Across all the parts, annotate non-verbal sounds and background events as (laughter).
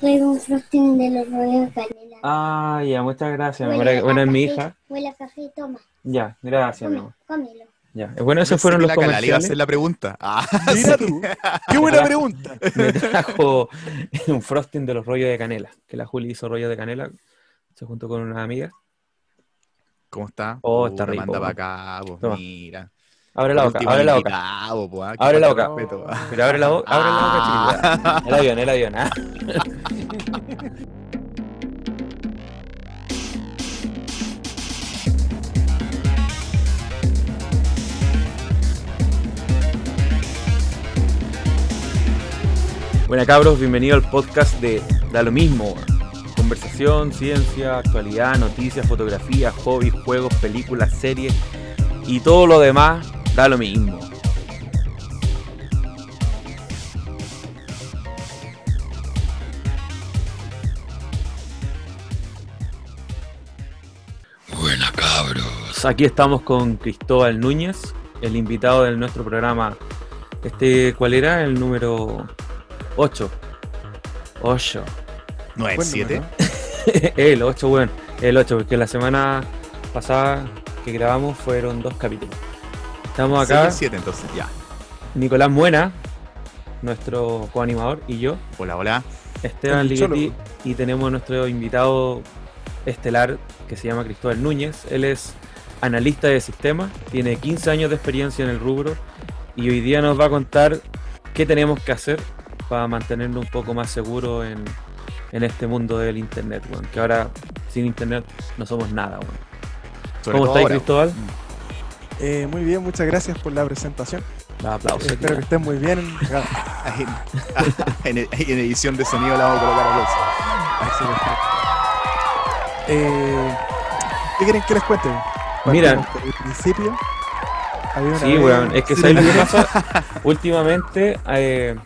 Traigo un frosting de los rollos de canela. Ah, ya, muchas gracias. Huele Bueno, es mi hija. Huele a café, toma. Ya, gracias, mi amor. Come, cómelo. Ya. Bueno, esos fueron los le iba a comerciales. hacer la pregunta. Ah, Mira sí. tú. Qué buena pregunta. (laughs) Me trajo un frosting de los rollos de canela. Que la Juli hizo rollos de canela. Se juntó con una amiga. ¿Cómo está? Oh, está Puta, rico, Manda para acá, pues, Toma. mira. Abre la boca, abre la boca. ah, Abre la boca. respeto. Pero abre la boca, abre la boca, Ah. chiquitita. (laughs) El avión, el avión. ah. Buena cabros, bienvenido al podcast de Da lo mismo. Conversación, ciencia, actualidad, noticias, fotografía, hobbies, juegos, películas, series y todo lo demás da lo mismo. Buena cabros. Aquí estamos con Cristóbal Núñez, el invitado de nuestro programa. Este, ¿cuál era? El número 8. 8. ¿No es Buen 7? número, (laughs) el 8, bueno. El 8, porque la semana pasada que grabamos fueron dos capítulos. Estamos acá, 7 entonces, ya. Nicolás Muena, nuestro coanimador, y yo, Hola, hola. Esteban Ligeti, y tenemos nuestro invitado estelar que se llama Cristóbal Núñez. Él es analista de sistemas, tiene 15 años de experiencia en el rubro y hoy día nos va a contar qué tenemos que hacer para mantenernos un poco más seguros en, en este mundo del internet, weón, que ahora sin internet no somos nada. weón. Sobre ¿Cómo estáis, ahora. Cristóbal? Eh, muy bien, muchas gracias por la presentación. Da aplausos. Espero que estén muy bien. (laughs) en, en edición de sonido la vamos a colocar aplausos. Así es. Eh, ¿Qué quieren que les cuente? Mira. El principio. Había una Sí, weón, es que Sí, ¿sabes lo que pasa? Últimamente, eh,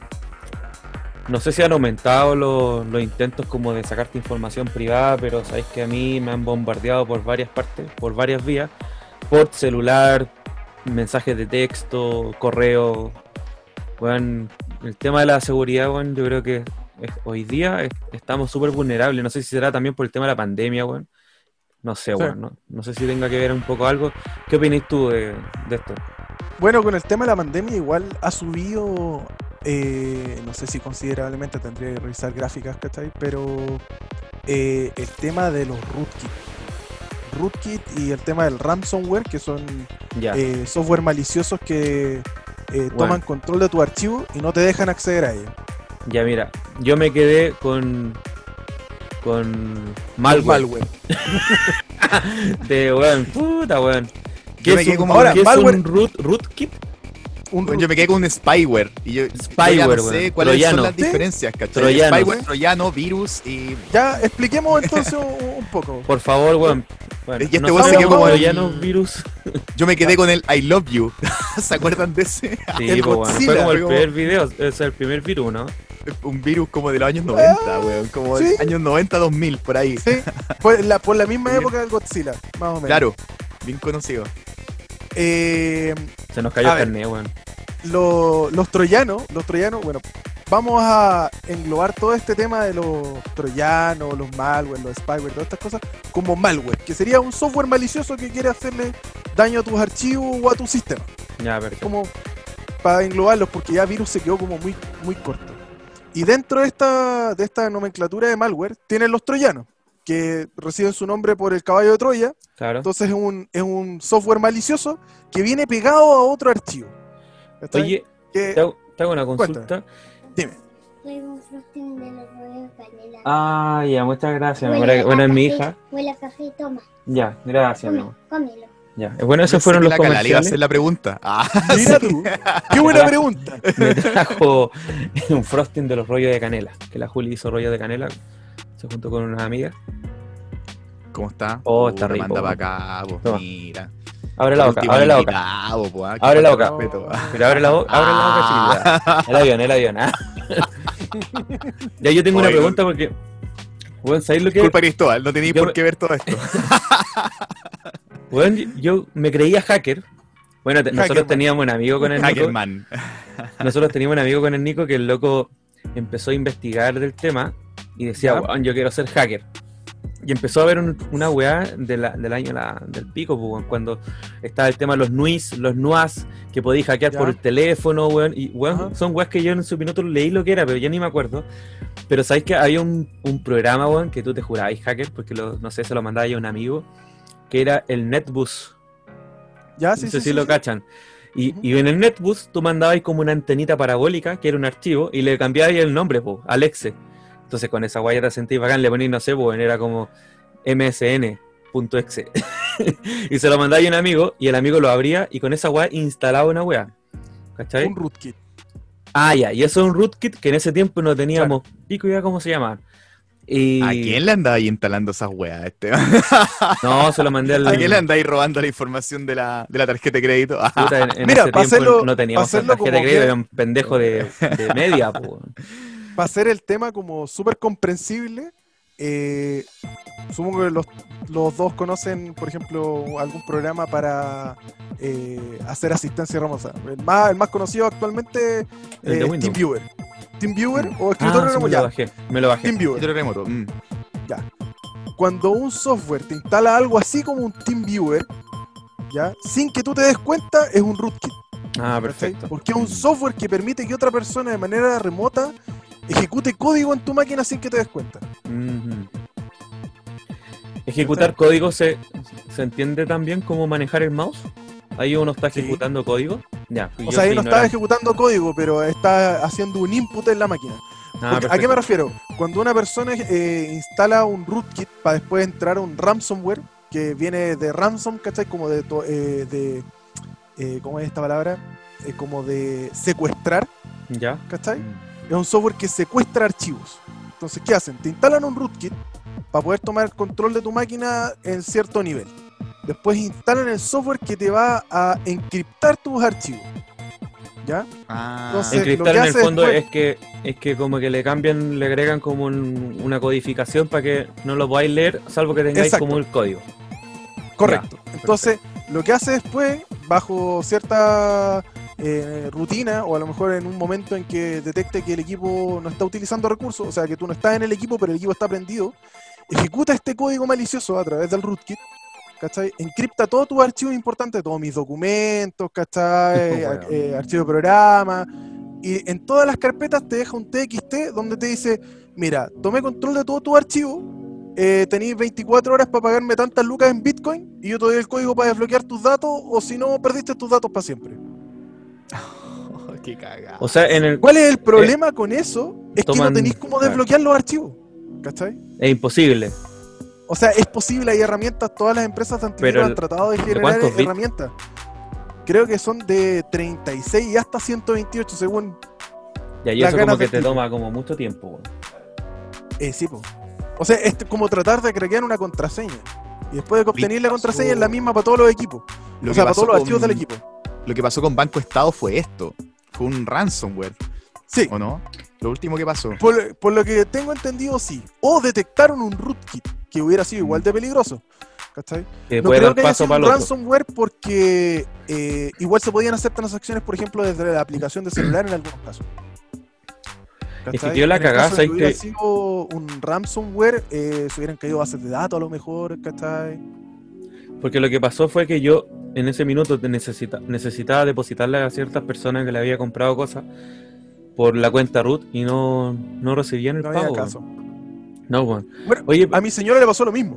no sé si han aumentado los, los intentos como de sacarte información privada, pero sabéis que a mí me han bombardeado por varias partes, por varias vías, por celular, mensajes de texto, correo. Weón, el tema de la seguridad, weón, yo creo que es- hoy día es- estamos súper vulnerables. No sé si será también por el tema de la pandemia, weón. No sé, Sí. weón, no, no sé si tenga que ver un poco algo. ¿Qué opináis tú de, de esto? Bueno, con el tema de la pandemia igual ha subido, eh, no sé si considerablemente tendría que revisar gráficas, ¿cachai? Pero eh, el tema de los rootkit. Rootkit y el tema del ransomware, que son eh, software maliciosos que eh, toman Bueno. control de tu archivo y no te dejan acceder a ellos. Ya mira, yo me quedé con con malware, Malware. (laughs) de weón, puta weón. ¿Qué Yo me es quedé un, como- ¿qué Ahora, es malware- un root, rootkit? Un yo me quedé con un spyware. Y yo, yo ya Spyware, no sé weón. cuáles Troyano. son las diferencias, ¿cachai? Troyano. Spyware, troyano, virus y. Ya, expliquemos entonces un, un poco. Por favor, weón. Bueno, Y este no weón se quedó como el- virus. (laughs) Yo me quedé con el I love you. (laughs) ¿Se acuerdan de ese? Sí, (laughs) El po, weón. Godzilla, Fue como el como- primer video, es el primer virus, ¿no? Un virus como de los años 90, Ah, weón. Como sí. años 90, 2000, por ahí. Sí, fue la, por la misma época del Godzilla, más o menos. Claro, bien conocido. Eh, Se nos cayó el carnet, weón. lo- los troyanos, los troyanos, bueno, vamos a englobar todo este tema de los troyanos, los malware, los spyware, todas estas cosas, como malware, que sería un software malicioso que quiere hacerle daño a tus archivos o a tu sistema. Ya, perfecto. Como para englobarlos, porque ya virus se quedó como muy, muy corto. Y dentro de esta, de esta nomenclatura de malware, tienen los troyanos, que reciben su nombre por el caballo de Troya, Claro. entonces es un, es un software malicioso que viene pegado a otro archivo. Oye, Que- te hago, te hago una Cuéntame. Dime. Un frosting de los rollos de canela. Ah, ya, muchas gracias. mi Huele amor. Bueno, es mi hija. Huele a café, toma. Ya, gracias, mi amor. cómelo. Ya. Bueno, esos fueron que los le iba a comerciales. hacer la pregunta. Ah, Mira (laughs) sí. tú. Qué buena pregunta. (laughs) me trajo un frosting de los rollos de canela. Que la Juli hizo rollos de canela. Se juntó con unas amigas. ¿Cómo está? Oh, está Puta, rico, Manda para acá, pues, mira. Abre la boca, abre la boca. Abre la boca. respeto. Pero abre la, bo- abre la boca. El avión, el avión. ah. (laughs) ya yo tengo una pregunta porque. Bueno, ¿sabéis lo que? Disculpa, Cristóbal, no tenéis por qué ver todo esto. (laughs) Bueno, yo me creía hacker. Bueno, nosotros teníamos un amigo con el Nico. Hackerman. (laughs) Nosotros teníamos un amigo con el Nico que el loco empezó a investigar del tema y decía. "Weón, yo quiero ser hacker. Y empezó a haber un- una weá de la- del año la- del pico, pues, cuando estaba el tema de los NUIs, los NUAS, que podías hackear Ya. por el teléfono, weón. Y weón, son weas que yo en su minuto leí lo que era, pero ya ni me acuerdo. Pero sabéis que había un, un programa, weón, que tú te jurabas hacker, porque lo- no sé, se lo mandaba yo a un amigo, que era el NetBus. Ya, No sí, sé sí, si sí, lo sí. cachan. Y, y en el NetBus tú mandabas como una antenita parabólica, que era un archivo, y le cambiabas el nombre, po, Alexe. Entonces con esa guaya te sentís bacán, le ponías, no sé, po, era como msn.exe. (laughs) y se lo mandaba a un amigo, y el amigo lo abría, y con esa guaya instalaba una wea. ¿Cachai? Un rootkit. Ah, ya, y eso es un rootkit que en ese tiempo no teníamos pico idea cómo se llama. Y... ¿A quién le andáis instalando esas weas, Esteban? (laughs) No, se lo mandé al... ¿A quién le andáis robando la información de la, de la tarjeta de crédito? En, en (laughs) Mira, ese tiempo no teníamos tarjeta de crédito, era un pendejo de, de media, po. Para hacer el tema como súper comprensible, eh, supongo que los, los dos conocen, por ejemplo, algún programa para eh, hacer asistencia remota. El más, el más conocido actualmente es Windows. TeamViewer. TeamViewer o Ah, escritorio sí, me remoto. lo ya, bajé, me lo bajé. Escritorio remoto. mm. Cuando un software te instala algo así como un TeamViewer, ¿ya? sin que tú te des cuenta, es un rootkit. Ah, perfecto. Porque es un software que permite que otra persona de manera remota ejecute código en tu máquina sin que te des cuenta. Ejecutar código se, se entiende también como manejar el mouse. Ahí uno está Sí. ejecutando código. Ya, O sea, ahí no está ejecutando código, pero está haciendo un input en la máquina. Ah, ¿A qué me refiero? Cuando una persona eh, instala un rootkit para después entrar a un ransomware, que viene de ransom, ¿cachai? Como de, to- eh, de eh, ¿cómo es esta palabra? Eh, como de secuestrar, Ya. ¿cachai? Es un software que secuestra archivos. Entonces, ¿qué hacen? Te instalan un rootkit para poder tomar control de tu máquina en cierto nivel. Después instalan el software que te va a encriptar tus archivos. ¿Ya? Ah, Entonces, lo Encriptar que en el hace fondo después- es que es que como que le cambian, le agregan como un- una codificación para que no lo podáis leer, salvo que tengáis Exacto. como el código. Correcto. Entonces, lo que hace después, bajo cierta eh, rutina, o a lo mejor en un momento en que detecte que el equipo no está utilizando recursos, o sea, que tú no estás en el equipo, pero el equipo está prendido, ejecuta este código malicioso a través del rootkit, ¿cachai? Encripta todos tus archivos importantes, todos mis documentos, ¿cachai? Bueno. Eh, archivo de programa, y en todas las carpetas te deja un TXT donde te dice, mira, tomé control de todo tu archivo, eh, tenéis 24 horas para pagarme tantas lucas en Bitcoin y yo te doy el código para desbloquear tus datos o si no, perdiste tus datos para siempre. (laughs) qué cagada. O sea, en el ¿Cuál es el problema con eso? Es que no tenéis cómo claro. desbloquear los archivos. ¿Cachai? es imposible. O sea, es posible, hay herramientas, todas las empresas Pero han tratado de generar herramientas. Creo que son de 36 y hasta 128 según... Y ahí Las eso como que te toma como mucho tiempo. Eh, sí, po. O sea, es como tratar de craquear una contraseña. Y después de que obtener la contraseña es la misma para todos los equipos. Lo o sea, para todos los archivos con- del equipo. Lo que pasó con Banco Estado fue esto. Fue un ransomware, Sí. ¿o no? Lo último que pasó. Por, por lo que tengo entendido, sí. O detectaron un rootkit que hubiera sido igual de peligroso. ¿Cachai? Que No puede creo dar que haya sido un ransomware porque eh, igual se podían hacer transacciones, por ejemplo, desde la aplicación de celular en algunos casos. Es que quedó la cagada, caso de ¿sabes que hubiera sido un ransomware, eh, se hubieran caído bases de datos a lo mejor, ¿cachai? Porque lo que pasó fue que yo en ese minuto necesita- necesitaba depositarle a ciertas personas que le había comprado cosas por la cuenta root y no, no recibían el No pago. caso. No. Bueno, Oye, a mi señora le pasó lo mismo.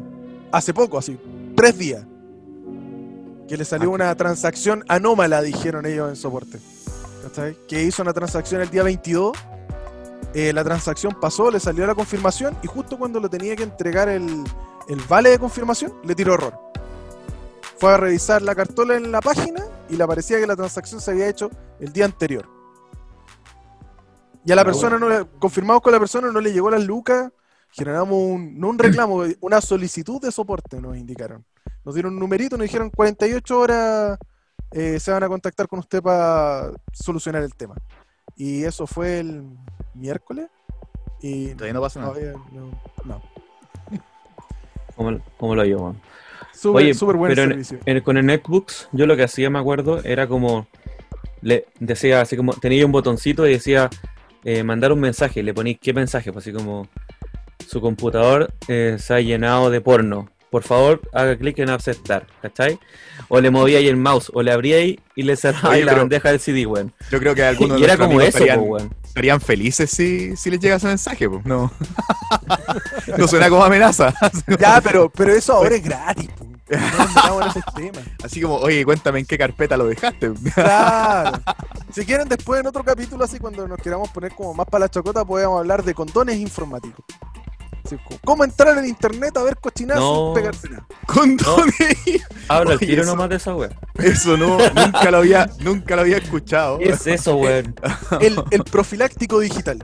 Hace poco, así, tres días. Que le salió Ah, una transacción anómala, dijeron ellos en soporte. ¿Cachai? Que hizo una transacción el día 22. eh, la transacción pasó, le salió la confirmación y justo cuando le tenía que entregar el, el vale de confirmación, le tiró error. Fue a revisar la cartola en la página y le parecía que la transacción se había hecho el día anterior. Y a la Ah, persona, no le, confirmamos con la persona, no le llegó las lucas, generamos un, no un reclamo, (clears throat) una solicitud de soporte, nos indicaron. Nos dieron un numerito, nos dijeron 48 horas eh, se van a contactar con usted para solucionar el tema. Y eso fue el miércoles. Y Todavía no pasa nada. no. no. ¿cómo, cómo lo llevo? Súper Oye, súper buen pero servicio. En- con el netbooks, yo lo que hacía, me acuerdo, era como. Le decía así como. Tenía un botoncito y decía. eh, mandar un mensaje. Le ponéis qué mensaje, pues así como. su computador eh, se ha llenado de porno. Por favor, haga clic en aceptar, ¿cachai? O le movía ahí el mouse, o le abría ahí y le cerraba Oye, ahí la bandeja del CD, weón. Yo creo que algunos Y de era nuestros como eso, estarían, po, weón. estarían felices si, si les llega ese mensaje, pues. No. (laughs) no suena como amenaza. Ya, pero, pero eso ahora es gratis. po. No nos metamos en esos temas. Así como, oye, cuéntame en qué carpeta lo dejaste. (laughs) Claro. Si quieren, después en otro capítulo, así cuando nos queramos poner como más para la chocota, podemos hablar de condones informáticos. Así como, ¿Cómo entrar en internet a ver cochinadas No. sin pegarse nada? Condones. Habla el tiro nomás de esa weón. Eso no, nunca lo había, nunca lo había escuchado. ¿Qué es eso, weón? (laughs) El, el profiláctico digital.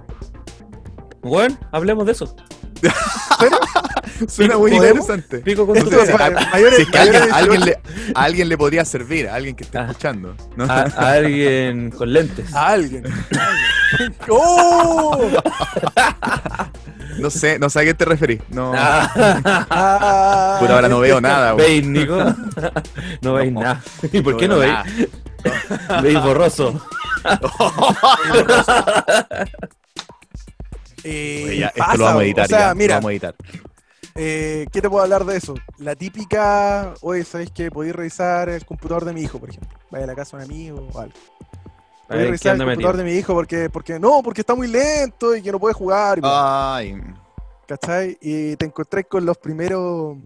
Weón, hablemos de eso. Suena muy ¿Podemos? interesante. Pico con Esto tu es- pedo. Para mayores- Si es que a alguien, mayores de a alguien 18, le, a alguien le podría servir, a alguien que esté Ah. escuchando. ¿no? a, a alguien con lentes. A alguien. (laughs) ¡Oh! (laughs) No sé, no sé a qué te referís. No, Ah, (laughs) Ah, ahora no veo nada. güey. ¿Veis, Nico? No veis No. nada. ¿Y por qué no veis? nada. Veis borroso. Eh, ya, esto pasa, lo vamos a editar. O sea, ya, lo mira, vamos a editar. eh, ¿qué te puedo hablar de eso? La típica, oye, ¿sabéis que podéis revisar el computador de mi hijo, por ejemplo? Vaya a la casa de un amigo o algo. A Podéis ver, ¿qué revisar el computador metido? de mi hijo porque, porque no, porque está muy lento y que no puede jugar. y Ay, ¿Cachai? Y te encontré con los primeros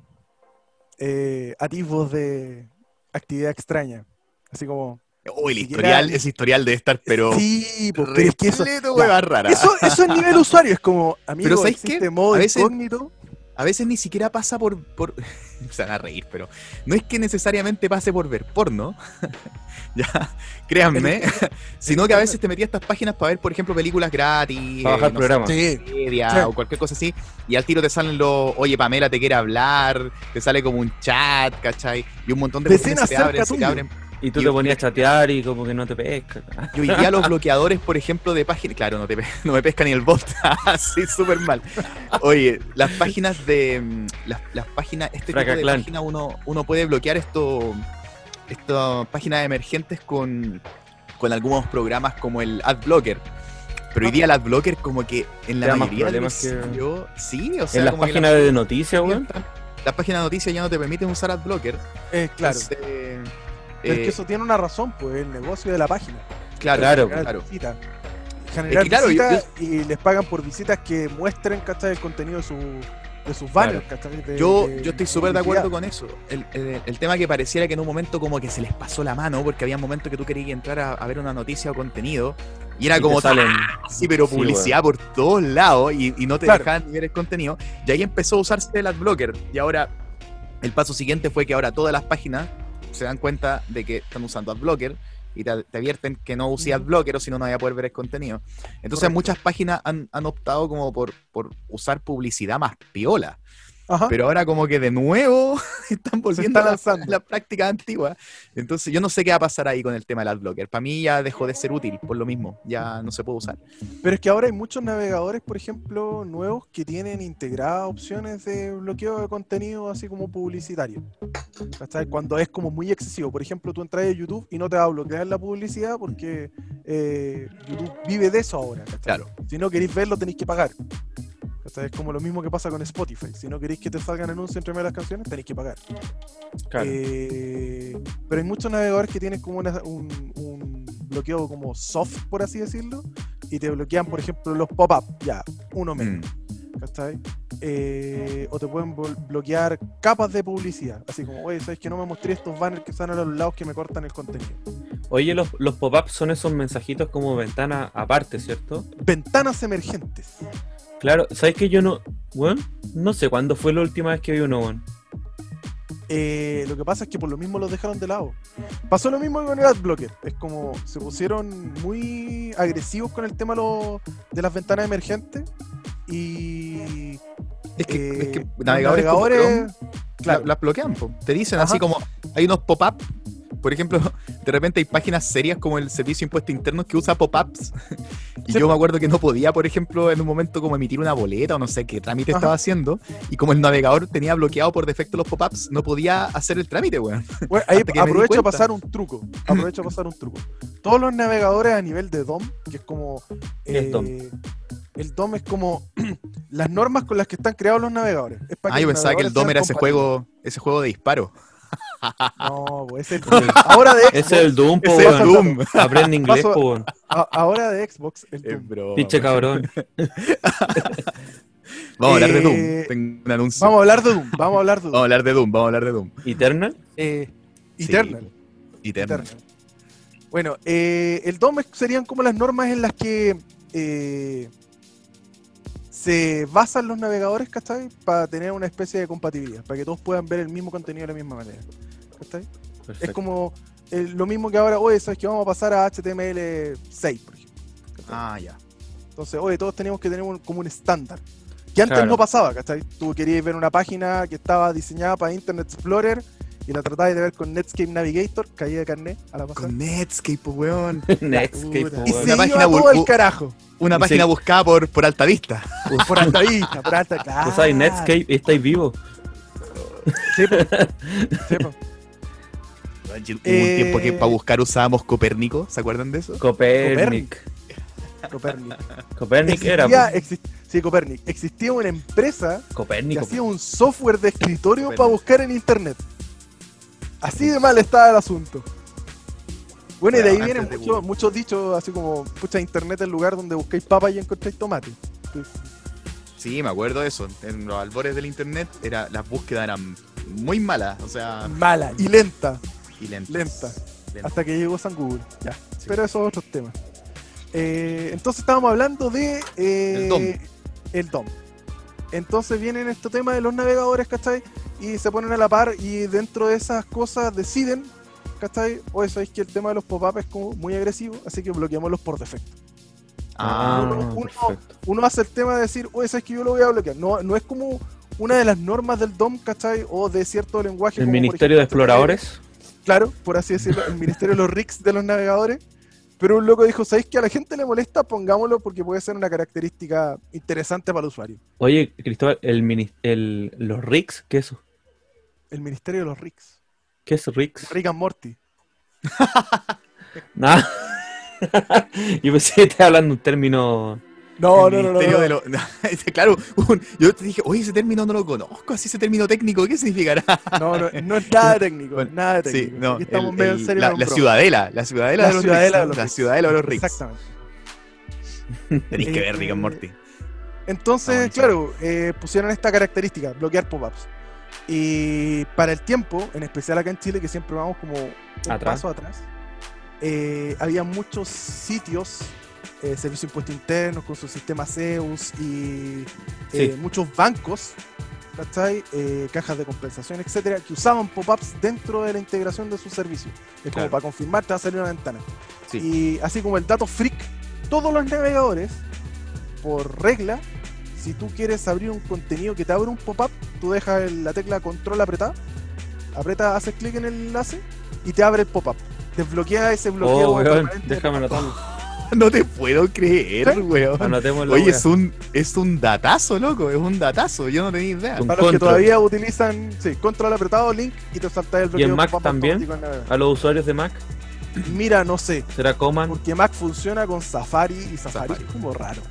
eh, atisbos de actividad extraña. Así como. Uy, el historial, siquiera- ese historial debe estar, pero. sí, pues, pero es que eso. Eso, eso es nivel usuario, es como, amigo, Pero ¿sabes qué? modo A veces- incógnito. A veces ni siquiera pasa por, por. (laughs) Se van a reír, pero. No es que necesariamente pase por ver porno. (laughs) ya, créanme. (laughs) sino que a veces te metí a estas páginas para ver, por ejemplo, películas gratis. Para bajar eh, no sé, programas. Sí, media Sí. o cualquier cosa así, y al tiro te salen los, oye, Pamela te quiere hablar, te sale como un chat, ¿cachai? Y un montón de cuestiones se te abren, se te abren. Y tú Y- te ponías a chatear y como que no te pesca. Y hoy día los (laughs) bloqueadores, por ejemplo, de páginas, claro, no, te, (laughs) no me pesca ni el bot, (laughs) así súper mal. Oye, las páginas de, mm, las, las páginas, este tipo de Fracaclan. páginas uno, uno puede bloquear esto, estas páginas emergentes con, con algunos programas como el AdBlocker. Pero hoy día el AdBlocker como que en la mayoría de los que- sí, o sea, En las la páginas de noticias, weón. las páginas de noticias ya no te permiten usar AdBlocker. eh, claro. Entonces, Pero es eh, que eso tiene una razón, pues, el negocio de la página. claro, claro, claro, Generar visitas. Generar Es que, claro, yo- visitas y les pagan por visitas que muestren, ¿cachai? El contenido de, su, de sus banners, ¿cachai? De- Yo, de yo estoy súper de acuerdo con eso. El, el- el tema que pareciera que en un momento como que se les pasó la mano, porque había momentos que tú querías entrar a, a ver una noticia o contenido, y era Y como salen. ¡ah! sí, pero Sí, publicidad por todos lados, y, y no te Claro. dejaban ni ver el contenido. Y ahí empezó a usarse el adblocker. Y ahora, el paso siguiente fue que ahora todas las páginas se dan cuenta de que están usando adblocker y te, te advierten que no use adblocker o si no, no voy a poder ver el contenido. Entonces, Correcto. muchas páginas han, han optado como por, por usar publicidad más piola. Ajá. Pero ahora como que de nuevo (laughs) están volviendo está a la- la práctica antigua. Entonces yo no sé qué va a pasar ahí con el tema del adblocker. Para mí ya dejó de ser útil por lo mismo. Ya no se puede usar. Pero es que ahora hay muchos navegadores, por ejemplo, nuevos que tienen integradas opciones de bloqueo de contenido así como publicitario. ¿Cachai? Cuando es como muy excesivo. Por ejemplo, tú entras a YouTube y no te va a bloquear la publicidad porque eh, YouTube vive de eso ahora. ¿cachai? Claro. Si no queréis verlo, tenéis que pagar. Es como lo mismo que pasa con Spotify. Si no queréis que te salgan anuncios entre medio de las canciones, tenéis que pagar. Claro. Eh, pero hay muchos navegadores que tienen como una- un, un bloqueo como soft, por así decirlo, y te bloquean, por ejemplo, los pop-up, ya, uno menos, Mm. ¿cachai? Eh, o te pueden bloquear capas de publicidad, así como, oye, ¿sabes que no me mostré estos banners que están a los lados que me cortan el contenido? Oye, los, los pop-ups son esos mensajitos como ventana aparte, ¿cierto? Ventanas emergentes. Claro, ¿sabes que yo no. Bueno, no sé cuándo fue la última vez que vi uno, weón. Eh, lo que pasa es que por lo mismo los dejaron de lado. Pasó lo mismo con el adblocker. Es como se pusieron muy agresivos con el tema lo- de las ventanas emergentes y Es que, eh, es que los navegadores, como Chrome navegadores- claro, la- las bloquean. po. Te dicen Ajá. así como, hay unos pop-up. Por ejemplo, (laughs) de repente hay páginas serias como el Servicio de Impuestos Internos que usa pop-ups. (laughs) Y Sí, yo me acuerdo que no podía, por ejemplo, en un momento como emitir una boleta o no sé qué trámite Ajá. estaba haciendo. Y como el navegador tenía bloqueado por defecto los pop-ups, no podía hacer el trámite, weón. Bueno, (laughs) ahí que aprovecho a pasar un truco. Aprovecho a pasar un truco. Todos los navegadores a nivel de DOM, que es como. ¿Qué es DOM? eh, el DOM es como (clears throat) las normas con las que están creados los navegadores. Es para Ah, yo los pensaba que el DOM era ese juego, ese juego de disparo. No, pues ese (laughs) es ahora de Xbox. Es el Doom, po, es el. Doom. Aprende (laughs) inglés, Paso- po, weón. a- ahora de Xbox, el Doom. Pinche cabrón. (laughs) Vamos a hablar de Eh, Doom. Tengo un anuncio. Vamos a hablar de Doom, vamos a hablar de Vamos a Doom. hablar de Doom, vamos a hablar de Doom. Eternal. Eh, Sí. Eternal. Eternal. Bueno, eh, el DOM es- serían como las normas en las que eh, se basan los navegadores, ¿cachai? Para tener una especie de compatibilidad, para que todos puedan ver el mismo contenido de la misma manera. ¿Cachai? Es como eh, lo mismo que ahora, oye, ¿sabes que vamos a pasar a HTML6, por ejemplo? ¿cachai? Ah, ya. Entonces, oye, todos teníamos que tener un- como un estándar. Que antes Claro. no pasaba, ¿cachai? Tú querías ver una página que estaba diseñada para Internet Explorer y la tratabas de ver con Netscape Navigator, caía de carnet a la pasada. Con Netscape, weón. (laughs) Netscape, po, Y weón. se Una página iba todo el carajo. Una Y página buscada por, por alta vista. (laughs) Por alta vista, por alta, claro. Usáis Netscape y estáis vivos. Sí, po. Sí, po. (laughs) Hubo un Eh, tiempo que para buscar usábamos Copérnico, ¿se acuerdan de eso? Copernic. Copernic. Copernic era. Existía, po. exi- sí, Copernic. Existía una empresa que hacía un software de escritorio Copernic. para buscar en internet. Así de mal estaba el asunto. Bueno, y de ahí vienen muchos, dichos, así como, pucha, internet es el lugar donde buscáis papas y encontráis tomate. Sí, me acuerdo de eso. En los albores del internet era, las búsquedas eran muy malas, o sea, Mala y lenta, y lentas. lenta. Hasta que llegó San Google. Ya. Sí. Pero eso es otro tema. Eh, entonces estábamos hablando de eh, El DOM. el DOM. Entonces vienen este tema de los navegadores, ¿cachai? Y se ponen a la par y dentro de esas cosas deciden, ¿cachai? O eso es que el tema de los pop-up es como muy agresivo, así que bloqueémoslos por defecto. Ah, uno- uno- perfecto. Uno hace el tema de decir, oye, ¿sabes que yo lo voy a bloquear? No, no es como una de las normas del DOM, ¿cachai? O de cierto lenguaje. El como, Ministerio de Exploradores. Claro, por así decirlo, el Ministerio de los RICS de los navegadores. Pero un loco dijo, ¿sabéis que a la gente le molesta? Pongámoslo porque puede ser una característica interesante para el usuario. Oye, Cristóbal, el, el los RICS, ¿qué es eso? El Ministerio de los RICS. ¿Qué es RICS? Rick and Morty. Nada. (laughs) (laughs) Yo pensé que estaba hablando un término. No, El no, no, no. Ministerio no. de lo- (laughs) claro, un- yo te dije, oye, ese término no lo conozco, así ese término técnico, ¿qué significará? No, no, no es nada (laughs) técnico. Bueno, nada Sí, técnico. no, Aquí estamos el- medio en el- serio. la, no la ciudadela, la ciudadela La de los ciudadela de los la ciudadela de los Ricks. Exactamente. (laughs) Tenéis que ver Rick and Eh, Morty. Entonces, Ah, buenísimo. claro, eh, pusieron esta característica, bloquear pop-ups. Y para el tiempo, en especial acá en Chile, que siempre vamos como un Atrás. paso atrás, eh, había muchos sitios, eh, servicios de impuestos internos con su sistema Zeus y eh, Sí. muchos bancos, ¿cachai? Eh, cajas de compensación, etcétera, que usaban pop-ups dentro de la integración de sus servicios. Es como para confirmar, te va a salir una ventana. Sí. Y así como el dato freak, todos los navegadores, por regla, si tú quieres abrir un contenido que te abre un pop-up, tú dejas la tecla control apretada, apretas, haces clic en el enlace y te abre el pop-up. Desbloquea ese bloqueo. Oh, weón, déjame (laughs) anotarlo. (laughs) No te puedo creer, weón. Oye, es un, es un datazo, loco, es un datazo, yo no tenía idea. Un Para los que control. todavía utilizan, sí, control apretado, link y te salta el bloqueo. Mac también? automático en navegador. A los usuarios de Mac, Mira, no sé, ¿será Command? porque Mac funciona con Safari y Safari, Safari. es como raro.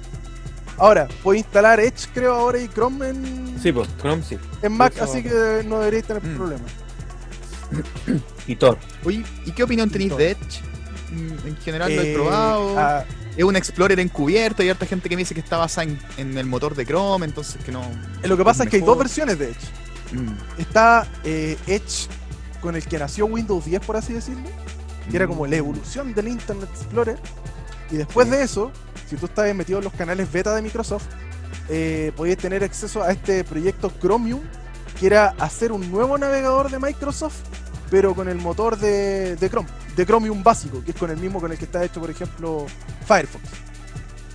Ahora, puedes instalar Edge, creo, ahora y Chrome en, Sí, pues, Chrome sí. en Mac, Eso- así que no deberéis tener Mm. problemas. (clears throat) Y Tor. Oye, ¿y qué opinión tenéis de Edge? Mm, En general lo he Eh, probado. ah, Es un Explorer encubierto, hay harta gente que me dice que está basada en, en el motor de Chrome, entonces que no. lo que pasa es que hay dos versiones de Edge. Mm, Está eh, Edge con el que nació Windows 10, por así decirlo, que era como la Mm. evolución del Internet Explorer. Y después de eso, si tú estás metido en los canales beta de Microsoft, eh, podías tener acceso a este proyecto Chromium, que era hacer un nuevo navegador de Microsoft, pero con el motor de, de Chrome, de Chromium básico, que es con el mismo con el que está hecho, por ejemplo, Firefox.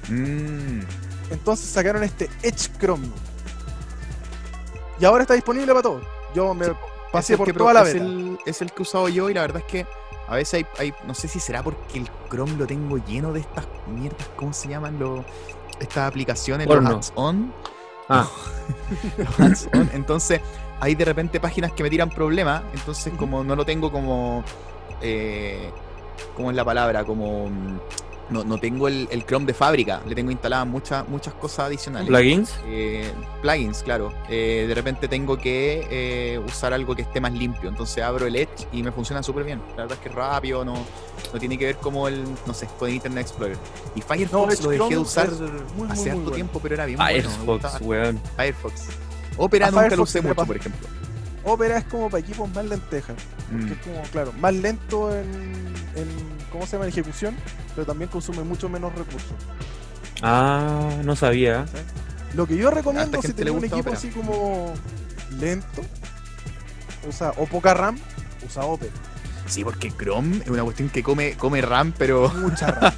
Mm. Entonces sacaron este Edge Chromium. Y ahora está disponible para todos. Yo me Sí, pasé por que toda la el, es el que he usado yo y la verdad es que a veces hay, hay- no sé si será porque el Chrome lo tengo lleno de estas mierdas, ¿cómo se llaman los estas aplicaciones, Porno. los ads-on? Ah, (laughs) Los ads-on. Entonces, hay de repente páginas que me tiran problemas, entonces como no lo tengo como eh, ¿cómo es la palabra? Como mm, no, no tengo el, el Chrome de fábrica, le tengo instaladas muchas muchas cosas adicionales. ¿Plugins? Eh, plugins, claro. Eh, de repente tengo que eh, usar algo que esté más limpio. Entonces abro el Edge y me funciona súper bien. La verdad es que es rápido, no, no tiene que ver como el, no sé, con Internet Explorer. Y No, Firefox Edge lo dejé de usar muy, muy, hace muy harto bueno. tiempo, pero era bien bueno. Firefox, weón. Firefox. Opera nunca lo Firefox usé le mucho, por ejemplo. Opera es como para equipos más lentejas. Mm. Que es como, claro, más lento en, en, ¿cómo se llama? En ejecución, pero también consume mucho menos recursos. Ah, no sabía. Lo que yo recomiendo si tenés un equipo Opera. así como lento, usa, o poca RAM, usa Opera. Sí, porque Chrome es una cuestión que come, come RAM, pero Mucha RAM.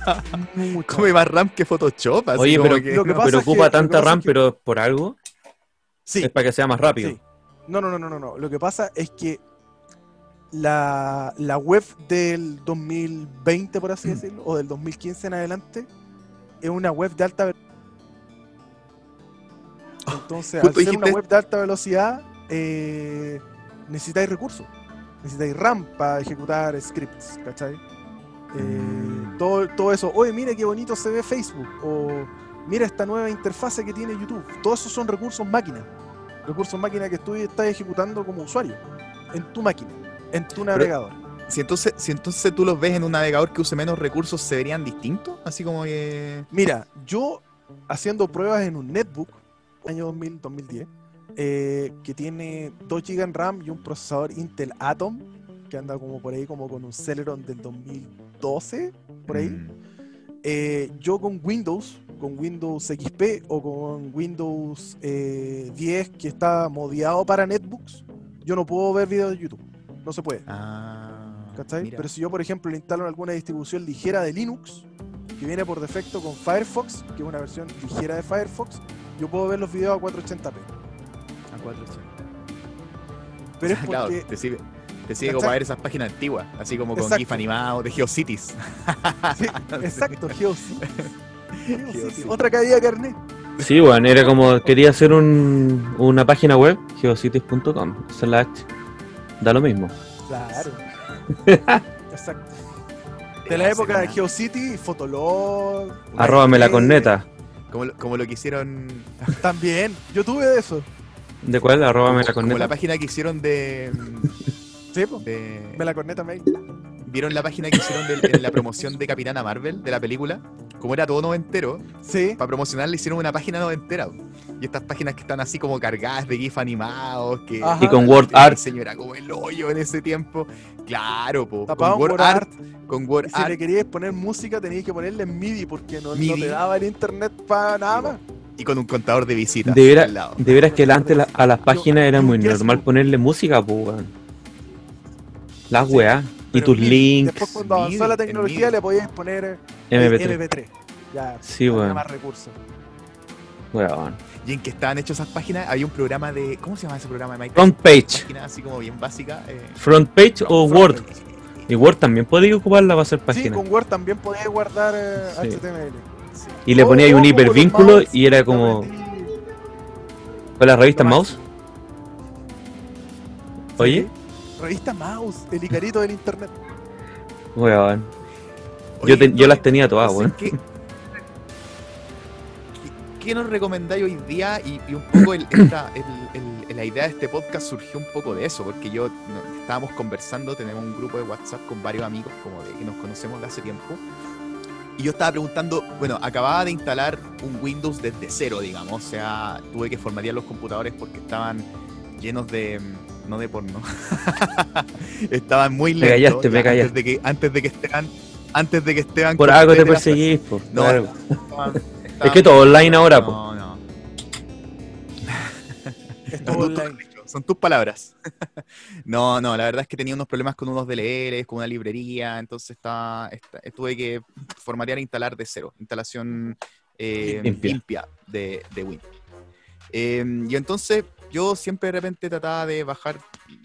(laughs) mucha come más RAM que Photoshop. Así Oye, como pero, que- Lo que pasa pero ocupa lo que tanta RAM, es que- pero por algo. Sí, Es para que sea más rápido. sí. No, no, no, no, no. Lo que pasa es que la, la web del 2020, por Mm. así decirlo, o del 2015 en adelante, es una web de alta velocidad. Entonces, al ser una web de alta velocidad, eh, necesitáis recursos. Necesitáis RAM para ejecutar scripts, ¿cachai? Eh, Mm. todo, todo eso. Oye, mira qué bonito se ve Facebook. O mira esta nueva interfase que tiene YouTube. Todos esos son recursos máquina. Recursos máquina que tú estás ejecutando como usuario. En tu máquina. En tu navegador. Si entonces, si entonces tú los ves en un navegador que use menos recursos, ¿se verían distintos? Así como que... Mira, yo haciendo pruebas en un netbook, año 2000, 2010, eh, que tiene 2 GB en RAM y un procesador Intel Atom, que anda como por ahí, como con un Celeron del 2012, por ahí. Mm. Eh, yo con Windows, con Windows XP o con Windows eh, 10 que está modiado para netbooks, yo no puedo ver videos de YouTube. No se puede. Ah. Pero si yo, por ejemplo, le instalo en alguna distribución ligera de Linux, que viene por defecto con Firefox, que es una versión ligera de Firefox, yo puedo ver los videos a 480p. A 480. Pero es (laughs) Claro, porque te sirve, te sirve como para ver esas páginas antiguas, así como con Exacto. GIF animado de GeoCities. Sí, exacto, (laughs) GeoCities. (laughs) GeoCities. Otra caída de carnet. Sí, bueno, era como quería hacer un, una página web, geocities.com, slash, da lo mismo. Claro. (laughs) Exacto. De la época de GeoCity, Fotolog. Arróbame la corneta. Como, lo- como lo que hicieron. (laughs) También, yo tuve de eso. ¿De cuál? Arróbame la Como la corneta. página que hicieron de. Sí, po. de Me la corneta mail. ¿Vieron la página que hicieron de, en la promoción de Capitana Marvel, de la película? Como era todo noventero, Sí. para promocionar le hicieron una página noventera. Y estas páginas que están así como cargadas de GIF animados, que Ajá. Y con Word Art. diseño era como el hoyo en ese tiempo. Claro, po. Tapado con Word Art, con Y Word si le Art queríais poner música, teníais que ponerle en MIDI porque no, no MIDI. te daba el internet para nada más. y con un contador de visitas De lado. de veras que antes la- a las páginas era muy normal ponerle música, pues, weón. Las weas. Y tus MIDI. links. Después, cuando avanzó la tecnología, le podíais poner eh, MP3. MP3. Ya, Sí, tenía weón. más recursos. Weón. Y en que estaban hechos esas páginas, había un programa de. ¿Cómo se llama ese programa de Microsoft? Front page. Página así como bien básica. eh, Front page o Front Word. page. Y Word también podía ocuparla para hacer Sí, páginas. con Word también podíais guardar eh, Sí. HTML. sí. Y le ponía ahí o un los hipervínculo mouse, y era como. ¿Fue la revista Mouse? Oye, Sí, Revista Mouse, el Icarito del internet. weón. Oye, Yo, te- yo las tenía todas, weón. ¿qué, qué- qué nos recomendáis hoy día? Y, y un poco el- esta- el- el- la idea de este podcast surgió un poco de eso, porque yo no, estábamos conversando, tenemos un grupo de WhatsApp con varios amigos como de que nos conocemos de hace tiempo. Y yo estaba preguntando, bueno, acababa de instalar un Windows desde cero, digamos, o sea, tuve que formatear los computadores porque estaban llenos de no de porno. (laughs) estaban muy Me lentos. callaste, me callaste. Antes de que antes de que Esteban antes de que Esteban Por algo te perseguís. No, Por algo. estaban- Es que todo online ahora, po. No, no. (laughs) Es Son todo tus- online. Son tus palabras. (laughs) no, no, la verdad es que tenía unos problemas con unos DLLs, con una librería, entonces estaba, esta- tuve que formatear e instalar de cero. Instalación eh, Limpia. limpia, de, de Windows. Eh, y entonces yo siempre de repente trataba de bajar,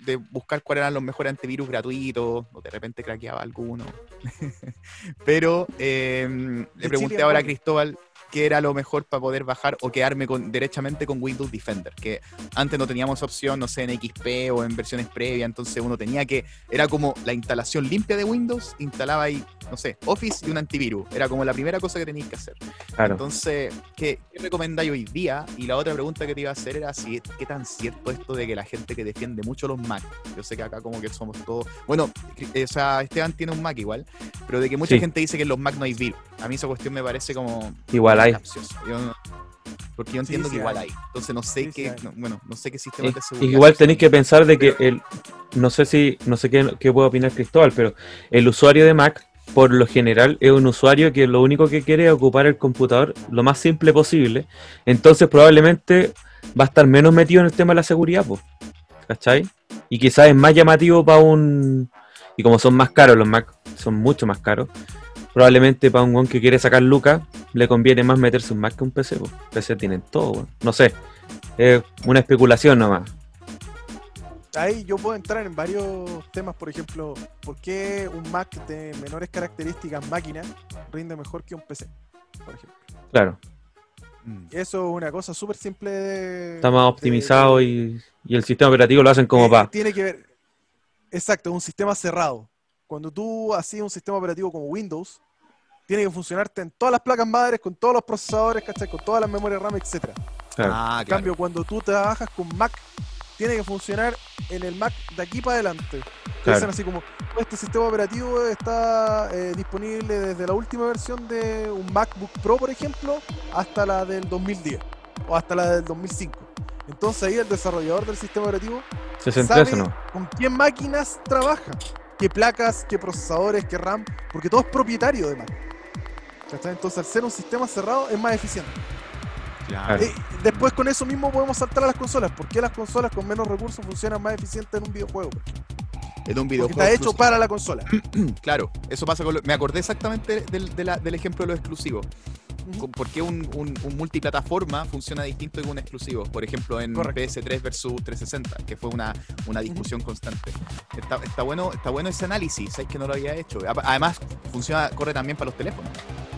de buscar cuáles eran los mejores antivirus gratuitos, o de repente craqueaba alguno. (laughs) Pero eh, le pregunté ahora a. Cristóbal, qué era lo mejor para poder bajar o quedarme con, derechamente con Windows Defender, que antes no teníamos opción, no sé, en XP o en versiones previas, entonces uno tenía que, era como la instalación limpia de Windows, instalaba ahí, no sé, Office y un antivirus, era como la primera cosa que tenías que hacer. Claro. Entonces, ¿qué, qué recomendáis hoy día? Y la otra pregunta que te iba a hacer era si qué tan cierto esto de que la gente que defiende mucho los Mac, yo sé que acá como que somos todos, bueno, eh, o sea, Esteban tiene un Mac igual, pero de que mucha Sí. gente dice que en los Mac no hay virus. A mí esa cuestión me parece como Igual hay. capciosa. Yo porque yo entiendo sí que igual hay. hay. Entonces no sé Sí, qué, hay. no- bueno, no sé qué sistema Y- de seguridad. Igual tenéis que pensar de que el, no sé si, no sé qué, qué puede opinar Cristóbal, pero el usuario de Mac, por lo general, es un usuario que lo único que quiere es ocupar el computador lo más simple posible. Entonces probablemente va a estar menos metido en el tema de la seguridad, pues. ¿Cachai? Y quizás es más llamativo para un. Y como son más caros los Mac, son mucho más caros. Probablemente para un weón que quiere sacar lucas, le conviene más meterse un Mac que un PC. Pues. PC tienen todo. No sé. Es una especulación nomás. Ahí yo puedo entrar en varios temas, por ejemplo, ¿por qué un Mac de menores características máquina rinde mejor que un PC? Por ejemplo. Claro. Mm. Eso es una cosa súper simple de... Está más optimizado de- y, y el sistema operativo lo hacen como para. Tiene que ver. Exacto, un sistema cerrado. Cuando tú hacías un sistema operativo como Windows, tiene que funcionarte en todas las placas madres, con todos los procesadores, ¿cachai? Con todas las memorias RAM, etcétera. Claro. Ah, En claro. cambio, cuando tú trabajas con Mac, tiene que funcionar en el Mac de aquí para adelante. Te Claro. Dicen así como, este sistema operativo está eh, disponible desde la última versión de un MacBook Pro, por ejemplo, hasta la del 2010 o hasta la del 2005. Entonces ahí el desarrollador del sistema operativo ¿Se sabe no? con qué máquinas trabaja, qué placas, qué procesadores, qué RAM, porque todo es propietario de Mac. ¿Cachai? Entonces al ser un sistema cerrado es más eficiente. Claro. Eh, después con eso mismo podemos saltar a las consolas. ¿Por qué las consolas con menos recursos funcionan más eficientes en un videojuego? En un Porque videojuego. está hecho exclusivo. para la consola. (clears throat) Claro, eso pasa con. lo- me acordé exactamente del, de la- del ejemplo de los exclusivos. Ujú. Con- ¿Por qué un, un- un multiplataforma funciona distinto que un exclusivo? Por ejemplo, en Correcto. PS3 versus 360, que fue una, una discusión constante. Está, está bueno, está bueno ese análisis, es que no lo había hecho. Además, funciona, corre también para los teléfonos.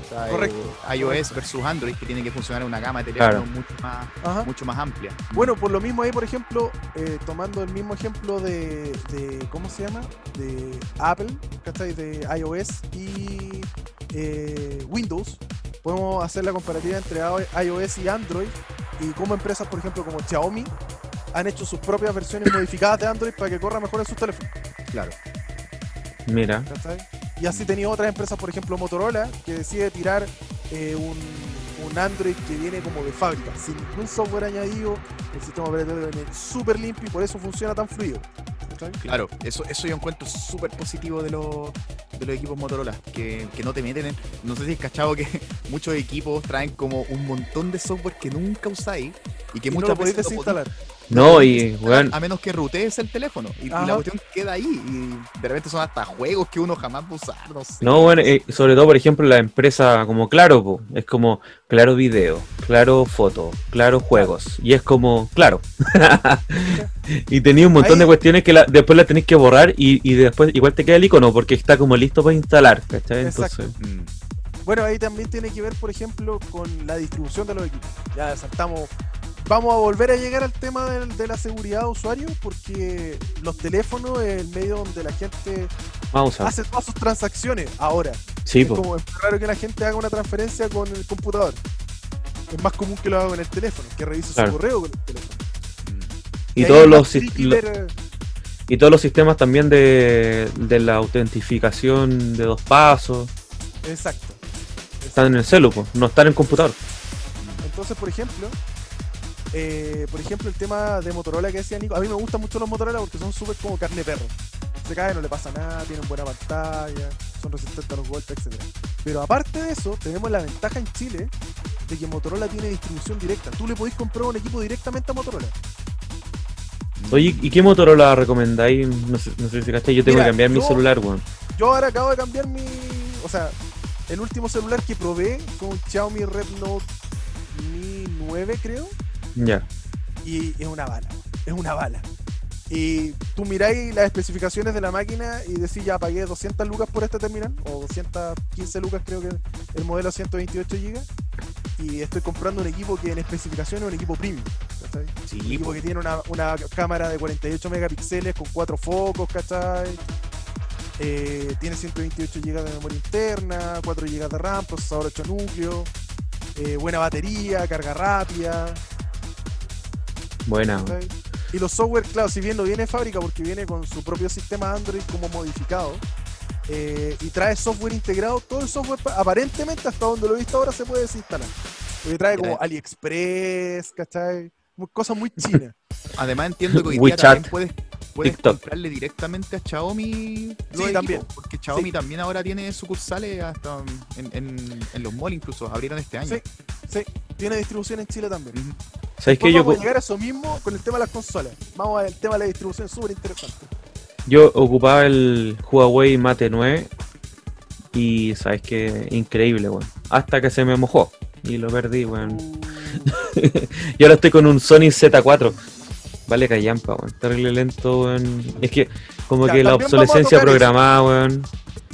O sea, Correcto. eh, iOS versus Android, que tiene que funcionar en una gama de teléfonos Claro. mucho, más, Ajá. mucho más amplia. Bueno, por lo mismo ahí, por ejemplo, eh, tomando el mismo ejemplo de, de- ¿cómo se llama? De Apple, ¿cachai? De iOS y eh, Windows, podemos hacer la comparativa entre iOS y Android y cómo empresas, por ejemplo, como Xiaomi han hecho sus propias versiones (coughs) modificadas de Android para que corra mejor en sus teléfonos. Claro. Mira. Y así tenía otras empresas, por ejemplo Motorola, que decide tirar eh, un, un Android que viene como de fábrica, sin ningún software añadido, el sistema operativo viene súper limpio y por eso funciona tan fluido. Claro, eso, eso yo encuentro súper positivo de los, de los equipos Motorola, que, que no te meten en... No sé si es cachado que (laughs) muchos equipos traen como un montón de software que nunca usáis y que Y no muchas lo veces podéis- desinstalar. No, y weón, A menos que rutees el teléfono y, y la cuestión queda ahí y de repente son hasta juegos que uno jamás va a usar, no sé. no, bueno, eh, sobre todo, por ejemplo, la empresa como Claro, po, es como Claro Video, Claro Foto, Claro Juegos, y es como, claro. (laughs) y tenía un montón Ahí- de cuestiones que la- después las tenéis que borrar y, y después igual te queda el icono porque está como listo para instalar, ¿cachai? Exacto. Entonces, Mm, Bueno, ahí también tiene que ver, por ejemplo, con la distribución de los equipos. Ya saltamos. Vamos a volver a llegar al tema del- de, la seguridad de usuario porque los teléfonos es el medio donde la gente hace todas sus transacciones ahora. Sí, es po. como es raro que la gente haga una transferencia con el computador. Es más común que lo haga con el teléfono, que revise Claro. su correo con el teléfono. Y todos los, lo- eh, y todos los sistemas también de, de la autentificación de dos pasos Exacto. están en el celu, po, no están en el computador. Entonces, por ejemplo, eh, por ejemplo, el tema de Motorola que decía Nico, a mí me gustan mucho los Motorola porque son súper como carne perro. Se cae, no le pasa nada, tienen buena pantalla, son resistentes a los golpes, etc. Pero aparte de eso, tenemos la ventaja en Chile de que Motorola tiene distribución directa. Tú le podés comprar un equipo directamente a Motorola. Oye, ¿y qué Motorola recomendáis? No sé, no sé si cachai, yo tengo Mira, que cambiar mi celular, weón. Yo ahora acabo de cambiar mi. O sea, el último celular que probé fue un Xiaomi Rednote Mi 9, creo. Ya. y es una bala, es una bala. Y tú miráis las especificaciones de la máquina y decís, ya pagué 200 lucas por este terminal, o 215 lucas creo que el modelo 128 GB. y estoy comprando un equipo que en especificación es un equipo premium. ¿cachai? Sí, Un equipo po. que tiene una, una cámara de 48 megapíxeles con cuatro focos, ¿cachai? Eh, tiene 128 GB de memoria interna, 4 GB de RAM, procesador 8 núcleos, eh, buena batería, carga rápida. Buena. Y los software, claro, si bien no viene de fábrica porque viene con su propio sistema Android como modificado eh, y trae software integrado, todo el software pa- aparentemente hasta donde lo he visto ahora se puede desinstalar. Porque trae como. AliExpress, ¿cachai? Cosas muy chinas. (laughs) Además entiendo que hoy día WeChat, también puedes, comprarle directamente a Xiaomi Sí, también. equipos, porque Xiaomi Sí. también ahora tiene sucursales hasta en, en- en los malls incluso, abrieron este año. Sí, sí, tiene distribución en Chile también. Ujú. ¿Sabes? Después Yo, vamos a llegar a eso mismo con el tema de las consolas. Vamos al tema de la distribución, súper interesante. yo ocupaba el Huawei Mate 9 y sabes que increíble, weón. Hasta que se me mojó y lo perdí, weón. (laughs) Y ahora estoy con un Sony Z4. Vale callampa, weón. Terrible lento, weón. Es que como Ya, que la obsolescencia eso. programada, weón.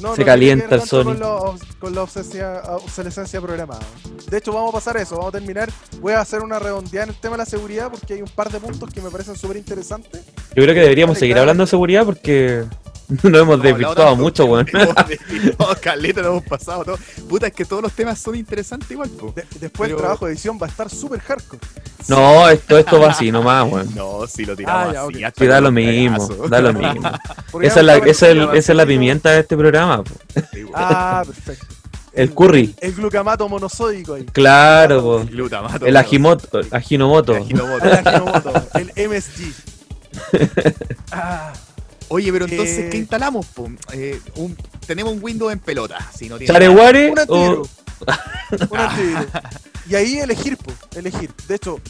No, Se no calienta el Sony. Con obs- con la obsesia- obsolescencia programada. De hecho, vamos a pasar eso, vamos a terminar. Voy a hacer una redondeada en el tema de la seguridad porque hay un par de puntos que me parecen súper interesantes. Yo creo que deberíamos seguir hablando de seguridad porque (laughs) nos hemos desvirtuado mucho, weón. (laughs) (laughs) Caleta, lo hemos pasado todo. Puta, es que todos los temas son interesantes igual, po. De- después el Pero- trabajo de edición va a estar súper hardcore. No, esto, esto va así nomás, weón. No, si lo tiramos Ah, ya, así. Sí, da lo mismo, da lo mismo. Esa es la, esa es, el- ver- esa es la pimienta de este programa. po. Sí. Ah, perfecto. El curry. El glucamato monosódico ahí. Claro, po. El glutamato. el ajimoto, ajinomoto. El ajinomoto. El Ajinomoto, el MSG. Ah, Oye, pero entonces, Eh, ¿qué instalamos? po? Eh, un- tenemos un Windows en pelota. Si no tiene ¿Chareguare un o antivirus. Un antivirus. Y ahí elegir, po, elegir. De hecho,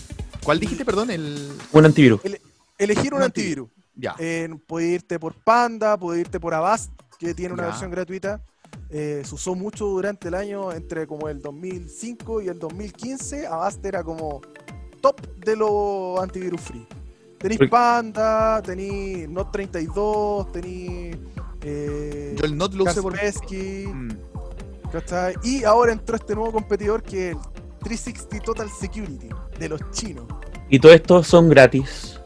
¿Cuál dijiste, perdón? El. un antivirus? elegir un Un antivirus. Ya. Eh, puede irte por Panda, puede irte por Avast, que tiene una Ya. versión gratuita. Eh, se usó mucho durante el año entre como el 2005 y el 2015. Avast era como top de los antivirus free. Tenéis Porque- Panda, tenéis Note 32, tenéis eh, Yo el Not lo usé por. Mm. Y ahora entró este nuevo competidor que es el 360 Total Security de los chinos. Y todo esto son gratis.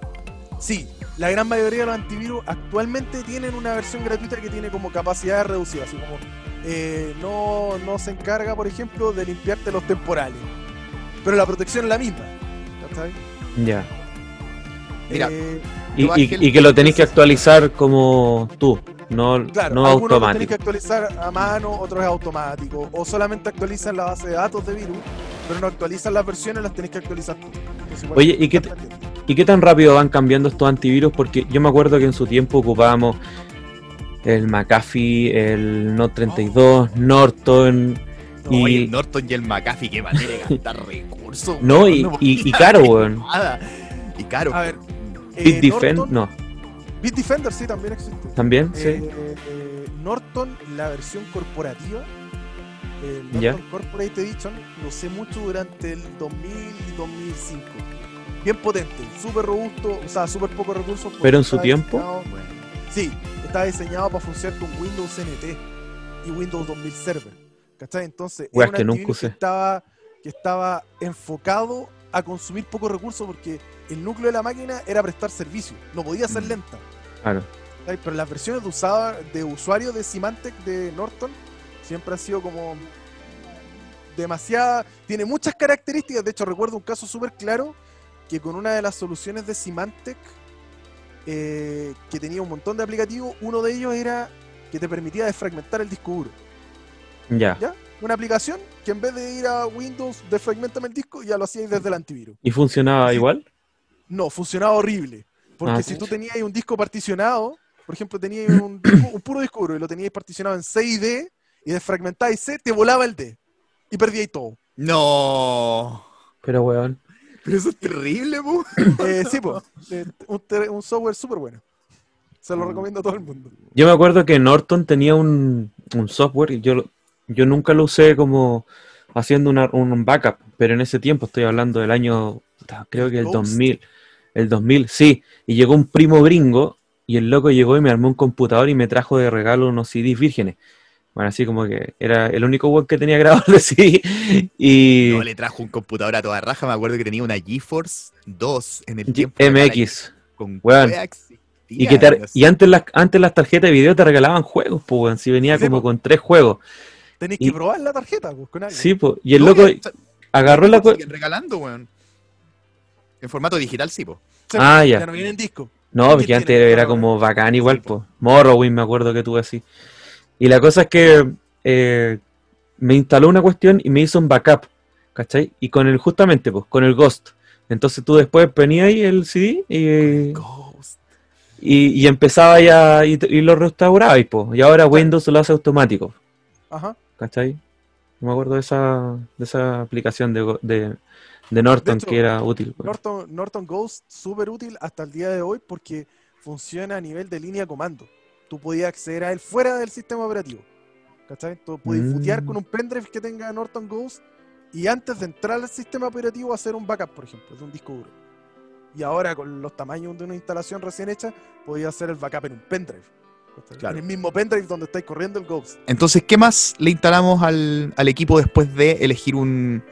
Sí, la gran mayoría de los antivirus actualmente tienen una versión gratuita que tiene como capacidades reducidas, así como eh, no, no se encarga, por ejemplo, de limpiarte los temporales. Pero la protección es la misma. ¿cachai? Ya. Mira, Eh, Y, que lo tenéis que actualizar como tú, no, claro, no algunos los tenéis que automático. actualizar a mano, otros es automático. O solamente actualizan la base de datos de virus, pero no actualizan las versiones, las tenéis que actualizar tú. Entonces, Oye, que ¿y qué. ¿Y qué tan rápido van cambiando estos antivirus? Porque yo me acuerdo que en su tiempo ocupábamos el McAfee, el Note 32, Norton. No, Y- Oye, el Norton y el McAfee, qué manera de gastar (laughs) recursos. No, y, y, y caro, weón. nada. Y caro. A ver, eh, Bitdefend, Norton- no. Bitdefender sí también existe. ¿También? Eh, Sí. eh, Norton, la versión corporativa, el Ya. Norton Corporate Edition, lo usé mucho durante el 2000 y 2005. Bien potente, súper robusto, o sea, súper pocos recursos. Pero en su estaba tiempo. diseñado- sí, está diseñado para funcionar con Windows NT y Windows 2000 Server. ¿Cachai? Entonces, Weas era un que nunca usé. estaba, que estaba enfocado a consumir pocos recursos porque el núcleo de la máquina era prestar servicio, no podía ser Mm. lenta. Claro. Pero las versiones de, usada, de usuario de Symantec de Norton siempre han sido como demasiada. Tiene muchas características. De hecho, recuerdo un caso súper claro que con una de las soluciones de Symantec eh, que tenía un montón de aplicativos, uno de ellos era que te permitía desfragmentar el disco duro. Ya. ¿Ya? Una aplicación que en vez de ir a Windows, desfragmentame el disco, ya lo hacíais desde el antivirus. ¿Y funcionaba Sí. igual? No, funcionaba horrible. Porque Ah, si tú tenías un disco particionado, por ejemplo, tenías un, disco- un puro disco duro y lo tenías particionado en C y D y desfragmentabas C, te volaba el D y perdíais todo. No. Pero, weón. Pero eso es terrible, po. (laughs) Eh, sí, pues, un, te- un software súper bueno. Se Mm. lo recomiendo a todo el mundo. Yo me acuerdo que Norton tenía un, un software y yo, lo- yo nunca lo usé como haciendo una- un backup, pero en ese tiempo estoy hablando del año, creo que el Ghost. 2000, el 2000, sí, y llegó un primo gringo y el loco llegó y me armó un computador y me trajo de regalo unos CDs vírgenes. Bueno, así como que era el único web que tenía (laughs) grabado el CD. Y le trajo un computador a toda raja, me acuerdo que tenía una GeForce 2 en el G- tiempo. de MX. Con existía, Y, que te- y antes, las, antes las tarjetas de video te regalaban juegos, pues, weón. Si venía Sí, como po. con tres juegos. Tenéis Y- que probar la tarjeta, pues, con algo. Sí, pues. Y el No, loco ya- agarró la. regalando, weón. En formato digital, sí, po. Sí, Ah, ya. Ya no viene en disco. No, ¿Quién porque antes tiene? era como bacán igual, Sí, pues. Morrowind me acuerdo que tuve así. Y la cosa es que eh, me instaló una cuestión y me hizo un backup, ¿cachai? Y con el, justamente, pues, con el Ghost. Entonces tú después ponías ahí el CD y, Ghost. y, y empezaba ya y, y lo restaurabas, pues. Y ahora Windows lo hace automático, Ajá. ¿cachai? No me acuerdo de esa, de esa aplicación de, de, de Norton hecho, que era útil. pues. Norton, Norton Ghost, súper útil hasta el día de hoy porque funciona a nivel de línea comando. Tú podías acceder a él fuera del sistema operativo. ¿Cachai? Tú podías Mm. footear con un pendrive que tenga Norton Ghost y antes de entrar al sistema operativo hacer un backup, por ejemplo, de un disco duro. Y ahora con los tamaños de una instalación recién hecha, podías hacer el backup en un pendrive. En el mismo pendrive donde estáis corriendo el Ghost. Entonces, ¿qué más le instalamos al, al equipo después de elegir un,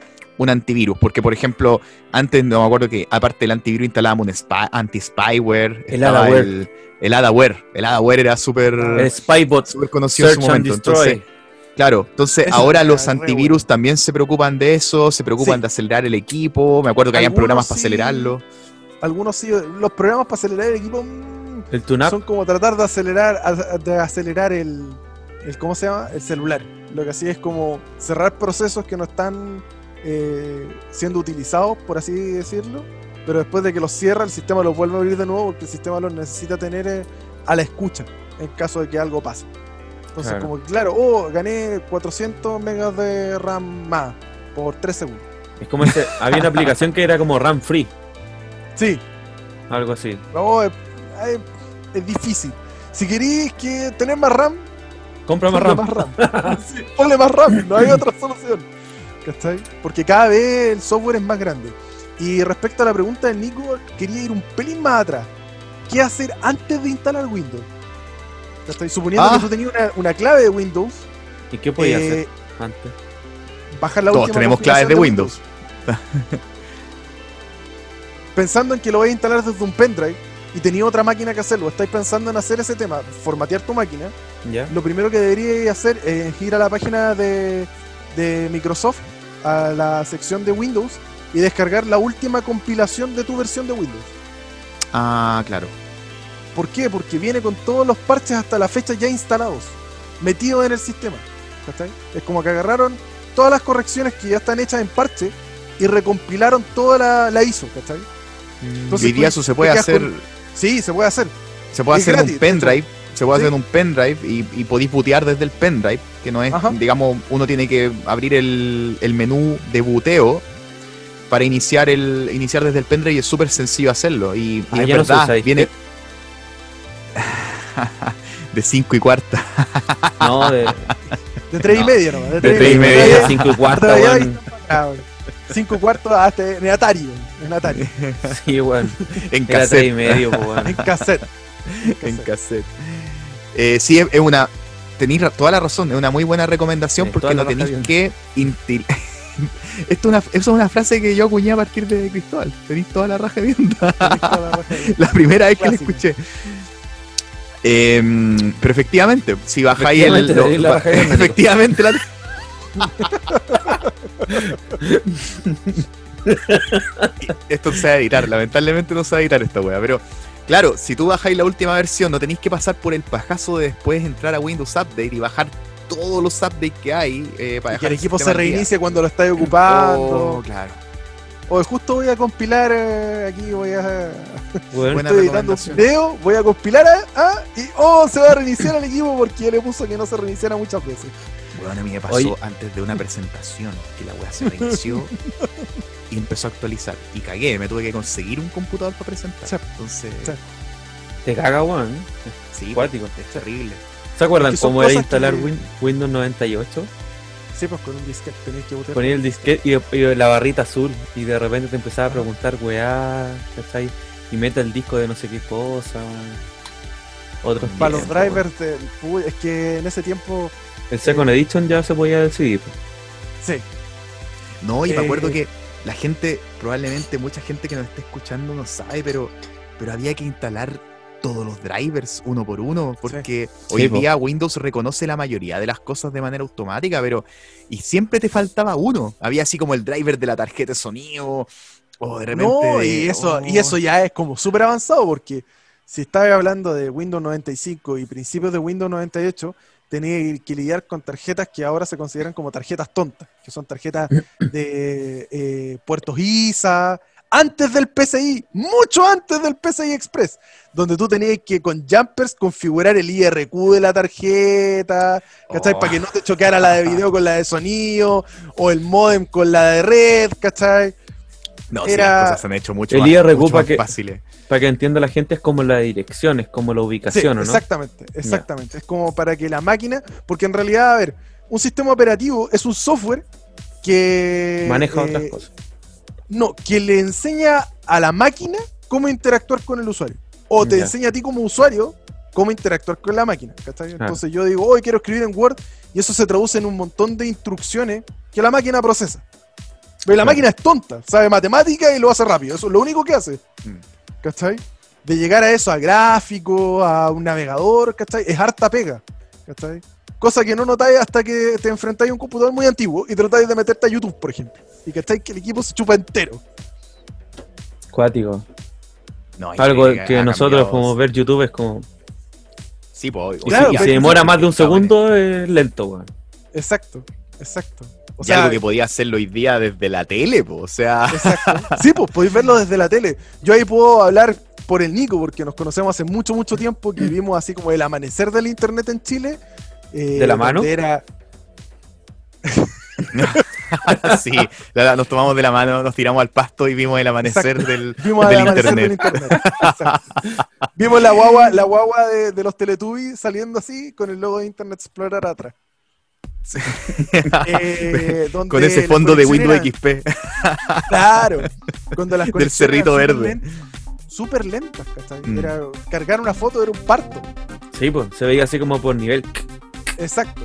un antivirus? Porque, por ejemplo, antes no me acuerdo que aparte del antivirus instalábamos un spy- anti-spyware. El estaba Adaware. El, el Adaware. El Adaware era súper El Spybot súper conocido en su momento. Destroy. Entonces, claro, entonces ahora los antivirus bueno. también se preocupan de eso, se preocupan Sí. de acelerar el equipo. Me acuerdo que habían programas para acelerarlo. Algunos sí, los programas para acelerar el equipo mm, el son como tratar de acelerar, de acelerar el, el, ¿cómo se llama? El celular. Lo que hacía es como cerrar procesos que no están eh, siendo utilizados, por así decirlo, pero después de que los cierra, el sistema los vuelve a abrir de nuevo porque el sistema los necesita tener eh, a la escucha en caso de que algo pase. Entonces, Claro. como claro, oh, gané 400 megas de RAM más por 3 segundos. Es como ese, (laughs) había una aplicación que era como RAM free, Sí, algo así. no, es, es- es difícil. Si queréis que tener más RAM, Compra más RAM. más RAM. (laughs) Sí, ponle más RAM, no hay (laughs) otra solución. ¿Cachai? Porque cada vez el software es más grande. Y respecto a la pregunta del Nico, quería ir un pelín más atrás. ¿Qué hacer antes de instalar Windows? ¿Cachai? Suponiendo Ah. que tú tenías una, una clave de Windows, ¿Y qué podía eh, hacer antes? bajar la Todos última tenemos claves de Windows. Pensando en que lo vais a instalar desde un pendrive y tenía otra máquina que hacerlo, estáis pensando en hacer ese tema, formatear tu máquina, ¿Ya? lo primero que deberíais hacer es ir a la página de, de Microsoft, a la sección de Windows, y descargar la última compilación de tu versión de Windows. Ah, claro. ¿Por qué? Porque viene con todos los parches hasta la fecha ya instalados, metidos en el sistema. ¿cachai? Es como que agarraron todas las correcciones que ya están hechas en parche y recompilaron toda la, la ISO, ¿cachai? Entonces, Hoy día tú eso se puede hacer, con- Sí, se puede hacer. se puede es hacer en gratis, un pendrive, se puede Sí. hacer en un pendrive y, y podéis bootear desde el pendrive, que no es, Ajá. digamos, uno tiene que abrir el, el menú de booteo para iniciar el iniciar desde el pendrive y es súper sencillo hacerlo. Y, y Ah, es ya no verdad, viene (laughs) de 5 y cuarta. (laughs) No, de, De tres No. y media nomás. De De, tres tres y media. media. 5 y cuarto, allá weón. Ah, bueno. Cinco cuartos hasta en Atari, en Atari, Sí, weón. en Era 3 y cassette. medio, pues, weón. en cassette. en cassette. Eh, sí, es, una. Tenéis toda la razón, es una muy buena recomendación Sí, porque no la tenéis bien. que. intil- (laughs) Esto es una, eso es una frase que yo acuñé a partir de Cristóbal. Tenéis toda la raja viendo. (laughs) la primera vez que la escuché. Em, pero efectivamente, si bajáis el. Lo- la ba- bien, efectivamente, la- (laughs) Esto se va a editar, lamentablemente no se va a editar esta wea, pero claro, si tú bajáis la última versión, no tenéis que pasar por el pajazo de después entrar a Windows Update y bajar todos los updates que hay eh, para Y que el equipo se reinicie cuando lo estáis ocupando. Oh, claro. O justo voy a compilar eh, aquí, voy a. Buena estoy editando un video, voy a compilar a, ah, y oh, se va a reiniciar el equipo porque le puso que no se reiniciara muchas veces. A mí me pasó antes de una presentación que la weá se (laughs) reinició y empezó a actualizar. Y cagué, me tuve que conseguir un computador para presentar. Entonces. Te caga, weón. sí, Cuático. es terrible. ¿Se acuerdan cómo era instalar que- Windows 98? Sí, pues con un disquete tenéis que botar. Ponía el disquete y, y la barrita azul y de repente te empezaba a preguntar, weá, ¿cachai? Y mete el disco de no sé qué cosa. Otros Para los drivers, uy, es que en ese tiempo El Second Edition ya se podía decidir. Sí. No, y me acuerdo Eh, que la gente, probablemente mucha gente que nos esté escuchando no sabe, pero, pero había que instalar todos los drivers uno por uno, porque hoy Sí, po. día Windows reconoce la mayoría de las cosas de manera automática, pero y siempre te faltaba uno. Había así como el driver de la tarjeta de sonido, o de repente. No, y eso, y oh, eso ya es como súper avanzado porque si estaba hablando de Windows 95 y principios de Windows 98, tenía que lidiar con tarjetas que ahora se consideran como tarjetas tontas, que son tarjetas (coughs) de eh, puertos ISA, antes del PCI, mucho antes del PCI Express, donde tú tenías que con jumpers configurar el IRQ de la tarjeta, ¿cachai? Oh. Para que no te chocara la de video con la de sonido, o el modem con la de red, ¿cachai? No, sí, era- las cosas se han hecho mucho El más, IRQ mucho para más que- fáciles. Para que entienda la gente, es como la dirección, es como la Sí, ubicación, ¿o ¿no? exactamente, exactamente. Es como para que la máquina, porque en realidad, a ver, un sistema operativo es un software que Maneja eh, otras cosas. No, que le enseña a la máquina cómo interactuar con el usuario. O te enseña a ti como usuario cómo interactuar con la máquina. Entonces yo digo, hoy quiero escribir en Word y eso se traduce en un montón de instrucciones que la máquina procesa. Pero la Claro. máquina es tonta, sabe matemática y lo hace rápido. Eso es lo único que hace. Mm. ¿Cachai? De llegar a eso, a gráfico, a un navegador, ¿cachai? Es harta pega. ¿Cachai? Cosa que no notáis hasta que te enfrentáis a un computador muy antiguo y tratáis de meterte a YouTube, por ejemplo. Y cachai que el equipo se chupa entero. Cuático. No, Algo que nosotros, cambiado. como ver YouTube, es como. Sí, pues. Y Claro, si, y si demora más de un segundo, es lento, weón. Exacto, exacto. O Y sea, algo que podía hacerlo hoy día desde la tele, pues. O sea. exacto. (laughs) Sí, pues podéis verlo desde la tele. Yo ahí puedo hablar por el Nico, porque nos conocemos hace mucho, mucho tiempo, que vimos así como el amanecer del internet en Chile. eh, ¿De la mano? Era, (laughs) sí, la- la- nos tomamos de la mano, nos tiramos al pasto y vimos el amanecer Exacto. del, Vimos del el amanecer del internet. (laughs) Vimos la guagua, la guagua de, de los Teletubbies saliendo así con el logo de Internet Explorer atrás. Eh, (laughs) donde Con ese fondo de Windows era- XP. (laughs) Claro. Cuando las Del cerrito verde. súper len- Súper lentas, ¿cachai? Mm. Era, cargar una foto era un parto. Sí, pues, se veía así como por nivel. Exacto.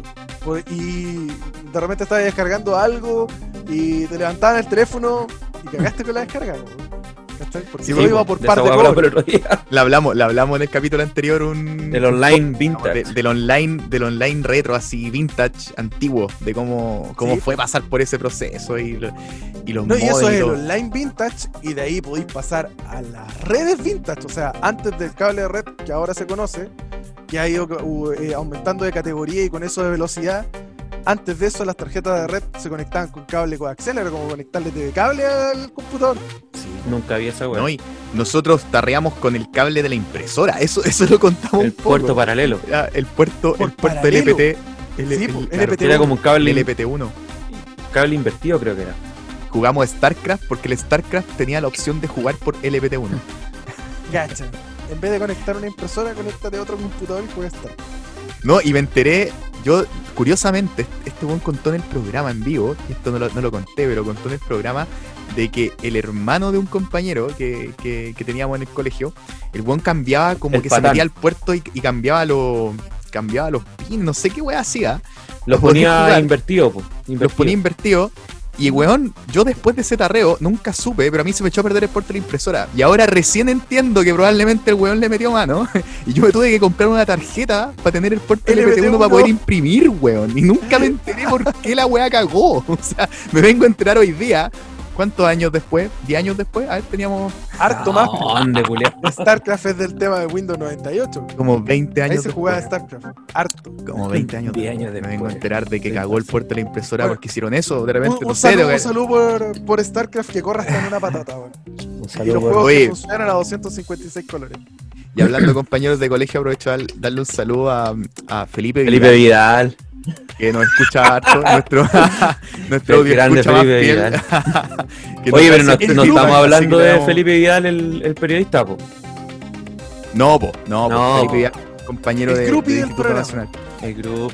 Y de repente estabas descargando algo y te levantaban el teléfono y cagaste con la descarga. ¿no? ¿Cachai? Porque Sí, todo pues, iba por de par esa de. La hablamos, la (laughs) hablamos en el capítulo anterior, un Del online (laughs) de- vintage. del online, del online retro, así vintage, antiguo, de cómo, cómo Sí. fue pasar por ese proceso y, lo- y los No, y eso es el online vintage y de ahí podéis pasar a las redes vintage, o sea, antes del cable de red que ahora se conoce, que ha ido uh, eh, aumentando de categoría y con eso de velocidad. Antes de eso las tarjetas de red se conectaban con cable coaxial, era como conectarle de cable al computador. Nunca había esa weá. ¿no? Y nosotros tarreamos con el cable de la impresora, eso, eso lo contamos el un poco. puerto paralelo. El puerto, Por el puerto paralelo. LPT. Sí, el- po, claro, LPT. Era como un cable, el LPT1. cable invertido, creo que era. Jugamos StarCraft porque el StarCraft tenía la opción de jugar por LPT1. (laughs) Gacha. En vez de conectar una impresora, conéctate a otro computador y juega estar. No, y me enteré, yo, curiosamente, este buen contó en el programa en vivo, y esto no lo, no lo conté, pero contó en el programa, de que el hermano de un compañero que, que- que teníamos en el colegio, el buen cambiaba como El que se patán. metía al puerto y, y cambiaba los cambiaba los pins, no sé qué wea hacía, Los ponía invertido, pues. los ponía invertidos. Y weón, yo después de ese tarreo nunca supe, pero a mí se me echó a perder el puerto de la impresora. Y ahora recién entiendo que probablemente el weón le metió mano. (laughs) Y yo me tuve que comprar una tarjeta para tener el puerto LPT1 para LPT1. poder imprimir, weón. Y nunca me enteré por qué la weá cagó. (laughs) O sea, me vengo a enterar hoy día. ¿Cuántos años después? ¿10 años después? A ver, teníamos Harto más. ¿Dónde? (laughs) StarCraft es del tema de Windows 98. como 20 Ahí años se después. jugaba StarCraft. Harto. Como 20 años 10 después. años Me vengo a después. enterar de que cagó el puerto de la impresora Bueno. porque hicieron eso. De repente, Un, un no sé. saludo, un saludo por, por StarCraft que corra hasta en una patata, weón. Un Y los saludo, juegos Oye. que funcionan a 256 colores. Y hablando de (laughs) compañeros de colegio, aprovecho a darle un saludo a, a Felipe, Felipe Vidal, Vidal. Que nos escucha harto, nuestro, (laughs) nuestro El grande escucha más Felipe fiel. Vidal. (laughs) Que Oye, pero no, estamos hablando de Felipe Vidal, el, el periodista, po. No, po, no, po, No, Felipe po. Vidal, compañero El de, del del Instituto programa. Nacional. El grupo.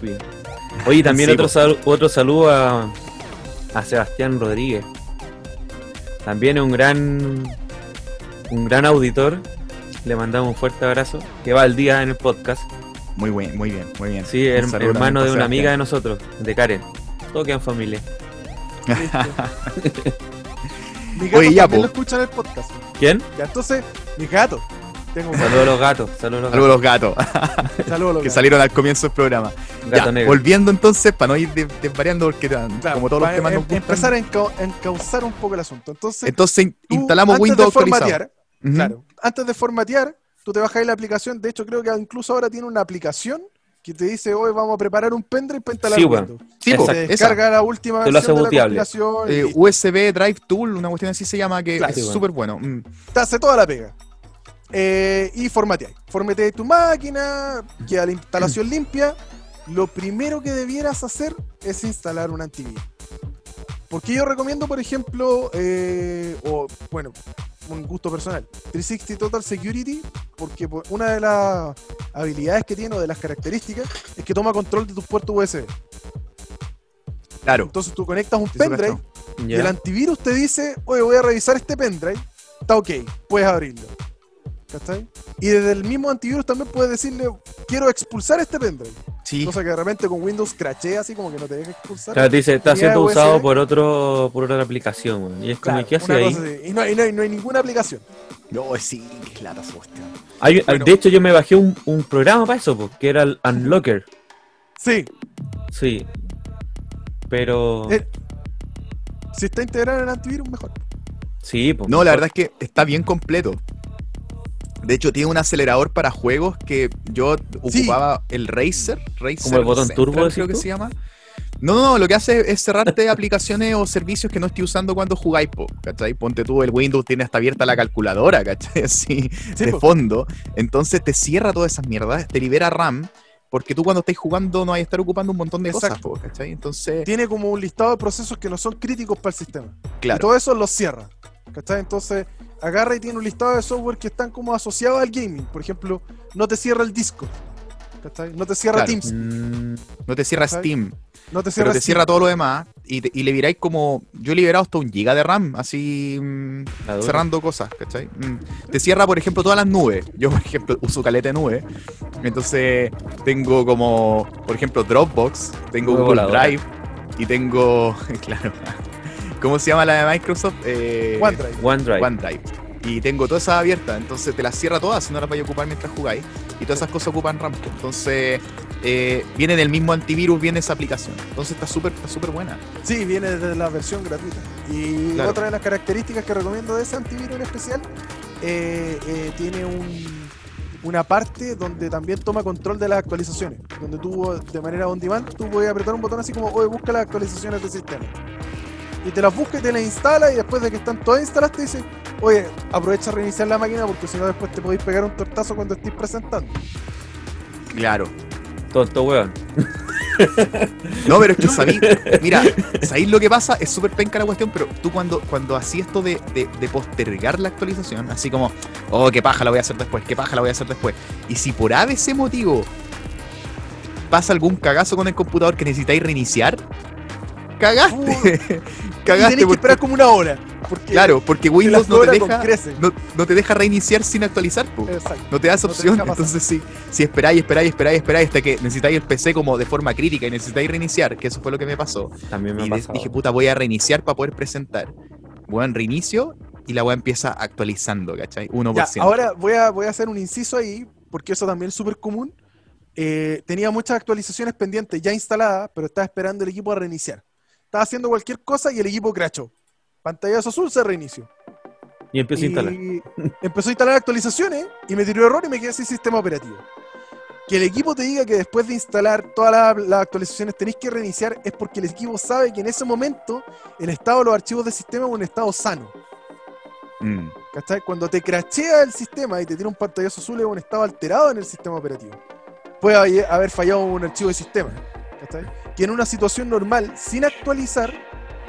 Oye, también Sí, otro, sal- otro saludo a, a Sebastián Rodríguez. También es un gran un gran auditor. Le mandamos un fuerte abrazo. Que va al día en el podcast. Muy bien, muy bien, muy bien. Sí, her- hermano de una amiga de nosotros, de Karen. Todo queda en familia. (laughs) Mis gatos Oye, ya, también po. lo escuchan el podcast. ¿Quién? Ya, entonces, mis gatos. Tengo Saludos a los gatos. Saludos a los Saludos a los gatos (laughs) saludos a los que gatos. salieron al comienzo del programa. Ya, volviendo entonces, para no ir de- desvariando, porque Claro, como todos los temas em- nos gustan. empezar a encau- a encauzar un poco el asunto. Entonces, Entonces instalamos antes Windows de actualizado. formatear, antes de formatear, tú te bajas la aplicación. De hecho, creo que incluso ahora tiene una aplicación que te dice, hoy vamos a preparar un pendrive para instalar Sí. Windows. Sí. Se esa. descarga la última Te lo hace versión de la y Eh. USB Drive Tool, una cuestión así se llama, que Claro. es Sí, bueno. súper bueno. Mm. te hace toda la pega. Eh, y formateáis. Formateáis tu máquina, queda la instalación limpia. Lo primero que debieras hacer es instalar un antivirus. Porque yo recomiendo, por ejemplo, eh, o bueno, un gusto personal, 360 Total Security, porque por- una de las habilidades que tiene o de las características es que toma control de tus puertos USB. Claro. Entonces tú conectas un pendrive y el antivirus te dice, oye, voy a revisar este pendrive, está ok, puedes abrirlo. ¿Cachai? Y desde el mismo antivirus también puedes decirle, quiero expulsar este pendrive. Sí, Cosa que de repente con Windows crachea así como que no te deja expulsar. Claro, te dice, está siendo USB. usado por otro por otra aplicación. Y es como, Claro, ¿qué hace ahí? Y no, y no hay- no hay ninguna aplicación. no, sí, qué lata. Hay- Bueno. De hecho, yo me bajé un, un programa para eso, po, que era el Unlocker. Sí, Sí. Pero. Eh. si está integrado en el antivirus, mejor. sí, pues. No, la verdad es que está bien completo. De hecho, tiene un acelerador para juegos que yo Sí. ocupaba el Razer. Razer Como el botón Central, turbo, creo que tú. se llama. No, no, no, lo que hace es cerrarte (laughs) aplicaciones o servicios que no estoy usando cuando jugáis, po, ¿cachai? Ponte tú, el Windows tiene hasta abierta la calculadora, ¿cachai? (laughs) Así, Sí, de po. fondo. Entonces te cierra todas esas mierdas, te libera RAM, porque tú cuando estáis jugando no hay que estar ocupando un montón de Exacto. cosas, po, ¿cachai? Entonces, Tiene como un listado de procesos que no son críticos para el sistema. Y claro, todo eso los cierra. ¿Cachai? Entonces, agarra y tiene un listado de software que están como asociados al gaming. Por ejemplo, no te cierra el disco. ¿Cachai? No te cierra Claro. Teams. Mm, no te cierra ¿cachai? Steam, No te cierra pero te Steam. cierra todo lo demás y, te- y le viráis como. Yo he liberado hasta un giga de RAM, así. mm, cerrando cosas, ¿cachai? Mm. Te cierra, por ejemplo, todas las nubes. Yo, por ejemplo, uso caleta de nube. Entonces, tengo como, por ejemplo, Dropbox, tengo Google. Drive y tengo, (laughs) claro, ¿cómo se llama la de Microsoft? Eh, OneDrive. OneDrive. OneDrive. Y tengo todas esas abiertas, entonces te las cierra todas, si no las vais a ocupar mientras jugáis. Y todas esas cosas ocupan RAM. pues. Entonces, eh, viene del mismo antivirus, viene esa aplicación. Entonces está súper está súper buena. Sí, viene desde la versión gratuita. Y Claro. otra de las características que recomiendo de ese antivirus en especial, eh, eh, tiene un- una parte donde también toma control de las actualizaciones. Donde tú, de manera on demand, tú puedes apretar un botón así como, oye, busca las actualizaciones del sistema. Y te las busca y te las instala y después de que están todas instaladas te dice, oye, aprovecha a reiniciar la máquina porque si no después te podéis pegar un tortazo cuando estés presentando. Claro. Tonto, weón. (laughs) No, pero es que sabéis, mira, sabéis lo que pasa, es súper penca la cuestión, pero tú cuando, cuando hacías esto de, de- de postergar la actualización, así como, oh, qué paja la voy a hacer después, qué paja la voy a hacer después, y si por ABC motivo pasa algún cagazo con el computador que necesitáis reiniciar, cagaste, (laughs) Uh, y cagaste, tenés que porque- esperar como una hora. Porque claro, porque que Windows no te, deja, crece. no, no te deja reiniciar sin actualizar, po. Exacto. No te da esa No te opción. Entonces, si, si esperáis, esperáis, esperáis, esperáis hasta que necesitáis el PC como de forma crítica y necesitáis reiniciar, que eso fue lo que me pasó. También me Y pasado. dije, puta, voy a reiniciar para poder presentar. Buen reinicio y la weá empieza actualizando, ¿cachai? 1%. Ya, ahora voy a, voy a hacer un inciso ahí, porque eso también es súper común. Eh, tenía muchas actualizaciones pendientes ya instaladas, pero estaba esperando el equipo a reiniciar. Estaba haciendo cualquier cosa y el equipo crachó. Pantallazo azul se reinició. Y empiezo a instalar. Empezó a instalar actualizaciones y me tiró error y me quedé sin sistema operativo. Que el equipo te diga que después de instalar todas las, las actualizaciones tenéis que reiniciar es porque el equipo sabe que en ese momento el estado de los archivos del sistema es un estado sano. Mm, ¿Cachai? Cuando te crachea el sistema y te tira un pantallazo azul es un estado alterado en el sistema operativo. Puede haber fallado un archivo de sistema. ¿Cachai? Que en una situación normal, sin actualizar,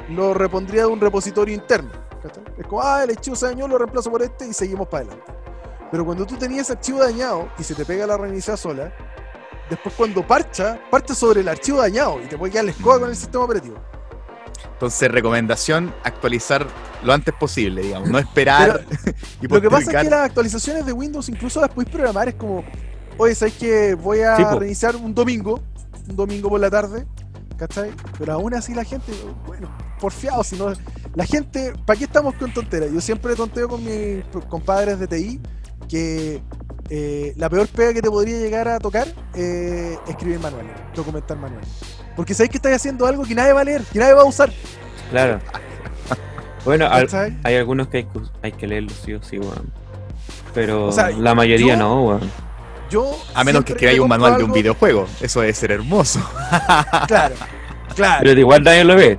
lo repondría de un repositorio interno. Es como, ah, el archivo se dañó, lo reemplazo por este y seguimos para adelante. Pero cuando tú tenías ese archivo dañado y se te pega la reiniciada sola, después cuando parcha, parcha sobre el archivo dañado y te puede quedar la escoba con el sistema operativo. Entonces, recomendación, actualizar lo antes posible, digamos. No esperar (laughs) y Lo que pasa es que las actualizaciones de Windows incluso las podéis programar, es como oye, ¿sabes que Voy a Sí, reiniciar un domingo, un domingo por la tarde, ¿cachai? Pero aún así la gente, bueno, porfiado, si no. La gente, ¿para qué estamos con tonteras? Yo siempre tonteo con mis compadres de TI que eh, la peor pega que te podría llegar a tocar es escribir manuales, documentar manuales. Porque sabéis que estáis haciendo algo que nadie va a leer, que nadie va a usar. Claro. (laughs) Bueno, al- hay algunos que hay, que- hay que leerlos sí o sí, weón. Pero O sea, la mayoría yo- no, weón. Yo A menos que siempre escribáis un manual de un videojuego. Eso debe ser hermoso. (laughs) Claro, claro. Pero igual nadie lo ve.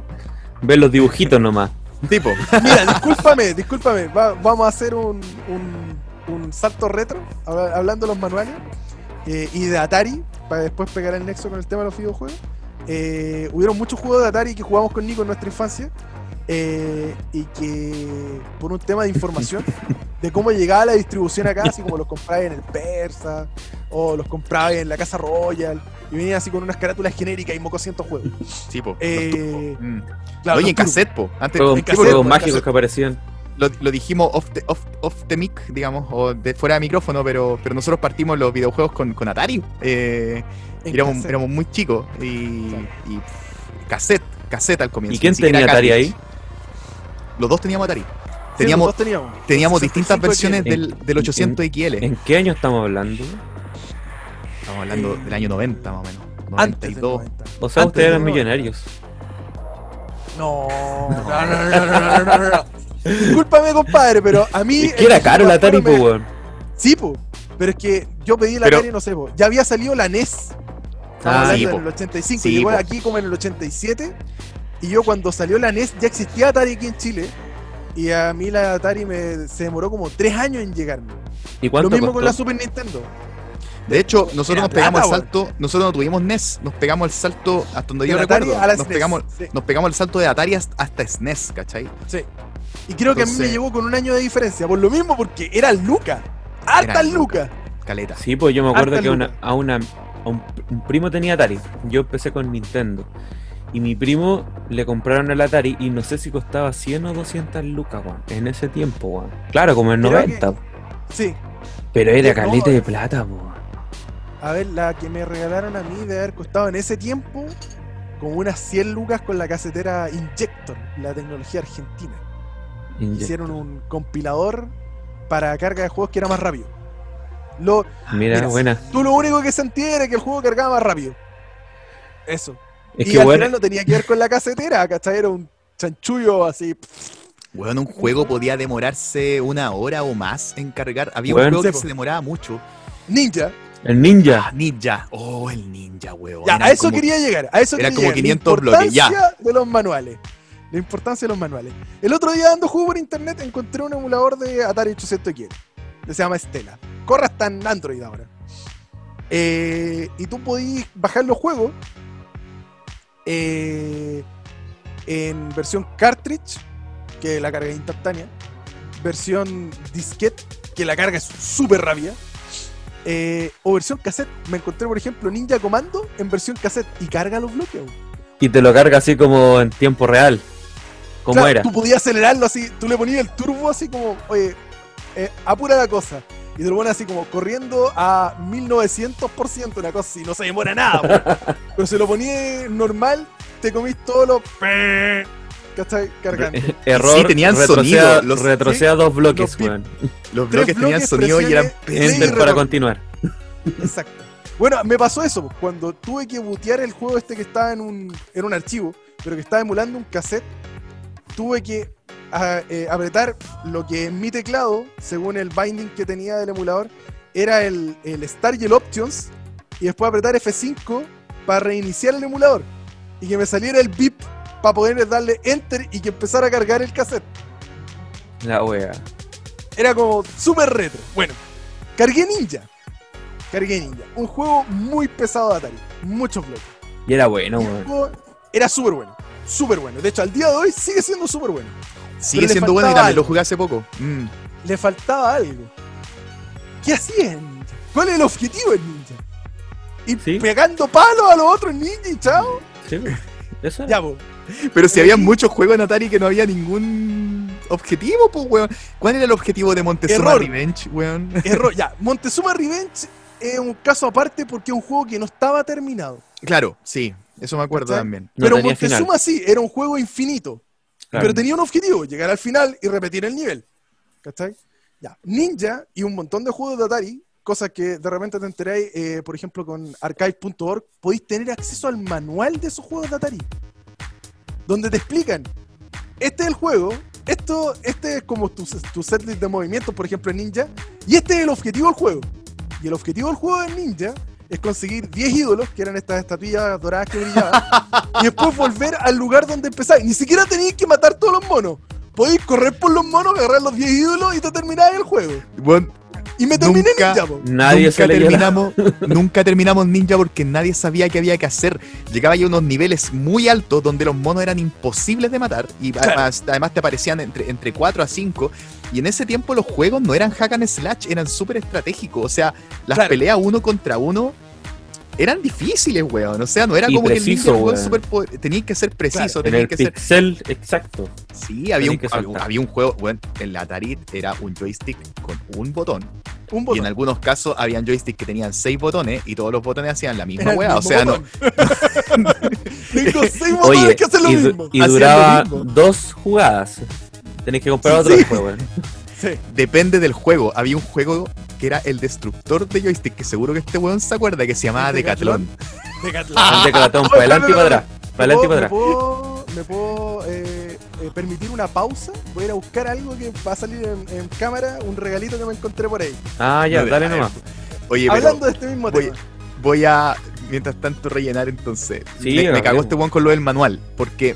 Ve los dibujitos nomás. tipo, Mira, (laughs) discúlpame, discúlpame. va- vamos a hacer un, un, un salto retro, habla- hablando de los manuales eh, y de Atari, para después pegar el nexo con el tema de los videojuegos. Eh, hubieron muchos juegos de Atari que jugamos con Nico en nuestra infancia eh, y que por un tema de información de cómo llegaba la distribución acá, así como los compraba en el Persa o los compraba en la Casa Royal y venían así con unas carátulas genéricas y moco cientos juegos. tipo. Eh, Mm. claro, Oye, en cassette, po. Antes, Juegos, en cassette, juegos po, en mágicos que aparecían. Lo, lo dijimos off the, off, off the mic, digamos, o de fuera de micrófono, pero, pero nosotros partimos los videojuegos con, con Atari. Eh, éramos, éramos muy chicos y, y cassette, cassette al comienzo. ¿Y quién tenía Atari cartridge. ahí? Los dos teníamos Atari. Teníamos, sí, teníamos. teníamos distintas versiones del, del 800 XL. ¿En, qué año estamos hablando? Estamos hablando eh, del año 90 más o menos. 92. Antes del O sea, ustedes eran millonarios. No, no, compadre, pero a mí. Es que era caro la Atari, pues, weón. Sí, pues. Pero es que yo pedí la pero... Atari, no sé, pues. Ya había salido la NES. Ah, sí, en el 85. Sí, llegó aquí como en el 87. Y yo cuando salió la NES ya existía Atari aquí en Chile. Y a mí la Atari me, se demoró como tres años en llegarme. ¿Y Lo cuánto mismo costó? con la Super Nintendo. De hecho, nosotros nos pegamos plata, el salto, nosotros no tuvimos NES, nos pegamos el salto, hasta donde yo recuerdo, a nos SNES. pegamos, Sí, nos pegamos el salto de Atari hasta- SNES, ¿cachai? sí. Y creo que a mí me llegó con un año de diferencia. Por lo mismo, porque era Luca. Hartas Eran Lucas. Caleta. Sí, pues yo me acuerdo Harta que una- luca. a, una, a un, un primo tenía Atari. Yo empecé con Nintendo. Y mi primo le compraron el Atari y no sé si costaba 100 o 200 lucas, weón. En ese tiempo, weón. Claro, como en Creo 90. Sí. Pero era No, caleta eh. de plata, weón. A ver, la que me regalaron a mí de haber costado en ese tiempo como unas 100 lucas con la casetera Injector, la tecnología argentina. Inye- Hicieron un compilador para carga de juegos que era más rápido. Lo, Mira, Mira, buena. tú lo único que sentías era que el juego cargaba más rápido. Eso. Es y que al bueno, final no tenía que ver con la casetera, ¿cachai? Era un chanchullo así. Weón, un juego podía demorarse una hora o más en cargar. Había Weón, un juego que se demoraba mucho. Ninja. el ninja. Ah, Ninja. Oh, el Ninja, weón. Ya, a eso como- quería llegar. A eso era quería como llegar. 500 bloques, ya. La importancia de los manuales. La importancia de los manuales. El otro día dando juego por internet encontré un emulador de Atari 800 XL. Que se llama Stella. Corre hasta en Android ahora. Eh, y tú podías bajar los juegos eh, en versión cartridge, que la carga es instantánea. Versión disquete, que la carga es súper rápida. eh, o versión cassette. Me encontré, por ejemplo, Ninja Commando en versión cassette y carga los bloques. weón. Y te lo carga así como en tiempo real. Como Claro, era. Tú podías acelerarlo así, tú le ponías el turbo así como, oye, eh, apura la cosa. Y lo pones así como corriendo a 1900%, una cosa así, no se demora nada. weón. (laughs) Pero si lo ponías normal, te comís todos los... ¿Cachai? Cargando. Error. Sí, tenían sonido, los- retroceda dos bloques, los weón. Los bloques tenían bloques, sonido y eran Enter para continuar. Exacto. Bueno, me pasó eso, pues, cuando tuve que bootear el juego este que estaba en un, en un archivo, pero que estaba emulando un cassette, tuve que a- eh, apretar lo que en mi teclado, según el binding que tenía del emulador, era el, el Start y el Options, y después apretar F5 para reiniciar el emulador, y que me saliera el bip para poder darle Enter y que empezara a cargar el cassette. La wea. Era como súper retro. Bueno, cargué Ninja. Cargué Ninja. Un juego muy pesado de Atari. Muchos bloques. Y era bueno, weón. era súper bueno. Súper bueno. De hecho, al día de hoy sigue siendo súper bueno. Sigue siendo bueno y también lo jugué hace poco. Mm. Le faltaba algo. ¿Qué hacía en Ninja? ¿Cuál es el objetivo en Ninja? Ir Sí. pegando palos a los otros ninjas y chao. Sí. Eso era. Ya, po. Pero si había muchos juegos en Atari que no había ningún objetivo, pues, weón. ¿Cuál era el objetivo de Montezuma Error. Revenge, weón? Error. (laughs) Ya, Montezuma Revenge es un caso aparte porque es un juego que no estaba terminado. Claro, sí, eso me acuerdo ¿Cachai? también. No pero Montezuma sí, era un juego infinito. Claro. Pero tenía un objetivo, llegar al final y repetir el nivel. ¿Cachai? Ya. Ninja y un montón de juegos de Atari, cosas que de repente te enteráis, eh, por ejemplo, con archive.org, podéis tener acceso al manual de esos juegos de Atari. Donde te explican, este es el juego, esto, este es como tu, tu setlist de movimientos, por ejemplo, en Ninja, y este es el objetivo del juego. Y el objetivo del juego en Ninja es conseguir 10 ídolos, que eran estas estatuillas doradas que brillaban, y después volver al lugar donde empezáis. Ni siquiera tenéis que matar todos los monos. Podéis correr por los monos, agarrar los 10 ídolos y te termináis el juego. Bueno, Y me terminé Nunca- Ninja, po. Nadie nunca terminamos, (laughs) nunca terminamos Ninja porque nadie sabía qué había que hacer. Llegaba ya a unos niveles muy altos donde los monos eran imposibles de matar y además, además te aparecían entre, entre 4 a 5. Y en ese tiempo los juegos no eran hack and slash, eran súper estratégicos. O sea, las Claro. peleas uno contra uno eran difíciles, weón. O sea, no era Y como que el preciso, ninja Tenías que ser preciso, En tenías el que ser pixel exacto. Sí, había un, había un juego, bueno, en la Atari era un joystick con un botón. Un Y en algunos casos habían joysticks que tenían seis botones y todos los botones hacían la misma weá. O sea, no. botón. (laughs) Tengo seis (laughs) botones Oye, que hacen lo y, mismo. y Hacían duraba lo mismo. dos jugadas. Tenés que comprar Sí, otro sí. juego. (laughs) ¿eh? Sí. Depende del juego. Había un juego que era el destructor de joystick, que seguro que este weón se acuerda, que se llamaba ¿El Decathlon. (laughs) Decathlon. El Decathlon, para adelante y para atrás. Para adelante y para ¿Me atrás. puedo, me puedo eh, eh, permitir una pausa? Voy a ir a buscar algo que va a salir en, en cámara, un regalito que me encontré por ahí. Ah, ya, No, dale nomás. Oye, pero Hablando de este mismo voy- tema. voy a, mientras tanto, rellenar entonces. Sí, me, cagó este weón con lo del manual, porque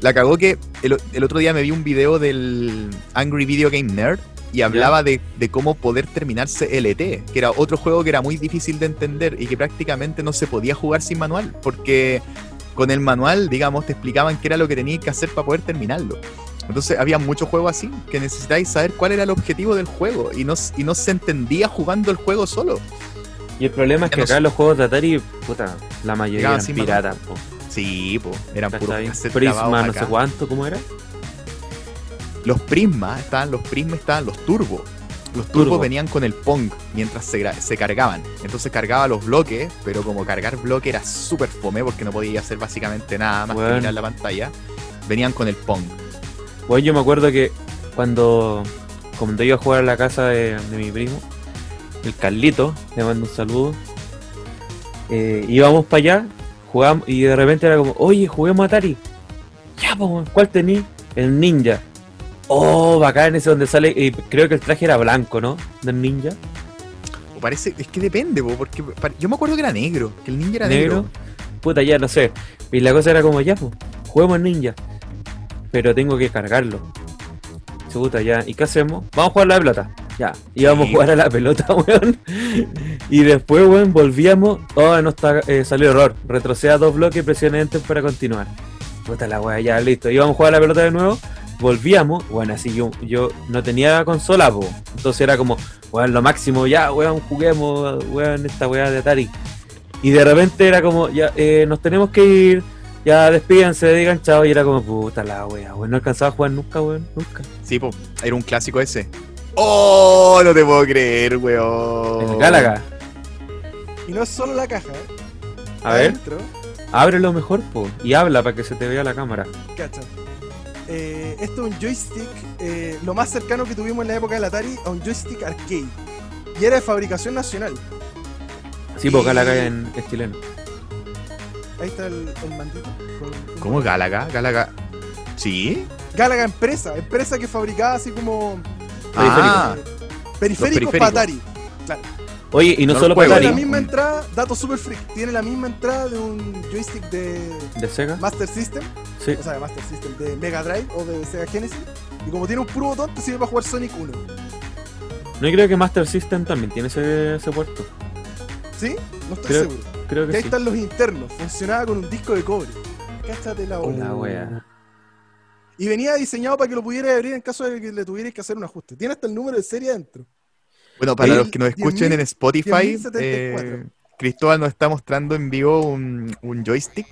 la cagó que el, el otro día me vi un video del Angry Video Game Nerd y hablaba de, de cómo poder terminarse LT, que era otro juego que era muy difícil de entender y que prácticamente no se podía jugar sin manual, porque con el manual, digamos, te explicaban qué era lo que tenías que hacer para poder terminarlo. Entonces había muchos juegos así que necesitáis saber cuál era el objetivo del juego y no, y no se entendía jugando el juego solo. Y el problema es que acá los juegos de Atari, puta, la mayoría eran piratas. Sí, po, eran puros Prisma, no sé cuánto, ¿cómo era? Los Prisma estaban los Prisma estaban los Turbo. Los Turbo Turbo. venían con el Pong mientras se, se cargaban. Entonces cargaba los bloques, pero como cargar bloque era súper fome porque no podía hacer básicamente nada más Bueno. que mirar la pantalla. Venían con el Pong. Bueno, yo me acuerdo que cuando, cuando iba a jugar a la casa de, de mi primo, el Carlito, le mando un saludo, eh, íbamos para allá, jugábamos, y de repente era como, oye, juguemos Atari. Ya, pues, ¿cuál tení? El ninja. Oh, bacán ese donde sale, eh, creo que el traje era blanco, ¿no? Del ninja. O parece, es que depende, po, porque yo me acuerdo que era negro, que el ninja era negro. negro. Puta, ya no sé. Y la cosa era como, ya, pues, juguemos ninja. Pero tengo que cargarlo. Puta, ya. ¿Y qué hacemos? Vamos a jugar la pelota. Ya. Íbamos Sí. a jugar a la pelota, (laughs) weón. Y después, weón, volvíamos. Oh, no está, eh, salió error. Retroceda dos bloques y presione enter para continuar. Puta la weá, ya, listo. Íbamos a jugar a la pelota de nuevo. Volvíamos. Bueno, así yo, yo no tenía consola, po. Entonces era como, weón, lo máximo, ya, weón, juguemos, weón, esta weá de Atari. Y de repente era como, ya, eh, nos tenemos que ir, ya despídense, digan chao, y era como, puta la wea, weón, no alcanzaba a jugar nunca, weón, nunca. Sí, po, era un clásico ese. ¡Oh! No te puedo creer, weón. El Galaga, Y no es solo la caja. ¿eh? a ver, Adentro, ábrelo mejor, po, y habla para que se te vea la cámara. cacha. Eh, esto es un joystick, eh, lo más cercano que tuvimos en la época del Atari a un joystick arcade. Y era de fabricación nacional. Sí, Y- Galaga en es chileno. Ahí está el, el mandito. con- ¿Cómo Galaga? Galaga. ¿Sí? Galaga Empresa, empresa que fabricaba así como Ah, periféricos periféricos. para Atari. Oye, y no, No solo para Tiene la Atari, misma entrada, dato super freak, tiene la misma entrada de un joystick de de Sega, Master System, sí. o sea, de Master System, de Mega Drive o de Sega Genesis. Y como tiene un puro botón, te sirve para jugar Sonic 1. No, y creo que Master System también tiene ese, ese puerto. ¿Sí? No estoy Creo- seguro. Creo Y que ahí sí. están los internos. Funcionaba con un disco de cobre. Cáchate la bola. La wea. Y venía diseñado para que lo pudieras abrir en caso de que le tuvieras que hacer un ajuste. Tiene hasta el número de serie adentro. Bueno, para los que nos escuchen en 10.000, Spotify, 10.074. eh, Cristóbal nos está mostrando en vivo un, un joystick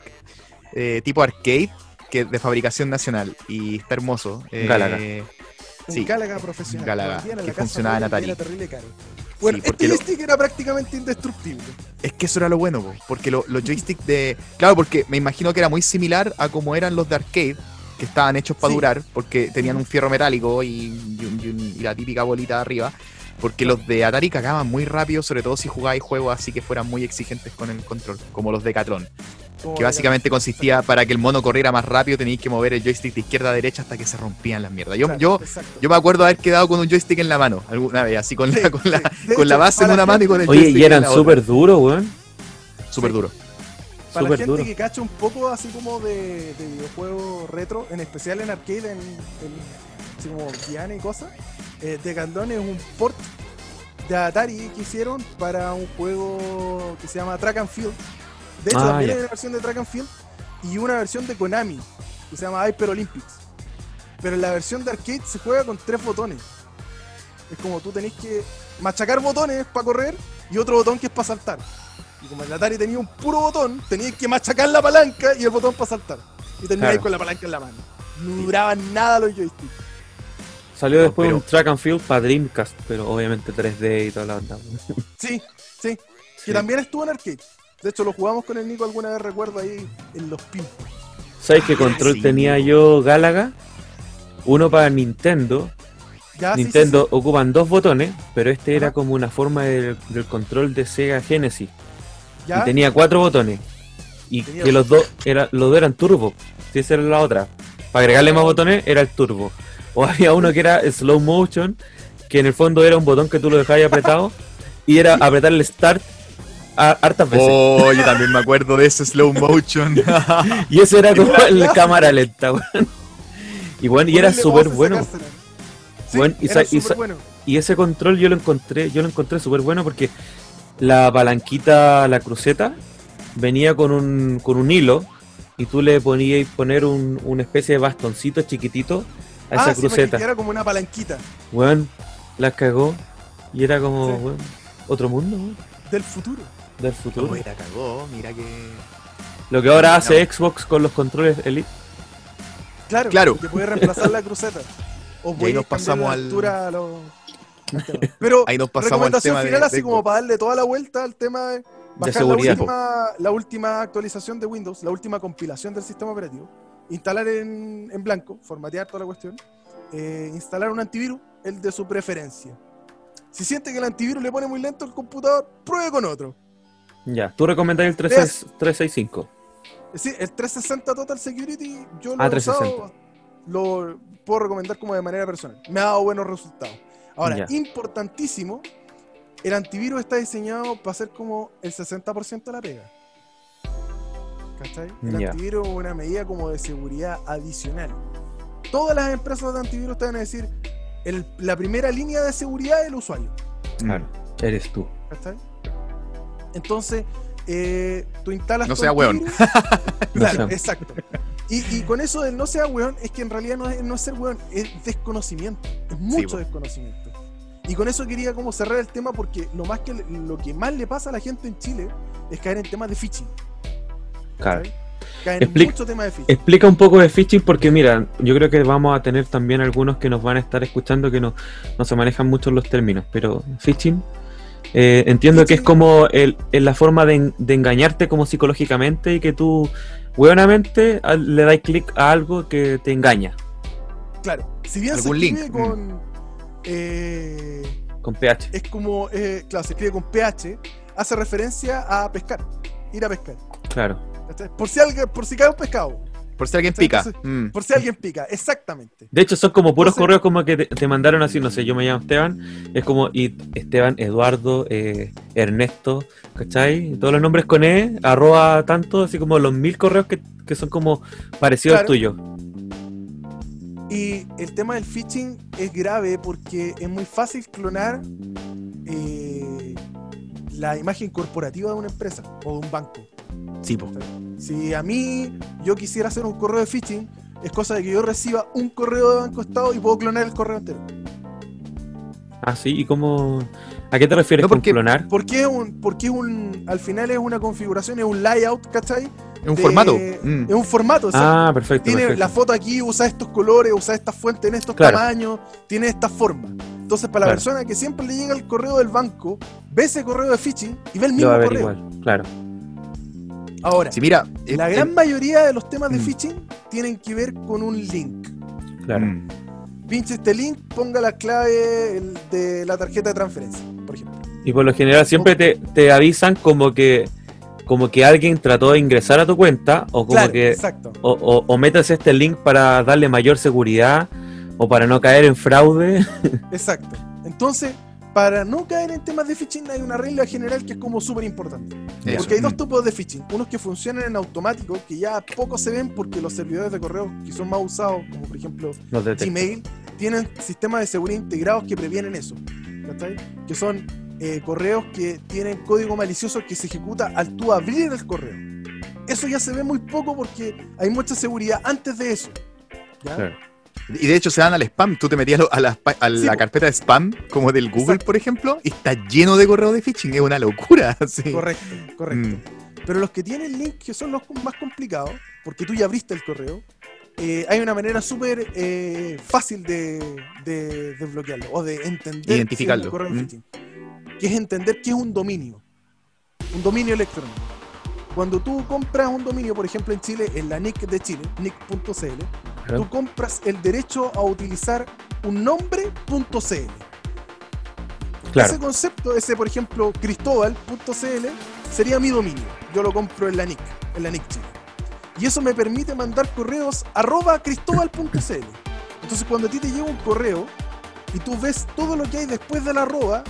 eh, tipo arcade que es de fabricación nacional y está hermoso. Eh, Galaga. Un Sí, Galaga profesional. Galaga, que funcionaba en Atari. Terrible caro. Bueno, Sí, este lo- joystick era prácticamente indestructible. Es que eso era lo bueno, po, porque lo- los joysticks de. Claro, porque me imagino que era muy similar a como eran los de arcade, que estaban hechos para Sí. durar, porque tenían un fierro metálico y, y un- y un- y la típica bolita de arriba. Porque los de Atari cagaban muy rápido, sobre todo si jugabais juegos así que fueran muy exigentes con el control, como los de Catron. Como Que básicamente consistía para que el mono corriera más rápido, tenéis que mover el joystick de izquierda a derecha hasta que se rompían las mierdas. Yo, Claro, yo, exacto. yo me acuerdo haber quedado con un joystick en la mano alguna vez, así con Sí, la, con la, sí. Con la base en una la mano y con el Oye, joystick y eran en la otra. súper duros, weón. Súper Sí. Para la gente duro. que cacha un poco así como de, de videojuegos retro, en especial en arcade, en, en- así como Diana y cosas, eh, The Gandon es un port de Atari que hicieron para un juego que se llama Track and Field. De hecho, Ah, también hay una versión de Track and Field y una versión de Konami que se llama Hyper Olympics. Pero en la versión de arcade se juega con tres botones. Es como tú tenés que machacar botones para correr y otro botón que es para saltar. Y como el Atari tenía un puro botón, tenías que machacar la palanca y el botón para saltar. Y termináis Claro. con la palanca en la mano. No duraban nada los joysticks. Salió No, después pero- un track and field para Dreamcast, pero obviamente 3D y toda la onda. Sí, (laughs) sí. Sí. Que también estuvo en arcade. De hecho, lo jugamos con el Nico alguna vez, recuerdo ahí en los pins. ¿Sabes qué control sí. tenía yo Galaga? Uno para Nintendo. Ya, Ah, sí, sí, Nintendo sí. ocupan dos botones, pero este era como una forma del, del control de Sega Genesis. Ya, Y tenía cuatro botones. Y Tenía que los dos era, los dos eran turbo. Si esa era la otra. Para agregarle más botones era el turbo. O (laughs) había uno que era slow motion, que en el fondo era un botón que tú lo dejabas apretado. Y era apretar el start a- hartas veces. Oh, yo (laughs) también me acuerdo de ese slow motion. (laughs) Y ese era como clásico. cámara lenta, weón. Y bueno, y era súper bueno. sacársela. Sí, Bueno, y era bueno. Y ese control yo lo encontré, yo lo encontré súper bueno porque la palanquita, la cruceta, venía con un, con un hilo y tú le ponías poner un, una especie de bastoncito chiquitito a esa Ah, sí, me cruceta. era como una palanquita Weón, la cagó y era como, Sí. weón, otro mundo, weón, del futuro. del futuro. La cagó, mira que. Lo que ahora No. hace Xbox con los controles Elite. Claro, Claro. que puede reemplazar la cruceta. (laughs) O ahí puede nos pasamos la al- altura a los... (laughs) Pero Ahí nos pasamos al de- final, así de como para darle toda la vuelta al tema de bajar la seguridad. última, la última actualización de Windows, la última compilación del sistema operativo, instalar en, en blanco, formatear toda la cuestión, eh, instalar un antivirus, el de su preferencia. Si siente que el antivirus le pone muy lento el computador, pruebe con otro. Ya, tú recomendás el 3, 365. Es decir, el 360 Total Security, yo lo Ah, he usado, 360. lo puedo recomendar como de manera personal. Me ha dado buenos resultados. Ahora, Ya. importantísimo, el antivirus está diseñado para hacer como el 60% de la pega. ¿Cachai? El antivirus es una medida como de seguridad adicional. Todas las empresas de antivirus te van a decir, el- la primera línea de seguridad es el usuario. Claro, eres tú. ¿Cachai? Entonces, eh, tú instalas No tu sea weón. (laughs) claro, sea- exacto. Y, y con eso del no sea weón, es que en realidad no es, no es ser weón, es desconocimiento. Es mucho desconocimiento. Y con eso quería como cerrar el tema porque lo más que lo que más le pasa a la gente en Chile es caer en temas de phishing. Claro. Caen en mucho tema de phishing. Explica un poco de phishing porque mira, yo creo que vamos a tener también algunos que nos van a estar escuchando que no, no se manejan mucho los términos, pero phishing eh, entiendo que es como el, el la forma de, en- de engañarte como psicológicamente y que tú hueonamente le das clic a algo que te engaña Claro. Si bien se Algún escribe link, con. eh, con PH. es como. eh, claro, se escribe con PH, hace referencia a pescar. Ir a pescar. Claro. Por si alguien, por si cae un pescado. Por si alguien pica. entonces- Mm. Por si alguien pica. Exactamente. De hecho, son como puros Entonces- correos como que te, te mandaron así, no sé, yo me llamo Esteban, es como y Esteban, Eduardo, eh, Ernesto, ¿cachai? Todos los nombres con E, arroba tanto, así como los mil correos que, que son como parecidos al Claro. tuyo. Y el tema del phishing es grave porque es muy fácil clonar eh, la imagen corporativa de una empresa o de un banco. Sí, po. Si a mí yo quisiera hacer un correo de phishing, es cosa de que yo reciba un correo de Banco Estado y puedo clonar el correo entero. Ah, sí, ¿y cómo? ¿A qué te refieres No, con porque- clonar? Porque es un, porque es un, al final es una configuración, es un layout, ¿cachai? Es un De- formato. Mm. Es un formato. Ah, perfecto. Tiene perfecto. la foto aquí, usa estos colores, usa estas fuentes en estos Claro. tamaños, tiene esta forma. Entonces para la Claro. persona que siempre le llega el correo del banco, ve ese correo de phishing y ve el Lo mismo va a ver correo. igual, claro. Ahora, Sí, mira. la gran mayoría de los temas de Mm. phishing tienen que ver con un link. Claro. mm, Pinche este link, ponga la clave de la tarjeta de transferencia, por ejemplo. Y por lo general siempre te, te avisan como que como que alguien trató de ingresar a tu cuenta o como Claro, que exacto. o, o, o metas este link para darle mayor seguridad o para no caer en fraude. (laughs) Exacto. Entonces, para no caer en temas de phishing hay una regla general que es como súper importante. Porque hay dos Mm. tipos de phishing. Unos que funcionan en automático, que ya poco se ven porque los servidores de correo que son más usados, como por ejemplo. Gmail, tienen sistemas de seguridad integrados que previenen eso. ¿cachai? Que son eh, correos que tienen código malicioso que se ejecuta al tú abrir el correo. Eso ya se ve muy poco porque hay mucha seguridad antes de eso. ¿ya? Y de hecho se dan al spam. Tú te metías a la, a la carpeta de spam, como del Google, Exacto. por ejemplo, y está lleno de correos de phishing. Es una locura. (laughs) sí. Correcto, correcto. Mm. Pero los que tienen link, que son los más complicados, porque tú ya abriste el correo, eh, hay una manera súper eh, fácil de, de desbloquearlo o de entender si es Identificarlo. un correo Mm. phishing, que es entender qué es un dominio, un dominio electrónico. Cuando tú compras un dominio, por ejemplo en Chile, en la NIC de Chile, nic.cl, tú compras el derecho a utilizar un nombre.cl. Ese concepto, ese por ejemplo, cristóbal.cl, sería mi dominio. Yo lo compro en la NIC, en la NIC Chile. Y eso me permite mandar correos arroba cristóbal.cl. Entonces cuando a ti te llega un correo y tú ves todo lo que hay después de la arroba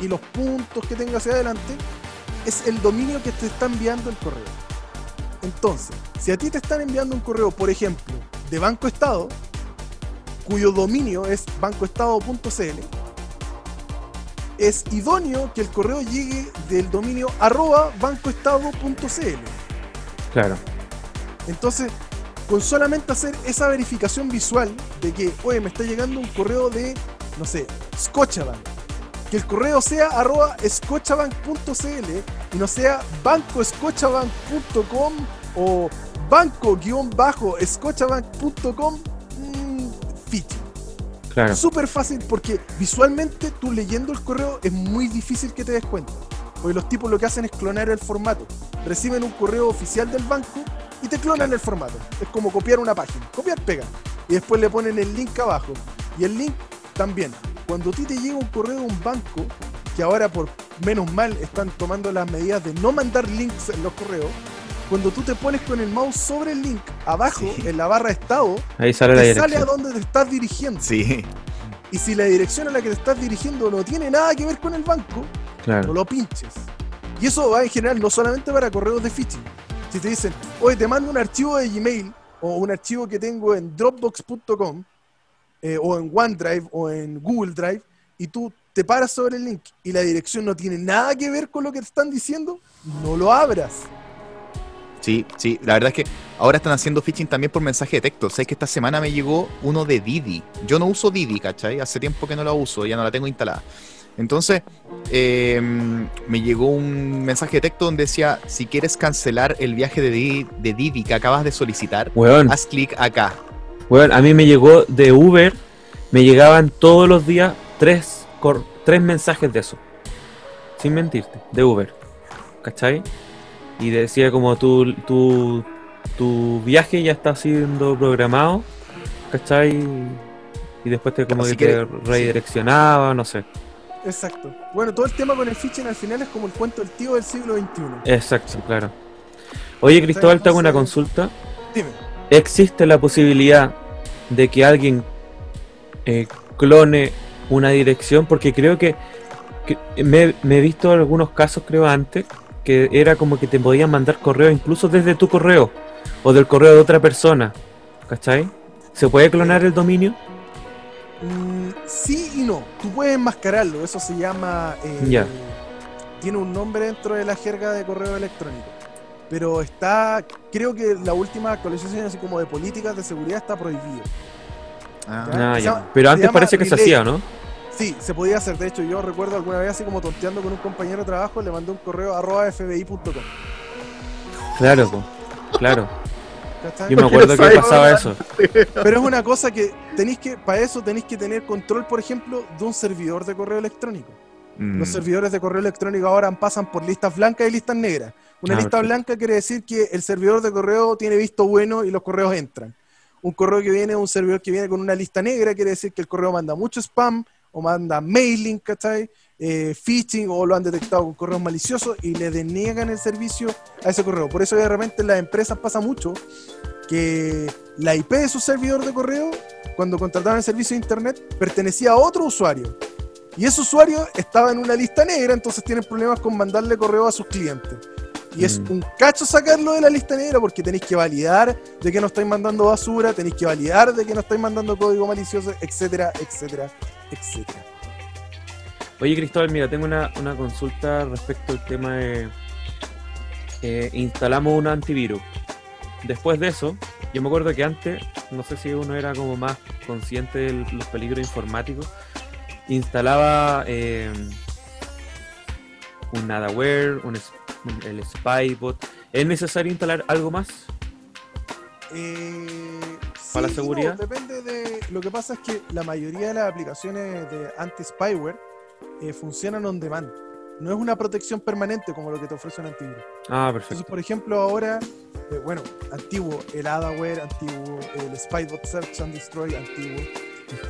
y los puntos que tenga hacia adelante, es el dominio que te está enviando el correo. Entonces, si a ti te están enviando un correo, por ejemplo, de Banco Estado, cuyo dominio es bancoestado.cl, es idóneo que el correo llegue del dominio arroba bancoestado.cl. Claro. Entonces, con solamente hacer esa verificación visual de que, oye, me está llegando un correo de, no sé, Scotiabank, que el correo sea arroba scotiabank.cl y no sea bancoscotiabank.com o banco-scotiabank.com mmm, phishing. Claro. Súper fácil porque visualmente tú leyendo el correo es muy difícil que te des cuenta. Porque los tipos lo que hacen es clonar el formato. Reciben un correo oficial del banco y te clonan el formato. Es como copiar una página. Copiar, pega. Y después le ponen el link abajo. Y el link también. Cuando a ti te llega un correo de un banco, que ahora por menos mal están tomando las medidas de no mandar links en los correos, cuando tú te pones con el mouse sobre el link, abajo, Sí. en la barra estado, Ahí sale la te sale a donde te estás dirigiendo. Sí. Y si la dirección a la que te estás dirigiendo no tiene nada que ver con el banco, no lo pinches. Y eso va en general no solamente para correos de phishing. Si te dicen, oye, te mando un archivo de Gmail o un archivo que tengo en dropbox.com eh, o en OneDrive o en Google Drive y tú te paras sobre el link y la dirección no tiene nada que ver con lo que te están diciendo, no lo abras. Sí, sí, la verdad es que ahora están haciendo phishing también por mensaje de texto. Sabes que esta semana me llegó uno de Didi. Yo no uso Didi, ¿cachai? Hace tiempo que no la uso, ya no la tengo instalada. Entonces, eh, me llegó un mensaje de texto donde decía, si quieres cancelar el viaje de Didi, de Didi que acabas de solicitar, haz clic acá. Weón, a mí me llegó de Uber, me llegaban todos los días tres, cor- tres mensajes de eso. Sin mentirte, de Uber. ¿Cachai? Y decía como tu, tu, tu viaje ya está siendo programado, ¿cachai? Y después te como Así que te redireccionaba, no sé. Exacto. Bueno, todo el tema con el phishing al final es como el cuento del tío del siglo XXI. Exacto, claro. Oye, Cristóbal, te hago una consulta. Dime. ¿Existe la posibilidad de que alguien eh, clone una dirección? Porque creo que, que me, me he visto algunos casos, creo antes, que era como que te podían mandar correo incluso desde tu correo o del correo de otra persona. ¿Cachai? ¿Se puede clonar el dominio? Mm, sí y no. Tú puedes enmascararlo. Eso se llama. eh, Ya. Tiene un nombre dentro de la jerga de correo electrónico. Pero está. Creo que la última actualización, así como de políticas de seguridad, está prohibido. Ah, Ya. Ah, se ya. llama- Pero antes parece que se hacía, ¿no? Sí, se podía hacer. De hecho, yo recuerdo alguna vez así como tonteando con un compañero de trabajo, le mandé un correo arroba fbi.com. Claro, claro. Yo me acuerdo que pasaba eso. (laughs) Pero es una cosa que tenéis que, para eso tenéis que tener control, por ejemplo, de un servidor de correo electrónico. Mm. Los servidores de correo electrónico ahora pasan por listas blancas y listas negras. Una Ah, lista perfecto. blanca quiere decir que el servidor de correo tiene visto bueno y los correos entran. Un correo que viene, un servidor que viene con una lista negra quiere decir que el correo manda mucho spam o manda mailing, ¿cachai? Eh, phishing o lo han detectado con correos maliciosos y le deniegan el servicio a ese correo. Por eso de repente en las empresas pasa mucho que la IP de su servidor de correo, cuando contrataban el servicio de internet, pertenecía a otro usuario. Y ese usuario estaba en una lista negra, entonces tienen problemas con mandarle correo a sus clientes. Y es Mm. un cacho sacarlo de la lista negra porque tenéis que validar de que no estáis mandando basura, tenéis que validar de que no estáis mandando código malicioso, etcétera, etcétera, etcétera. Oye, Cristóbal, mira, tengo una, una consulta respecto al tema de. eh, instalamos un antivirus. Después de eso, yo me acuerdo que antes, no sé si uno era como más consciente de los peligros informáticos, instalaba eh, un Nadaware, un, el Spybot. ¿Es necesario instalar algo más? Eh, ¿Para la no, seguridad? depende de. Lo que pasa es que la mayoría de las aplicaciones de anti-spyware eh, funcionan on demand. No es una protección permanente como lo que te ofrece un antivirus. Ah, Entonces, perfecto. por ejemplo, ahora, eh, bueno, antiguo, el Adaware antiguo, el Spybot Search and Destroy antiguo.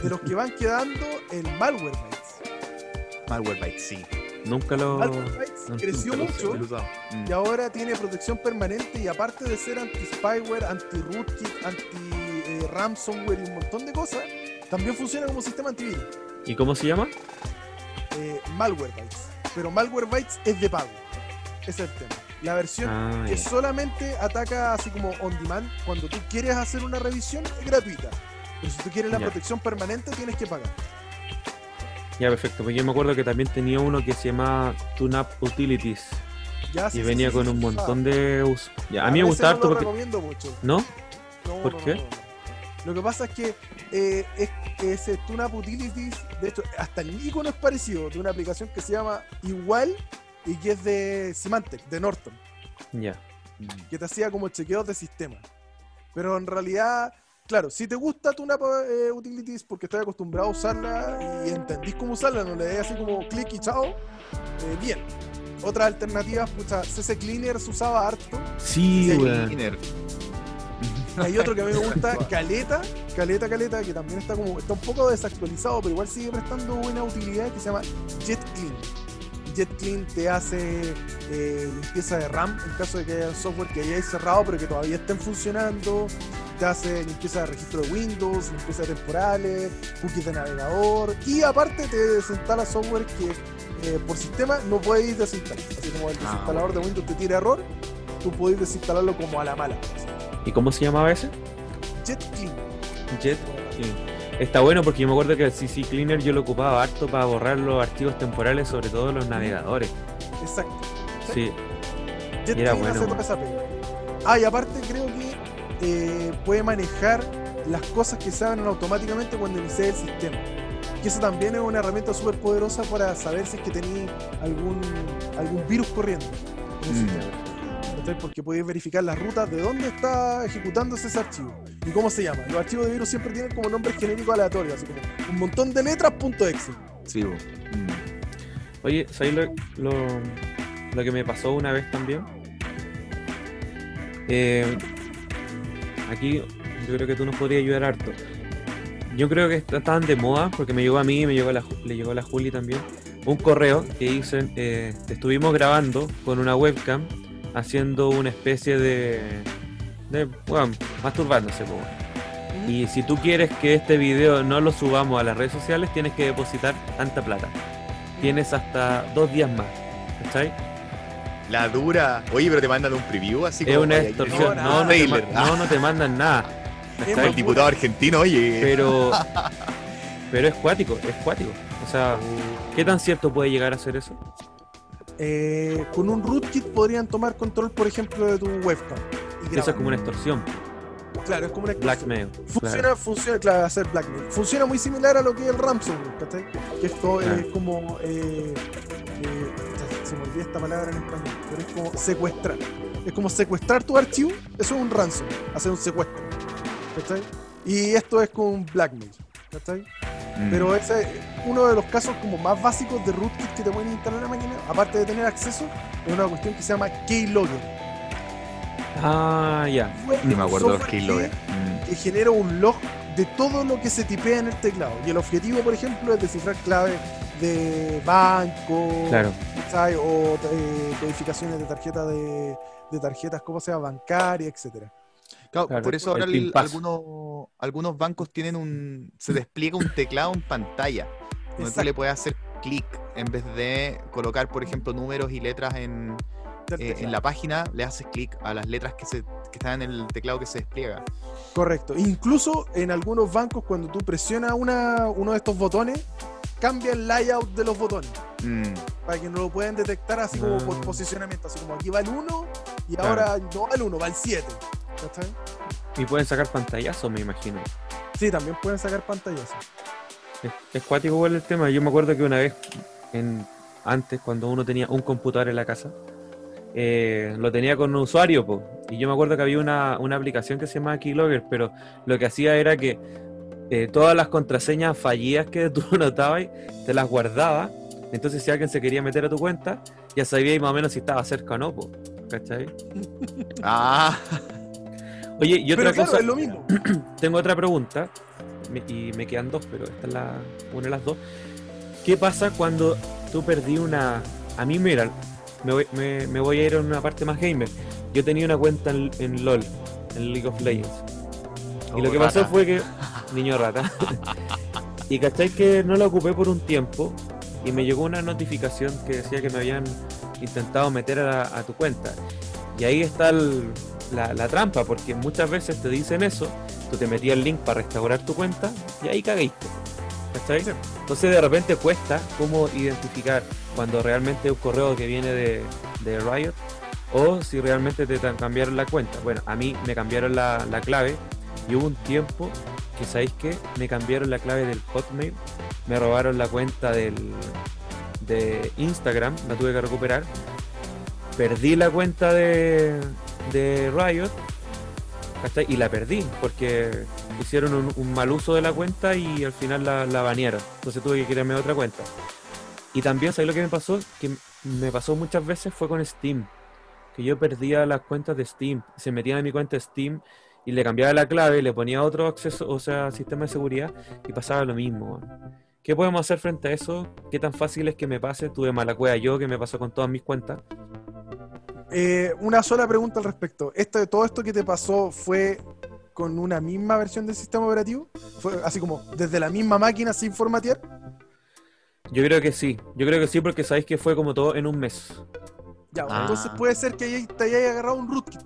De los que (laughs) van quedando, el Malwarebytes. Malwarebytes, sí. Nunca lo. No, creció nunca mucho Lo usado. Mm. y ahora tiene protección permanente y aparte de ser anti-spyware, anti-rootkit, anti-ransomware y un montón de cosas, también funciona como sistema antivirus. ¿Y cómo se llama? Eh, Malwarebytes. Pero Malwarebytes es de pago. Ese es el tema. La versión Ah, que solamente ataca así como on demand, cuando tú quieres hacer una revisión es gratuita. Pero si tú quieres la protección permanente tienes que pagar. Ya, perfecto. Pues yo me acuerdo que también tenía uno que se llama TuneUp Utilities. Ya, sí, Y venía sí, con un montón de usos. Ya, a mí me no harto lo porque. mucho. ¿No? No, ¿Por no, no, qué? no, no. Lo que pasa es que eh, es ese TuneUp Utilities, de hecho, hasta el icono es parecido de una aplicación que se llama igual y que es de Symantec, de Norton, Ya. Que te hacía como chequeos de sistema. Pero en realidad, claro, si te gusta TuneUp eh, Utilities porque estás acostumbrado a usarla y entendís cómo usarla, no le des así como clic y chao, eh, bien. Otras alternativas, pucha, CC Cleaner se usaba harto. Sí. Cleaner. (laughs) Hay otro que a mí me gusta, Caleta, Caleta, Caleta, que también está como, está un poco desactualizado, pero igual sigue prestando buena utilidad, que se llama JetClean. JetClean te hace eh, limpieza de RAM en caso de que haya software que hayáis cerrado pero que todavía estén funcionando. Te hace limpieza de registro de Windows, limpieza de temporales, cookies de navegador y aparte te desinstala software que eh, por sistema no podéis desinstalar. Así como el Ah, desinstalador de Windows te tira error, tú podéis desinstalarlo como a la mala. ¿Y cómo se llamaba ese? JetClean. Jet Clean. Está bueno porque yo me acuerdo que el CC Cleaner yo lo ocupaba harto para borrar los archivos temporales, sobre todo los navegadores. Exacto. Sí, JetClean era bueno. Ah, y aparte creo que eh, puede manejar las cosas que se abren automáticamente cuando inicia el sistema. Que eso también es una herramienta súper poderosa para saber si es que tenéis algún, algún virus corriendo en el Mm. sistema. ¿Cachai? Porque podéis verificar las rutas de dónde está ejecutándose ese archivo y cómo se llama. Los archivos de virus siempre tienen como nombres genéricos aleatorios, así como un montón de letras punto .exe. Sí. Mm. Oye, ¿sabes lo, lo, lo que me pasó una vez también? Eh, aquí yo creo que tú nos podrías ayudar harto. Yo creo que est- estaban de moda, porque me llegó a mí, me llegó a la, le llegó a la Juli también, un correo que dicen, eh, te estuvimos grabando con una webcam haciendo una especie de... de bueno, masturbándose. po, weón. Y si tú quieres que este video no lo subamos a las redes sociales, tienes que depositar tanta plata. Tienes hasta dos días más. ¿Cachai? La dura. Oye, pero te mandan un preview así Es como. una oye, extorsión. no, No, te, no, no te mandan nada. (laughs) Es ¿Cachai? El diputado argentino, oye. Pero, (laughs) pero es cuático, es cuático. O sea, ¿qué tan cierto puede llegar a ser eso? Eh, con un rootkit podrían tomar control, por ejemplo, de tu webcam. y Eso es como una extorsión, Claro, es como una extorsión. blackmail. Funciona, claro. funciona, claro, hacer blackmail. Funciona muy similar a lo que es el ransomware, ¿cachai? Que esto Claro. es como. Eh, eh, se me olvida esta palabra en español, pero es como secuestrar. Es como secuestrar tu archivo, eso es un ransom, hacer un secuestro. ¿Cachai? Y esto es con blackmail, ¿cachai? Mm. Pero ese es uno de los casos como más básicos de rootkit que te pueden instalar en la máquina, aparte de tener acceso, es una cuestión que se llama keylogger. Ah, ya. Ni me acuerdo de los Software keylogger. que- Mm. que genera un log de todo lo que se tipea en el teclado. Y el objetivo, por ejemplo, es descifrar claves de banco, Claro. ¿cachai? o eh, codificaciones de tarjetas de, de tarjetas, ¿cómo sea? Bancaria, etcétera. Claro, Claro, por eso ahora el- algunos, algunos bancos tienen un. Se despliega un teclado en pantalla. Donde tú le puedes hacer clic en vez de colocar, por ejemplo, números y letras en, eh, en la página, le haces clic a las letras que, se, que están en el teclado que se despliega. Correcto. Incluso en algunos bancos, cuando tú presionas una, uno de estos botones, cambia el layout de los botones. Mm. Para que no lo puedan detectar así como por Ah. posicionamiento. Así como aquí va el 1 y Claro. ahora no va el 1, va el 7. ¿Cachai? Y pueden sacar pantallazos, me imagino. Sí, también pueden sacar pantallas. Es, es cuático igual el tema. Yo me acuerdo que una vez, en, antes, cuando uno tenía un computador en la casa, eh, lo tenía con un usuario, po. y yo me acuerdo que había una, una aplicación que se llama Keylogger, pero lo que hacía era que eh, todas las contraseñas fallidas que (laughs) tú notabas, te las guardaba. Entonces, si alguien se quería meter a tu cuenta, ya sabía más o menos si estaba cerca o no, po. ¿cachai? Ah, Oye, y otra Pero claro, cosa. es lo mismo. (clears throat) Tengo otra pregunta, y me quedan dos, pero esta es la, una de las dos. ¿Qué pasa cuando tú perdí una... A mí, mira, me voy, me, me voy a ir a una parte más gamer. Yo tenía una cuenta en, en LOL, en League of Legends. Y lo Oh, que pasó rata. fue que... Niño rata. (laughs) y cachai que no la ocupé por un tiempo y me llegó una notificación que decía que me habían intentado meter a, la- a tu cuenta. Y ahí está el- la, la trampa, porque muchas veces te dicen eso, tú te metías el link para restaurar tu cuenta y ahí cagaste. ¿Cachai? Entonces de repente cuesta cómo identificar cuando realmente es un correo que viene de, de Riot o si realmente te cambiaron la cuenta. Bueno, a mí me cambiaron la, la clave y hubo un tiempo que, ¿sabéis qué? Me cambiaron la clave del Hotmail, me robaron la cuenta del, de Instagram, la tuve que recuperar. Perdí la cuenta de, de Riot ¿cachai? y la perdí porque hicieron un, mal uso de la cuenta y al final la, la banearon. Entonces tuve que crearme otra cuenta. Y también, ¿sabes lo que me pasó? Que me pasó muchas veces fue con Steam. Que yo perdía las cuentas de Steam. Se metían en mi cuenta Steam y le cambiaba la clave, le ponía otro acceso, o sea, sistema de seguridad y pasaba lo mismo. ¿Qué podemos hacer frente a eso? ¿Qué tan fácil es que me pase? Tuve mala cueva yo, que me pasó con todas mis cuentas. Eh, una sola pregunta al respecto. ¿Esto, ¿Todo esto que te pasó fue con una misma versión del sistema operativo? ¿Fue así como desde la misma máquina sin formatear? Yo creo que sí, yo creo que sí porque sabéis que fue como todo en un mes. Ya, Ah. entonces puede ser que te hayas agarrado un rootkit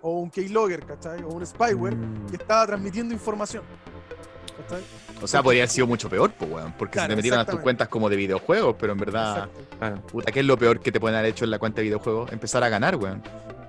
o un keylogger, ¿cachai? O un spyware Mm. que estaba transmitiendo información. ¿Cachai? o sea, podría haber sido mucho peor, pues, weón. Porque Claro, se te metieron a tus cuentas como de videojuegos, pero en verdad. Claro. puta, ¿qué es lo peor que te pueden haber hecho en la cuenta de videojuegos? Empezar a ganar, weón.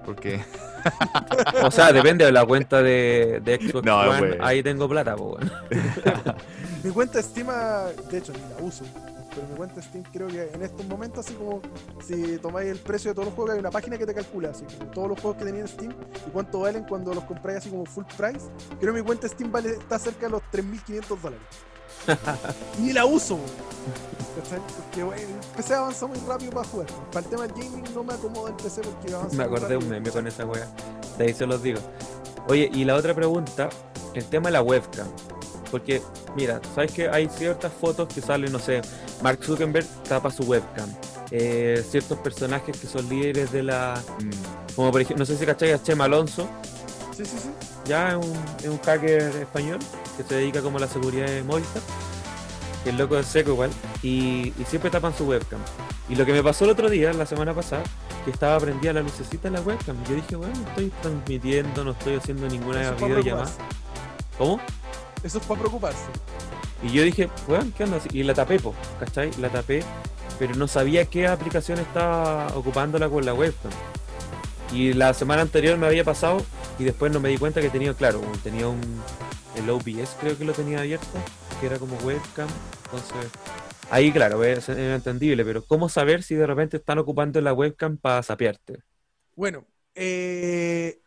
Porque, (laughs) O sea, depende de la cuenta de, de Xbox No, One, ahí tengo plata, po, weón. (laughs) Mi cuenta ah, de hecho, ni la uso. Pero mi cuenta Steam creo que en estos momentos, así como si tomáis el precio de todos los juegos, hay una página que te calcula así como todos los juegos que tenías en Steam y cuánto valen cuando los compráis así como full price. Creo que mi cuenta Steam vale, está cerca de los 3.500 dólares. (laughs) Ni la uso. Porque bueno, el PC avanza muy rápido para jugar. Para el tema del gaming no me acomoda el PC porque avanza Me acordé un meme con esa wea. De ahí se los digo. Oye, y la otra pregunta, el tema de la webcam. Porque, mira, sabes que hay ciertas fotos que salen, no sé, Mark Zuckerberg tapa su webcam. Eh, ciertos personajes que son líderes de la. mm, Como por ejemplo, no sé si cacháis a Chema Alonso, Sí, sí, sí. ya es un, es un hacker español que se dedica como a la seguridad de Movistar. Que el loco es seco igual. Y, y siempre tapan su webcam. Y lo que me pasó el otro día, la semana pasada, que estaba prendida la lucecita de la webcam. Yo dije, bueno, no estoy transmitiendo, no estoy haciendo ninguna videollamada. ¿Cómo? Eso es para preocuparse. Y yo dije, weón, ¿qué onda? Y la tapé, po, ¿cachai? La tapé, pero no sabía qué aplicación estaba ocupándola con la webcam. Y la semana anterior me había pasado y después no me di cuenta que tenía, claro, tenía un. El OBS creo que lo tenía abierto, que era como webcam. Entonces, ahí, claro, es, entendible, pero ¿cómo saber si de repente están ocupando la webcam para sapearte? Bueno, eh,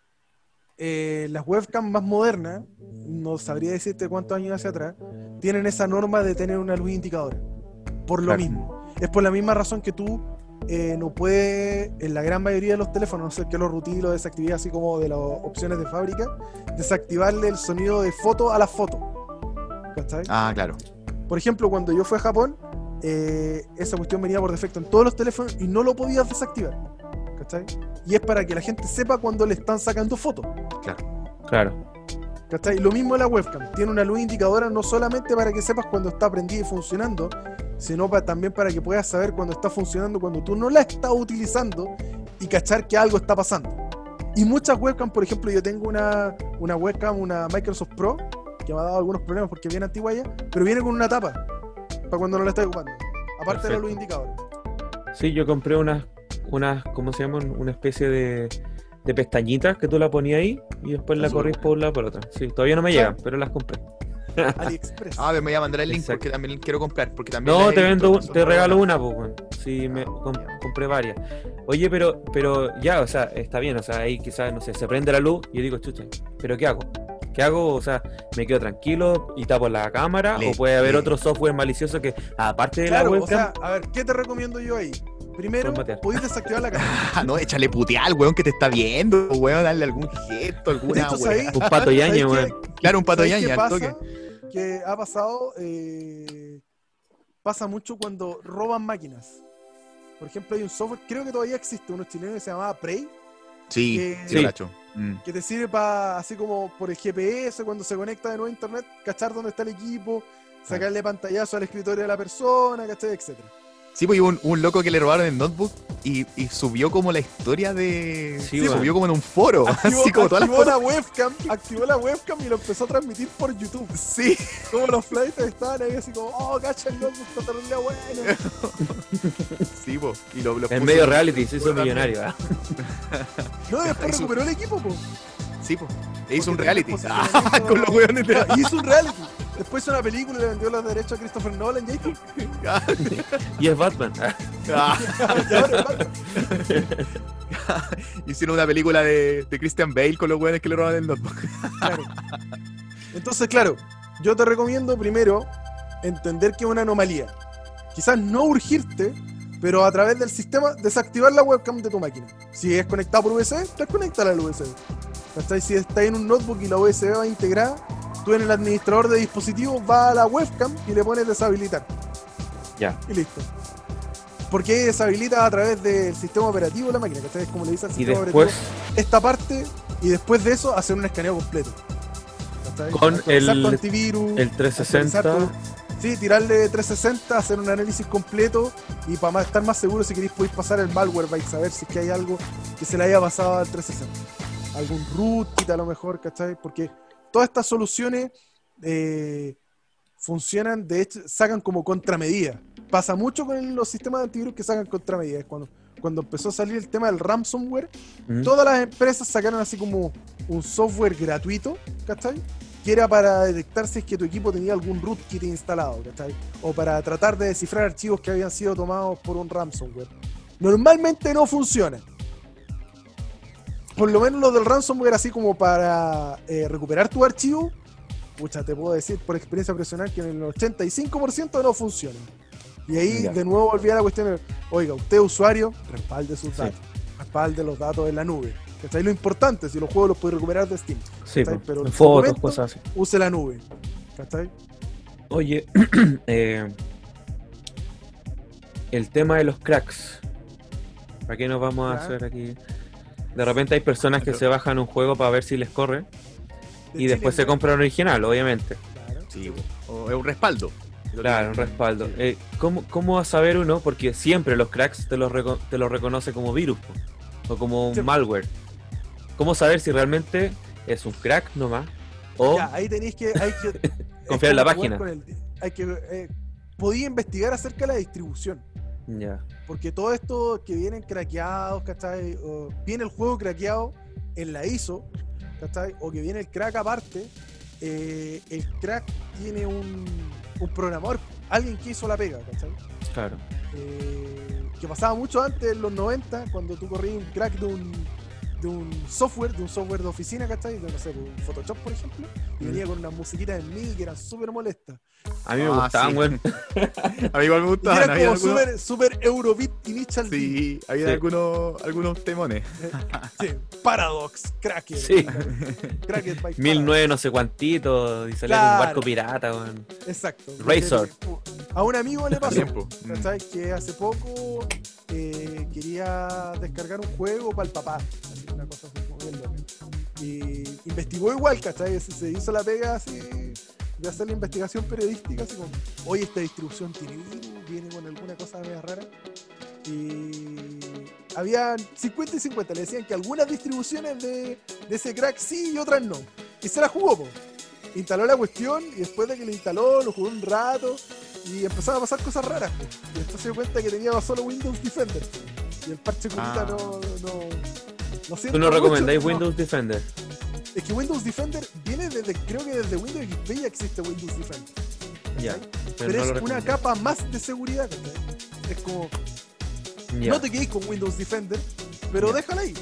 eh, las webcams más modernas, no sabría decirte cuántos años hacia atrás, tienen esa norma de tener una luz indicadora. Por lo Claro. mismo. Es por la misma razón que tú eh, no puedes, en la gran mayoría de los teléfonos, no sé que lo routí, lo desactivé así como de las opciones de fábrica, desactivarle el sonido de foto a la foto. ¿Cachai? Ah, claro. Por ejemplo, cuando yo fui a Japón, eh, esa cuestión venía por defecto en todos los teléfonos y no lo podías desactivar. ¿Cachai? Y es para que la gente sepa cuando le están sacando fotos. Claro. ¿Cachai? Lo mismo la webcam. Tiene una luz indicadora no solamente para que sepas cuando está prendida y funcionando, sino pa- también para que puedas saber cuando está funcionando, cuando tú no la estás utilizando y cachar que algo está pasando. Y muchas webcams, por ejemplo, yo tengo una, una webcam, una Microsoft Pro, que me ha dado algunos problemas porque bien antigua ya, pero viene con una tapa para cuando no la estás ocupando. Aparte de la luz indicadora. Sí, yo compré unas, unas, ¿cómo se llaman? Una especie de, de pestañitas que tú la ponías ahí y después la corrís por un lado por otro. Sí, todavía no me llegan, pero las compré. AliExpress. Ah, me voy a mandar el link Exacto. porque también quiero comprar. Porque también No, te vendo, te regalo una, pues, weón. Sí, me Ah, com- ya. compré varias. Oye, pero, pero ya, o sea, está bien, o sea, ahí quizás, no sé, se prende la luz y yo digo, chucha, ¿pero qué hago? ¿Qué hago? O sea, ¿me quedo tranquilo y tapo la cámara? Le- ¿O puede haber le- otro software malicioso que, aparte de la Claro, o webcam, sea, a ver, ¿qué te recomiendo yo ahí? Primero, podéis desactivar la (laughs) cámara. Ah, no, échale putear al weón que te está viendo, weón, darle algún gesto, alguna hecho, weá. ¿sabéis? un pato ¿Sabéis yaño, qué? weón? Claro, un pato ¿Sabéis qué yaña, al pasa? toque. Que ha pasado, eh, pasa mucho cuando roban máquinas. Por ejemplo, hay un software, creo que todavía existe, uno chileno que se llamaba Prey, Sí, que- sí. Mm. que te sirve para, así como por el GPS, cuando se conecta de nuevo a internet, cachar dónde está el equipo, sacarle pantallazo al escritorio de la persona, ¿cachai? Etcétera. Sí, pues hubo un, un loco que le robaron el notebook y, y subió como la historia de. Sí, subió weón. como en un foro. (laughs) Activó, así como todas las activó fotos. la webcam, activó la webcam y lo empezó a transmitir por YouTube. Sí, Como los flights estaban ahí así como, oh, cacha el notebook, está terrible bueno. (laughs) sí, po. Y lo, lo En medio reality, se hizo millonario, ¿ah? (laughs) No, después recuperó el equipo, po. Sí, po. E hizo un reality. Ah, con los weones de hizo un reality. Después hizo una película y le vendió los derechos a Christopher Nolan y ahí. (laughs) Y es Batman. (laughs) Hicieron una película de, de Christian Bale con los weones que le roban el notebook. Claro. Entonces, claro, yo te recomiendo primero entender que es una anomalía. Quizás no urgirte, pero a través del sistema desactivar la webcam de tu máquina. Si es conectado por USB, desconecta la USB. Si está en un notebook y la USB va integrada, tú en el administrador de dispositivos vas a la webcam y le pones deshabilitar. Ya. Y listo. Porque ahí deshabilita a través del sistema operativo de la máquina, ¿cachai? Es como le dice al sistema después, operativo esta parte y después de eso hacer un escaneo completo. ¿Cachai? Con el- antivirus, el 360. actualizar tu- Sí, tirarle 360, hacer un análisis completo y para más- estar más seguro si queréis podéis pasar el malware vais a saber si es que hay algo que se le haya pasado al 360. Algún rootkit a lo mejor, ¿cachai? Porque todas estas soluciones eh, funcionan, de hecho, sacan como contramedidas. Pasa mucho con los sistemas de antivirus que sacan contramedidas. Cuando, cuando empezó a salir el tema del ransomware, todas las empresas sacaron así como un software gratuito, ¿cachai? Que era para detectar si es que tu equipo tenía algún rootkit instalado, ¿cachai? O para tratar de descifrar archivos que habían sido tomados por un ransomware. Normalmente no funciona. Por lo menos lo del ransomware, así como para eh, recuperar tu archivo, pucha, te puedo decir por experiencia personal que en el 85% no funciona. Y ahí Ya. de nuevo volví a la cuestión de, oiga, usted usuario, respalde sus Sí. datos, respalde los datos en la nube. ¿Cachai? Lo importante, si los juegos los puede recuperar de Steam, Sí, Pero en fotos, momento- cosas así. use la nube. ¿Cachai? Oye, (clears throat) eh, el tema de los cracks. ¿Para qué nos vamos a hacer aquí? De repente hay personas que se bajan un juego para ver si les corre De y después se Chile, compran original, obviamente. claro. Sí. O es un respaldo. Claro, un respaldo. Eh, ¿cómo, ¿Cómo va a saber uno? Porque siempre los cracks te los, reco- te los reconoce como virus po, o como un Sí. malware. ¿Cómo saber si realmente es un crack nomás? O Ya, ahí tenéis que. Hay que (laughs) Confiar en la página. el- hay que. Eh, podía investigar acerca de la distribución. ya. Porque todo esto que vienen craqueados, ¿cachai? O viene el juego craqueado en la ISO, ¿cachai? O que viene el crack aparte. eh, el crack tiene un, un programador, alguien que hizo la pega, ¿cachai? Claro. Eh, que pasaba mucho antes en los 90, cuando tú corrías un crack de un, de un software, de un software de oficina, ¿cachai? De, no sé, un Photoshop, por ejemplo, y Mm. venía con unas musiquitas en MIDI que eran súper molestas. A mí me Ah, gustaban, sí. weón. (laughs) A mí igual me Y gustaban. eran había como algunos- súper super Eurobeat Initial D. Sí, había Sí. algunos, algunos temones. (laughs) Sí, Paradox, Cracker. Sí. (laughs) Cracker by Mil nueve no sé cuantito y salía con un Claro. barco pirata, weón. Paradox. Exacto. Razor. A un amigo le pasó. Tiempo. Mm. ¿cachai? Que hace poco eh, quería descargar un juego para el papá. así, loca. Y investigó igual, ¿cachai? Se, se hizo la pega así de hacer la investigación periodística, así como, oye, esta distribución tiene virus, viene con alguna cosa media rara. Y había 50 y 50, le decían que algunas distribuciones de, de ese crack sí y otras no. Y se la jugó, po. Instaló la cuestión y después de que lo instaló, lo jugó un rato y empezaron a pasar cosas raras. po. Y entonces se dio cuenta que tenía solo Windows Defender. Y el parche curita Ah. no, no, siento ¿Tú no mucho, recomendáis no. Windows Defender? Es que Windows Defender viene desde, creo que desde Windows XP ya existe Windows Defender. Ya. Pero, Pero no lo es una recomiendo. capa más de seguridad. Es como, Ya. no te quedes con Windows Defender, pero Ya. déjala ahí.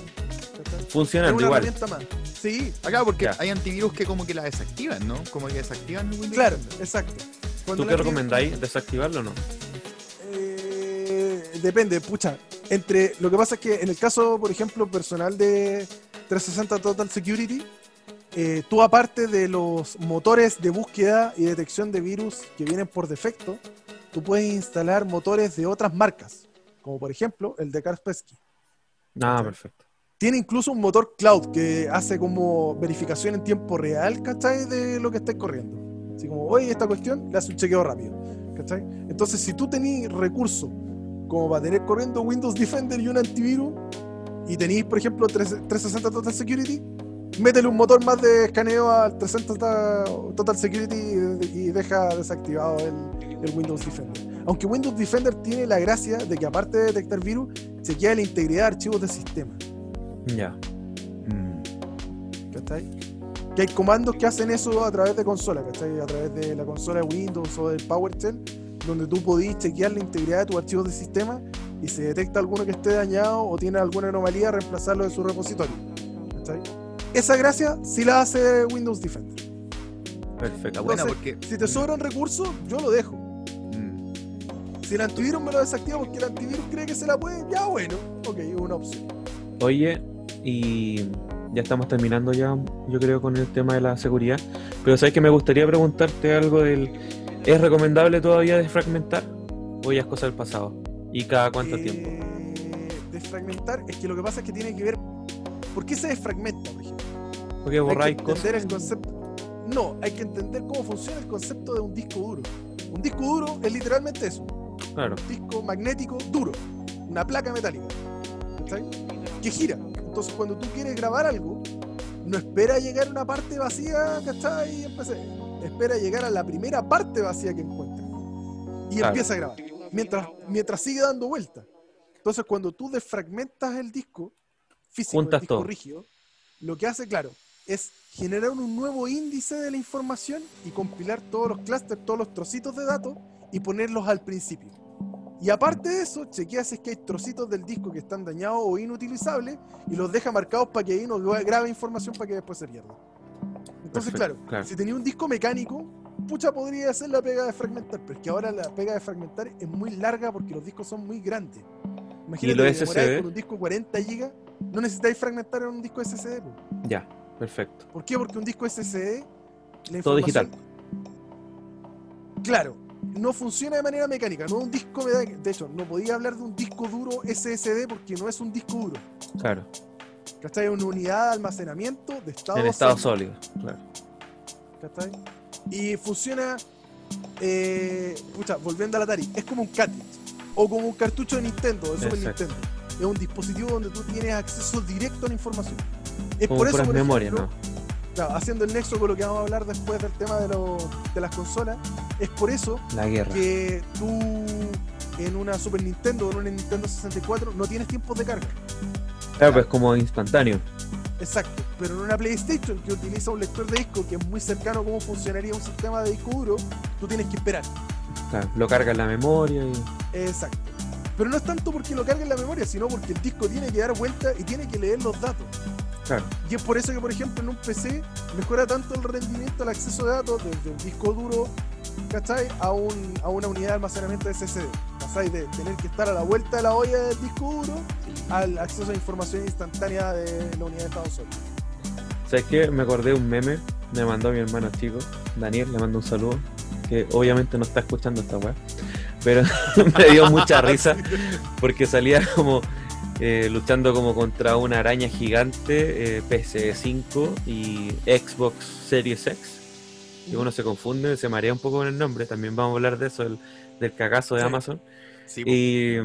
una igual. herramienta más. Sí, Acá, porque Ya. hay antivirus que como que la desactivan, ¿no? Como que desactivan Windows. claro, Defender. exacto. ¿Tú qué recomendáis? ¿Desactivarlo o no? Eh, depende, pucha. Entre lo que pasa es que en el caso, por ejemplo, personal de 360 Total Security, eh, tú aparte de los motores de búsqueda y detección de virus que vienen por defecto, tú puedes instalar motores de otras marcas, como por ejemplo el de Kaspersky. Ah, perfecto. Tiene incluso un motor cloud que hace como verificación en tiempo real, ¿cachai? De lo que estáis corriendo. Así como, oye, esta cuestión le hace un chequeo rápido, ¿cachai? Entonces, si tú tenés recursos como para tener corriendo Windows Defender y un antivirus, y tenéis, por ejemplo, 3- 360 Total Security, métele un motor más de escaneo al 360 Total Security y, deja desactivado el, el Windows Defender. Aunque Windows Defender tiene la gracia de que aparte de detectar virus, chequea la integridad de archivos del sistema. Ya. Mm. ¿cachai? Que hay comandos que hacen eso a través de consola, ¿cachai? A través de la consola de Windows o del PowerShell, donde tú podís chequear la integridad de tus archivos de sistema y si detecta alguno que esté dañado o tiene alguna anomalía, reemplazarlo de su repositorio. ¿cachai? Esa gracia sí la hace Windows Defender. Perfecto. buena Entonces, porque. Si te sobran recursos, yo lo dejo. Mm. Si el antivirus me lo desactiva porque el antivirus cree que se la puede, ya bueno, ok, es una opción. Oye, y ya estamos terminando ya, yo creo, con el tema de la seguridad. Pero sabes que me gustaría preguntarte algo del. ¿Es recomendable todavía desfragmentar? ¿O ya es cosa del pasado? ¿Y cada cuánto Eh, tiempo? Desfragmentar, es que lo que pasa es que tiene que ver. ¿Por qué se desfragmenta, por ejemplo? Porque borráis cosas. entender el concepto. No, hay que entender cómo funciona el concepto de un disco duro. Un disco duro es literalmente eso: Claro, un disco magnético duro, una placa metálica, ¿cachai? Que gira. Entonces, cuando tú quieres grabar algo, no espera llegar a una parte vacía, ¿cachai? Y empecé. Espera llegar a la primera parte vacía que encuentra. Y Claro. empieza a grabar. Mientras, mientras sigue dando vueltas. Entonces, cuando tú desfragmentas el disco físico, el Juntas disco todo. rígido, lo que hace, claro, es generar un nuevo índice de la información y compilar todos los clústeres, todos los trocitos de datos y ponerlos al principio. Y aparte de eso, chequea si es que hay trocitos del disco que están dañados o inutilizables y los deja marcados para que ahí no gra- grabe información para que después se pierda. Entonces, Perfecto, claro, claro. si tenía un disco mecánico, pucha podría hacer la pega de fragmentar, pero es que ahora la pega de fragmentar es muy larga porque los discos son muy grandes. Imagínate que con un disco 40 GB, no necesitáis fragmentar en un disco SSD. ya, perfecto. ¿Por qué? Porque un disco SSD, la Todo información- Claro, no funciona de manera mecánica, no un disco, de hecho, no podía hablar de un disco duro SSD porque no es un disco duro. Claro, ¿Cachai? Es una unidad de almacenamiento de estado en estado sólido. Claro. ¿cachai? Y funciona, eh, pucha, volviendo al Atari, es como un cartridge o como un cartucho de Nintendo, de Super. Nintendo. Es un dispositivo donde tú tienes acceso directo a la información. Es Como por eso, por ejemplo, ¿no? claro, haciendo el nexo con lo que vamos a hablar después del tema de, lo- de las consolas, es por eso La guerra. que tú en una Super Nintendo o en una Nintendo 64 no tienes tiempos de carga. Claro, pues como instantáneo. Exacto, pero en una PlayStation que utiliza un lector de disco que es muy cercano a cómo funcionaría un sistema de disco duro, tú tienes que esperar. Claro, lo carga en la memoria y. Exacto. Pero no es tanto porque lo cargue en la memoria, sino porque el disco tiene que dar vuelta y tiene que leer los datos. Claro. Y es por eso que, por ejemplo, en un PC mejora tanto el rendimiento, el acceso de datos desde un disco duro, ¿cachai? A, un, a una unidad de almacenamiento de SSD. ¿Cachai? De tener que estar a la vuelta de la olla del disco duro al acceso a información instantánea de la unidad de estado sólido. ¿Sabes qué? Me acordé de un meme, me mandó mi hermano chico, Daniel, le mando un saludo, que obviamente no está escuchando esta weá, pero (laughs) me dio mucha risa (laughs) porque salía como eh, luchando como contra una araña gigante, eh, PS5 y Xbox Series X. Y uno se confunde, se marea un poco con el nombre, también vamos a hablar de eso, el- del cagazo de Sí. Amazon. Sí. Y,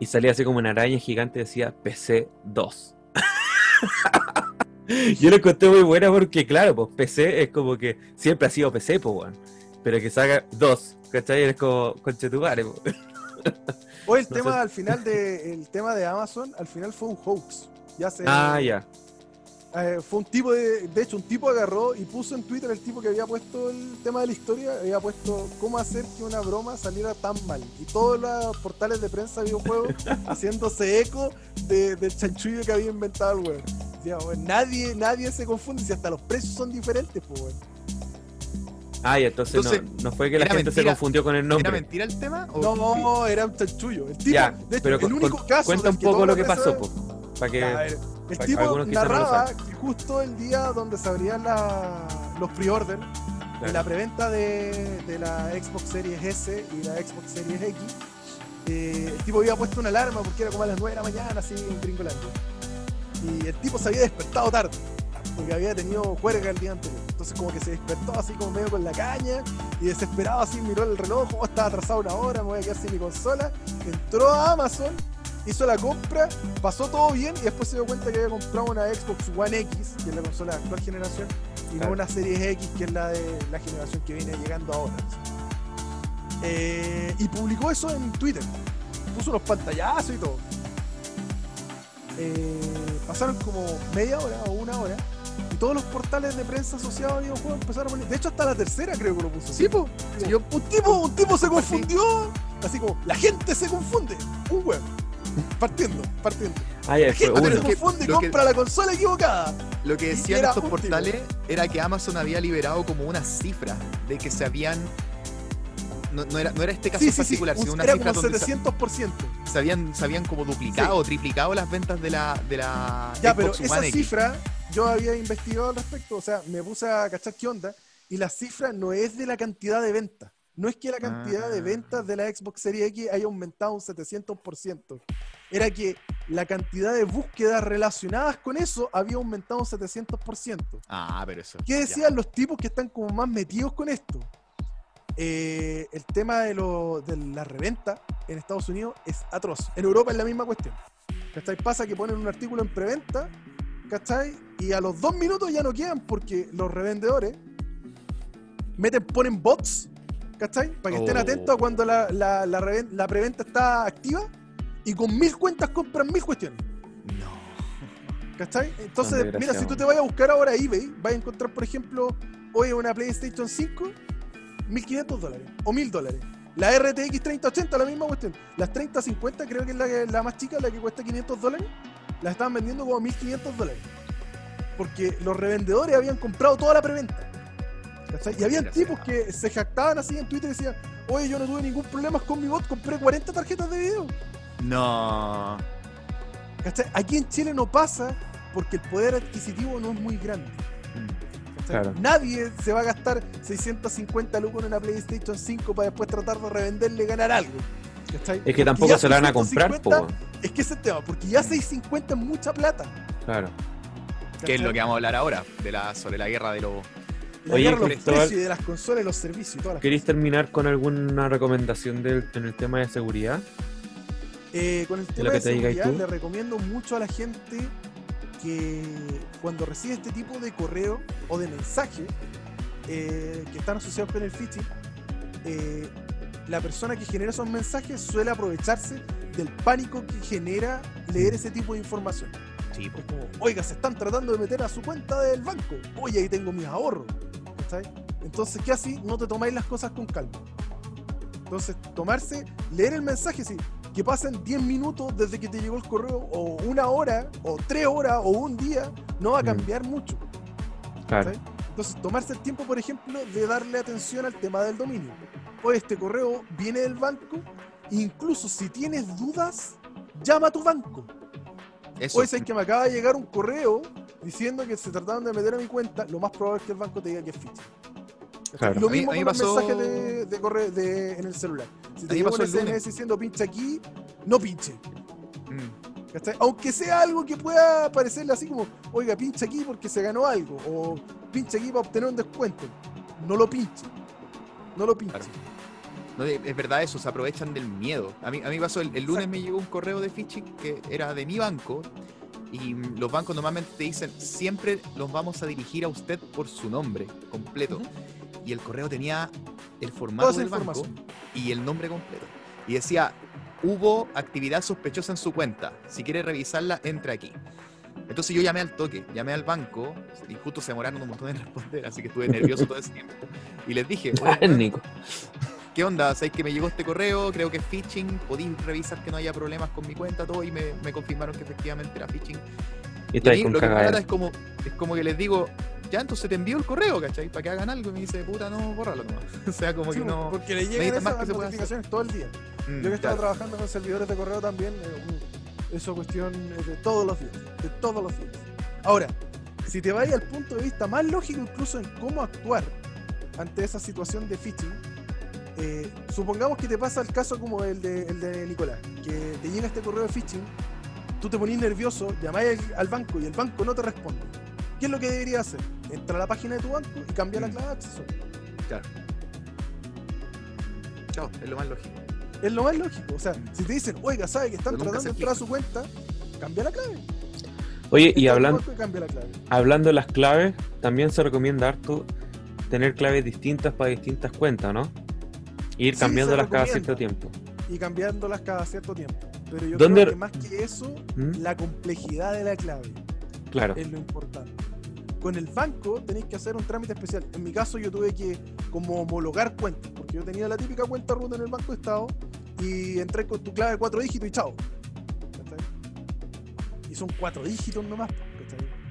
y salía así como una araña gigante, decía PC 2. (laughs) Yo lo encontré muy buena porque, claro, pues PC es como que siempre ha sido PC, pues, weón. Pero que salga 2, ¿cachai? Es como conchetumare, pues. (laughs) O el No tema sé. al final de el tema de Amazon, al final fue un hoax. Ya se, Ah, ya. eh, fue un tipo de, de hecho, un tipo agarró y puso en Twitter el tipo que había puesto el tema de la historia, había puesto cómo hacer que una broma saliera tan mal. Y todos los portales de prensa de videojuegos (laughs) haciéndose eco de- del chanchullo que había inventado el weón, nadie, nadie se confunde si hasta los precios son diferentes, pues weón. Ah, ya, entonces, Entonces, no, no fue que la era gente se confundió con el ¿Era nombre. mentira el tema? o- No, era un chanchullo. El tipo, Ya, de hecho, pero el único caso. cuenta un poco lo que pasó, pues. Para que. Ya, el pa- tipo no narraba que justo el día donde se abrían la- los pre-order de Claro. la preventa de, de la Xbox Series S y la Xbox Series X, eh, el tipo había puesto una alarma porque era como a las 9 de la mañana, así en Gringolandia. Y el tipo se había despertado tarde, porque había tenido juerga el día anterior. Entonces como que se despertó así como medio con la caña y desesperado así miró el reloj, oh, estaba atrasado una hora, me voy a quedar sin mi consola. Entró a Amazon, hizo la compra, pasó todo bien y después se dio cuenta que había comprado una Xbox One X, que es la consola de actual generación, y no Claro. una Series X, que es la de la generación que viene llegando ahora. Eh, y publicó eso en Twitter. Puso unos pantallazos y todo. Eh, pasaron como media hora o una hora. Todos los portales de prensa asociados a videojuegos empezaron a poner. De hecho, hasta la tercera creo que lo puso. Sí, po. Sí, yo- Un tipo, un tipo se Así. confundió. Así como, la gente se confunde. Un web. Partiendo, partiendo. Ah, ya, La fue gente se confunde y que- compra la consola equivocada. Lo que decían estos portales era que Amazon había liberado como una cifra de que se habían. No, no era, no era este caso Sí, en sí, sí. particular, sino una era cifra como donde se, 700%. se habían, se habían como duplicado o triplicado las ventas de la, de la Ya, Xbox pero esa X. cifra yo había investigado al respecto, o sea, me puse a cachar qué onda, y la cifra no es de la cantidad de ventas. No es que la cantidad de Ah. ventas de la Xbox Series X haya aumentado un 700%. Era que la cantidad de búsquedas relacionadas con eso había aumentado un 700%. Ah, pero eso. ¿Qué ya. decían los tipos que están como más metidos con esto? Eh, el tema de, lo- de la reventa en Estados Unidos es atroz. En Europa es la misma cuestión. ¿Cachai? Pasa que ponen un artículo en preventa, ¿cachai? Y a los dos minutos ya no quedan porque los revendedores meten, ponen bots, ¿cachai? Para que estén Oh. atentos a cuando la, la, la reven- la preventa está activa y con mil cuentas compran mil cuestiones. No. ¿Cachai? Entonces, mira, si tú te vas a buscar ahora eBay, vas a encontrar, por ejemplo, hoy una PlayStation 5, 1500 dólares o 1000 dólares. La RTX 3080, la misma cuestión. Las 3050, creo que es la, la más chica, la que cuesta 500 dólares, la estaban vendiendo como 1500 dólares. Porque los revendedores habían comprado toda la preventa. ¿Cachai? Y habían tipos que se jactaban así en Twitter y decían, oye, yo no tuve ningún problema con mi bot, compré 40 tarjetas de video. No. ¿Cachai? Aquí en Chile no pasa porque el poder adquisitivo no es muy grande. ¿cachai? Claro. Nadie se va a gastar 650 lucas en una PlayStation 5 para después tratar de revenderle y ganar algo. ¿Cachai? Es que tampoco se la van a comprar, po, 650 weón. Es que ese es el tema, porque ya 650 es mucha plata. Claro. ¿Qué es lo que vamos a hablar ahora? De la, sobre la guerra de los. La Oye, guerra de los Cristóbal, precios y de las consolas y los servicios y todas las ¿Queréis terminar con alguna recomendación del, en el tema de seguridad? Eh, con el tema lo de que seguridad, tú. le recomiendo mucho a la gente que cuando recibe este tipo de correo o de mensaje eh, que están asociados con el phishing, eh, la persona que genera esos mensajes suele aprovecharse del pánico que genera leer ese tipo de información. Sí, po. Es como, oiga, se están tratando de meter a su cuenta del banco. Oye, ahí tengo mis ahorros. ¿Cachai? Entonces, ¿qué así? No te tomáis las cosas con calma. Entonces, tomarse, leer el mensaje, sí. que pasen 10 minutos desde que te llegó el correo, o una hora, o tres horas, o un día, no va a Mm. cambiar mucho. Claro. Entonces, tomarse el tiempo, por ejemplo, de darle atención al tema del dominio. O este correo viene del banco, incluso si tienes dudas, llama a tu banco. Eso. O es que me acaba de llegar un correo diciendo que se trataban de meter a mi cuenta, lo más probable es que el banco te diga que es. Y Lo mismo a mí con los pasó- mensajes de, de correo de- en el celular. Si te llega un lunes. SMS diciendo pincha aquí, no pinche. Mm. Aunque sea algo que pueda parecerle así como, oiga, pincha aquí porque se ganó algo, o pincha aquí para obtener un descuento. No lo pinche. No lo pinche. Claro. No, es verdad eso, se aprovechan del miedo. A mí, a mí pasó, el, el lunes me llegó un correo de phishing que era de mi banco y los bancos normalmente te dicen, siempre los vamos a dirigir a usted por su nombre completo. Y el correo tenía el formato del banco y el nombre completo. Y decía, hubo actividad sospechosa en su cuenta. Si quiere revisarla, entre aquí. Entonces yo llamé al toque, llamé al banco y justo se demoraron un montón en responder, así que estuve nervioso todo ese tiempo. Y les dije, "Oye, weón, (laughs) Nico. ¿qué onda? ¿Sabéis que me llegó este correo? Creo que es phishing. ¿Podéis revisar que no haya problemas con mi cuenta? Todo y me, me confirmaron que efectivamente era phishing. Y Y está a mí lo que me trata es como, es como que les digo, ya entonces te envío el correo, ¿cachai? Para que hagan algo. Y me dice, puta, no, bórralo nomás. (laughs) o sea, como Sí, que no. Porque le no llegan más esas que se pueda hacer. notificaciones todo el día. Mm, Yo que estaba claro. trabajando con servidores de correo también, eh, eso cuestión eh, de todos los días, de todos los días. Ahora, si te vas al punto de vista más lógico incluso en cómo actuar ante esa situación de phishing, eh, supongamos que te pasa el caso como el de, el de Nicolás, que te llega este correo de phishing, tú te ponís nervioso, llamáis al, banco y el banco no te responde. ¿Qué es lo que deberías hacer? Entra a la página de tu banco y cambia la Mm. clave de acceso. Claro. Chao, es lo más lógico. Es lo más lógico. O sea, si te dicen, oiga, sabe que están Pero tratando de entrar a su cuenta, cambia la clave. Oye, Entra y hablando, hablando de las claves, también se recomienda harto tener claves distintas para distintas cuentas, ¿no? Ir Sí, cambiándolas cada cierto tiempo. Y cambiándolas cada cierto tiempo. Pero yo ¿Dónde- creo que más que eso, ¿Mm? la complejidad de la clave Claro. es lo importante. Con el banco tenéis que hacer un trámite especial. En mi caso yo tuve que como homologar cuentas, porque yo tenía la típica cuenta root en el Banco de Estado y entré con tu clave de cuatro dígitos y chao. Y son cuatro dígitos nomás.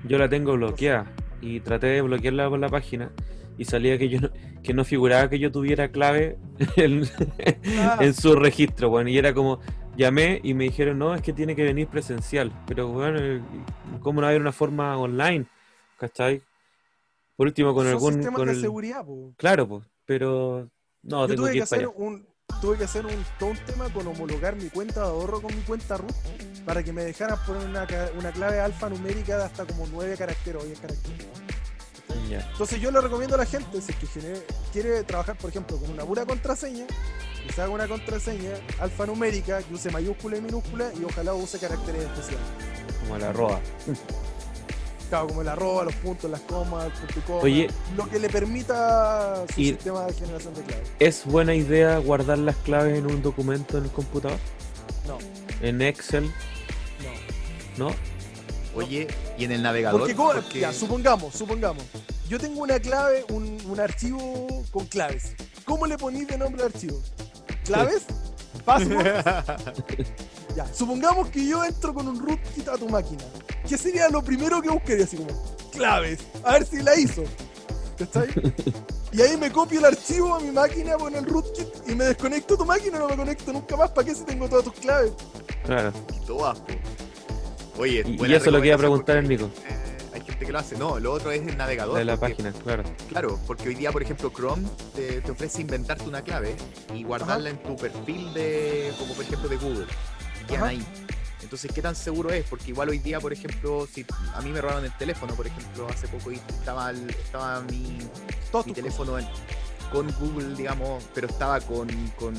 Yo la tengo bloqueada y traté de bloquearla por la página y salía que yo no, que no figuraba que yo tuviera clave (laughs) en, Ah. en su registro, bueno, y era como llamé y me dijeron, "No, es que tiene que venir presencial." Pero bueno, eh, ¿cómo no hay una forma online? ¿Cachai? Por último con Son algún con de el seguridad, po. Claro, pues, pero no, Yo tengo tuve que que ir para hacer allá. un tuve que hacer un, todo un tema con homologar mi cuenta de ahorro con mi cuenta root para que me dejaran poner una, una clave alfanumérica de hasta como 9 caracteres o 10 caracteres. Entonces yo le recomiendo a la gente, si es que genere- quiere trabajar, por ejemplo, con una pura contraseña, que se haga una contraseña alfanumérica, que use mayúscula y minúscula y ojalá use caracteres especiales. Como la roba. (laughs) Claro, como el arroba, los puntos, las comas, el punto y coma, Oye. lo que le permita su Y- sistema de generación de claves. ¿Es buena idea guardar las claves en un documento en el computador? No, ¿En Excel? no. ¿No? Oye, y en el navegador. Porque, ¿cómo- Porque- ya, supongamos, supongamos. Yo tengo una clave, un, un archivo con claves. ¿Cómo le ponís de nombre al archivo? ¿Claves? ¿Password? (laughs) ya, supongamos que yo entro con un rootkit a tu máquina. ¿Qué sería lo primero que buscaría? Así como, claves. A ver si la hizo. ¿Cachai? Y ahí me copio el archivo a mi máquina con el rootkit y me desconecto tu máquina y no me conecto nunca más. ¿Para qué si tengo todas tus claves? Claro. Todas, po. Oye, Y, y eso lo que iba a preguntar el Nico, eh, gente que lo hace. No, lo otro es el navegador. de la porque- página, claro. Claro, porque hoy día, por ejemplo, Chrome te, te ofrece inventarte una clave y guardarla en tu perfil de, como por ejemplo, de Google. Ajá. ahí. Entonces, ¿qué tan seguro es? Porque igual hoy día, por ejemplo, si a mí me robaron el teléfono, por ejemplo, hace poco y estaba, el- estaba mi, mi teléfono en- con Google, digamos, pero estaba con, con,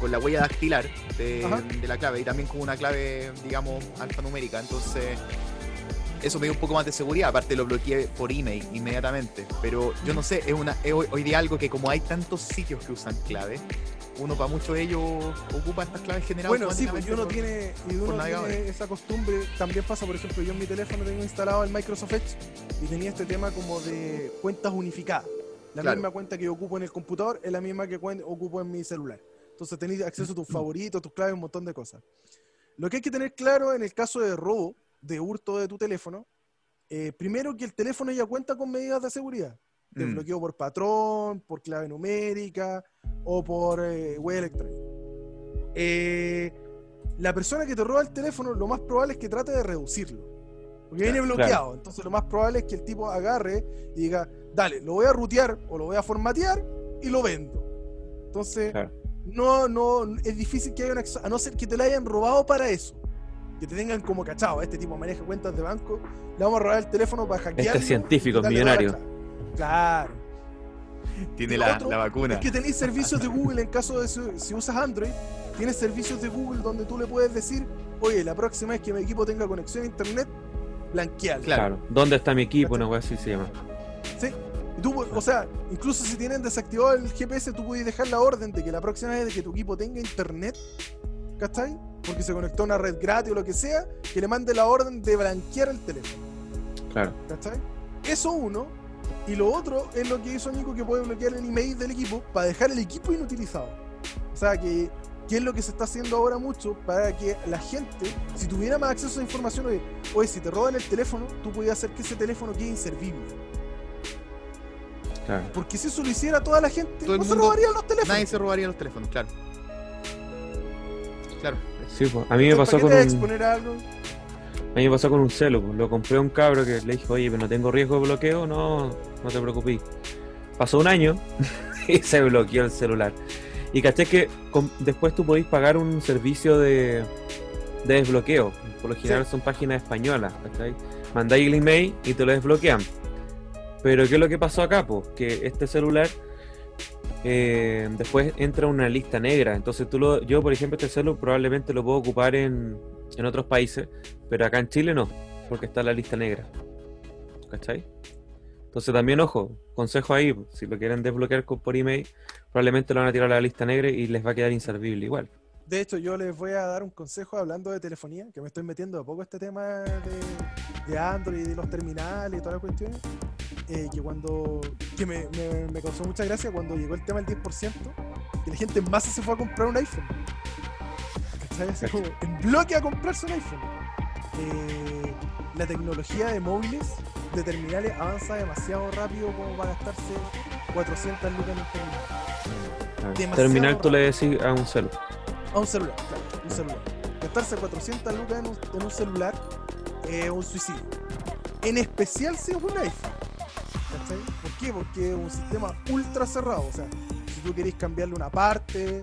con la huella dactilar de, de la clave y también con una clave, digamos, alfanumérica. Entonces, eso me dio un poco más de seguridad. Aparte, lo bloqueé por email inmediatamente. Pero yo no sé, es, una, es hoy, día algo que, como hay tantos sitios que usan clave, uno para muchos de ellos ocupa estas claves generadas. Bueno, sí, pues uno tiene, y uno navegadores. tiene esa costumbre. También pasa, por ejemplo, yo en mi teléfono tengo instalado el Microsoft Edge y tenía este tema como de cuentas unificadas. La Claro. misma cuenta que ocupo en el computador es la misma que ocupo en mi celular. Entonces tenéis acceso a tus favoritos, tus claves, un montón de cosas. Lo que hay que tener claro en el caso de robo, de hurto de tu teléfono, eh, primero que el teléfono ya cuenta con medidas de seguridad. De Mm. bloqueo por patrón, por clave numérica o por eh, web electrónica. Eh, la persona que te roba el teléfono, lo más probable es que trate de reducirlo. Porque viene Claro. bloqueado. Entonces lo más probable es que el tipo agarre y diga, dale, lo voy a rutear o lo voy a formatear y lo vendo. Entonces, Claro. no, no, es difícil que haya un acceso, a no ser que te la hayan robado para eso. Que te tengan como cachado, este tipo maneja cuentas de banco, le vamos a robar el teléfono para hackear. Este científico es millonario. Claro. Tiene la, otro la vacuna. Es que tenéis servicios de Google en caso de si, si usas Android, tienes servicios de Google donde tú le puedes decir, oye, la próxima vez que mi equipo tenga conexión a internet, blanquealo. Claro. ¿Dónde está mi equipo? Una wea así se llama. ¿Sí? Y tú, o sea, incluso si tienen desactivado el GPS, tú puedes dejar la orden de que la próxima vez que tu equipo tenga internet, ¿cachai? Porque se conectó a una red gratis o lo que sea, que le mande la orden de blanquear el teléfono, Claro. ¿cachai? Eso uno. Y lo otro es lo que hizo Nico, que puede bloquear el email del equipo para dejar el equipo inutilizado. O sea, que, que es lo que se está haciendo ahora mucho para que la gente, si tuviera más acceso a información, oye, oye, si te roban el teléfono, tú podías hacer que ese teléfono quede inservible. Claro. Porque si eso lo hiciera toda la gente, Todo el no se mundo- robarían los teléfonos. Nadie se robaría los teléfonos, claro. Claro. Sí, pues. A mí me pasó ¿para qué con exponer algo? a mí me pasó con un celo. pues. Lo compré a un cabro que le dije, oye, pero no tengo riesgo de bloqueo. No, no te preocupes. Pasó un año (laughs) y se bloqueó el celular. Y caché que con- después tú podéis pagar un servicio de, de desbloqueo. Por lo general son páginas españolas. ¿cachai? Mandáis el email y te lo desbloquean. Pero ¿qué es lo que pasó acá? Pues que este celular eh, después entra una lista negra. Entonces tú lo, yo, por ejemplo, este celular probablemente lo puedo ocupar en, en otros países, pero acá en Chile no, porque está en la lista negra. ¿Cachai? Entonces también, ojo, consejo ahí, si lo quieren desbloquear por email, probablemente lo van a tirar a la lista negra y les va a quedar inservible igual. De hecho, yo les voy a dar un consejo hablando de telefonía, que me estoy metiendo a poco este tema de, de Android y de los terminales y todas las cuestiones. Eh, que cuando. que me, me- me causó mucha gracia cuando llegó el tema del 10%, que la gente en masa se fue a comprar un iPhone. ¿Cachai? Como en bloque a comprarse un iPhone. Eh, la tecnología de móviles, de terminales, avanza demasiado rápido como para gastarse 400 lucas en un terminal. Demasiado Terminal tú le decís a un celu. A un celular, claro, un celular. Gastarse 400 lucas en un, en un celular es un suicidio. En especial si es un iPhone. ¿Cachai? ¿Por qué? Porque es un sistema ultra cerrado. O sea, si tú querés cambiarle una parte,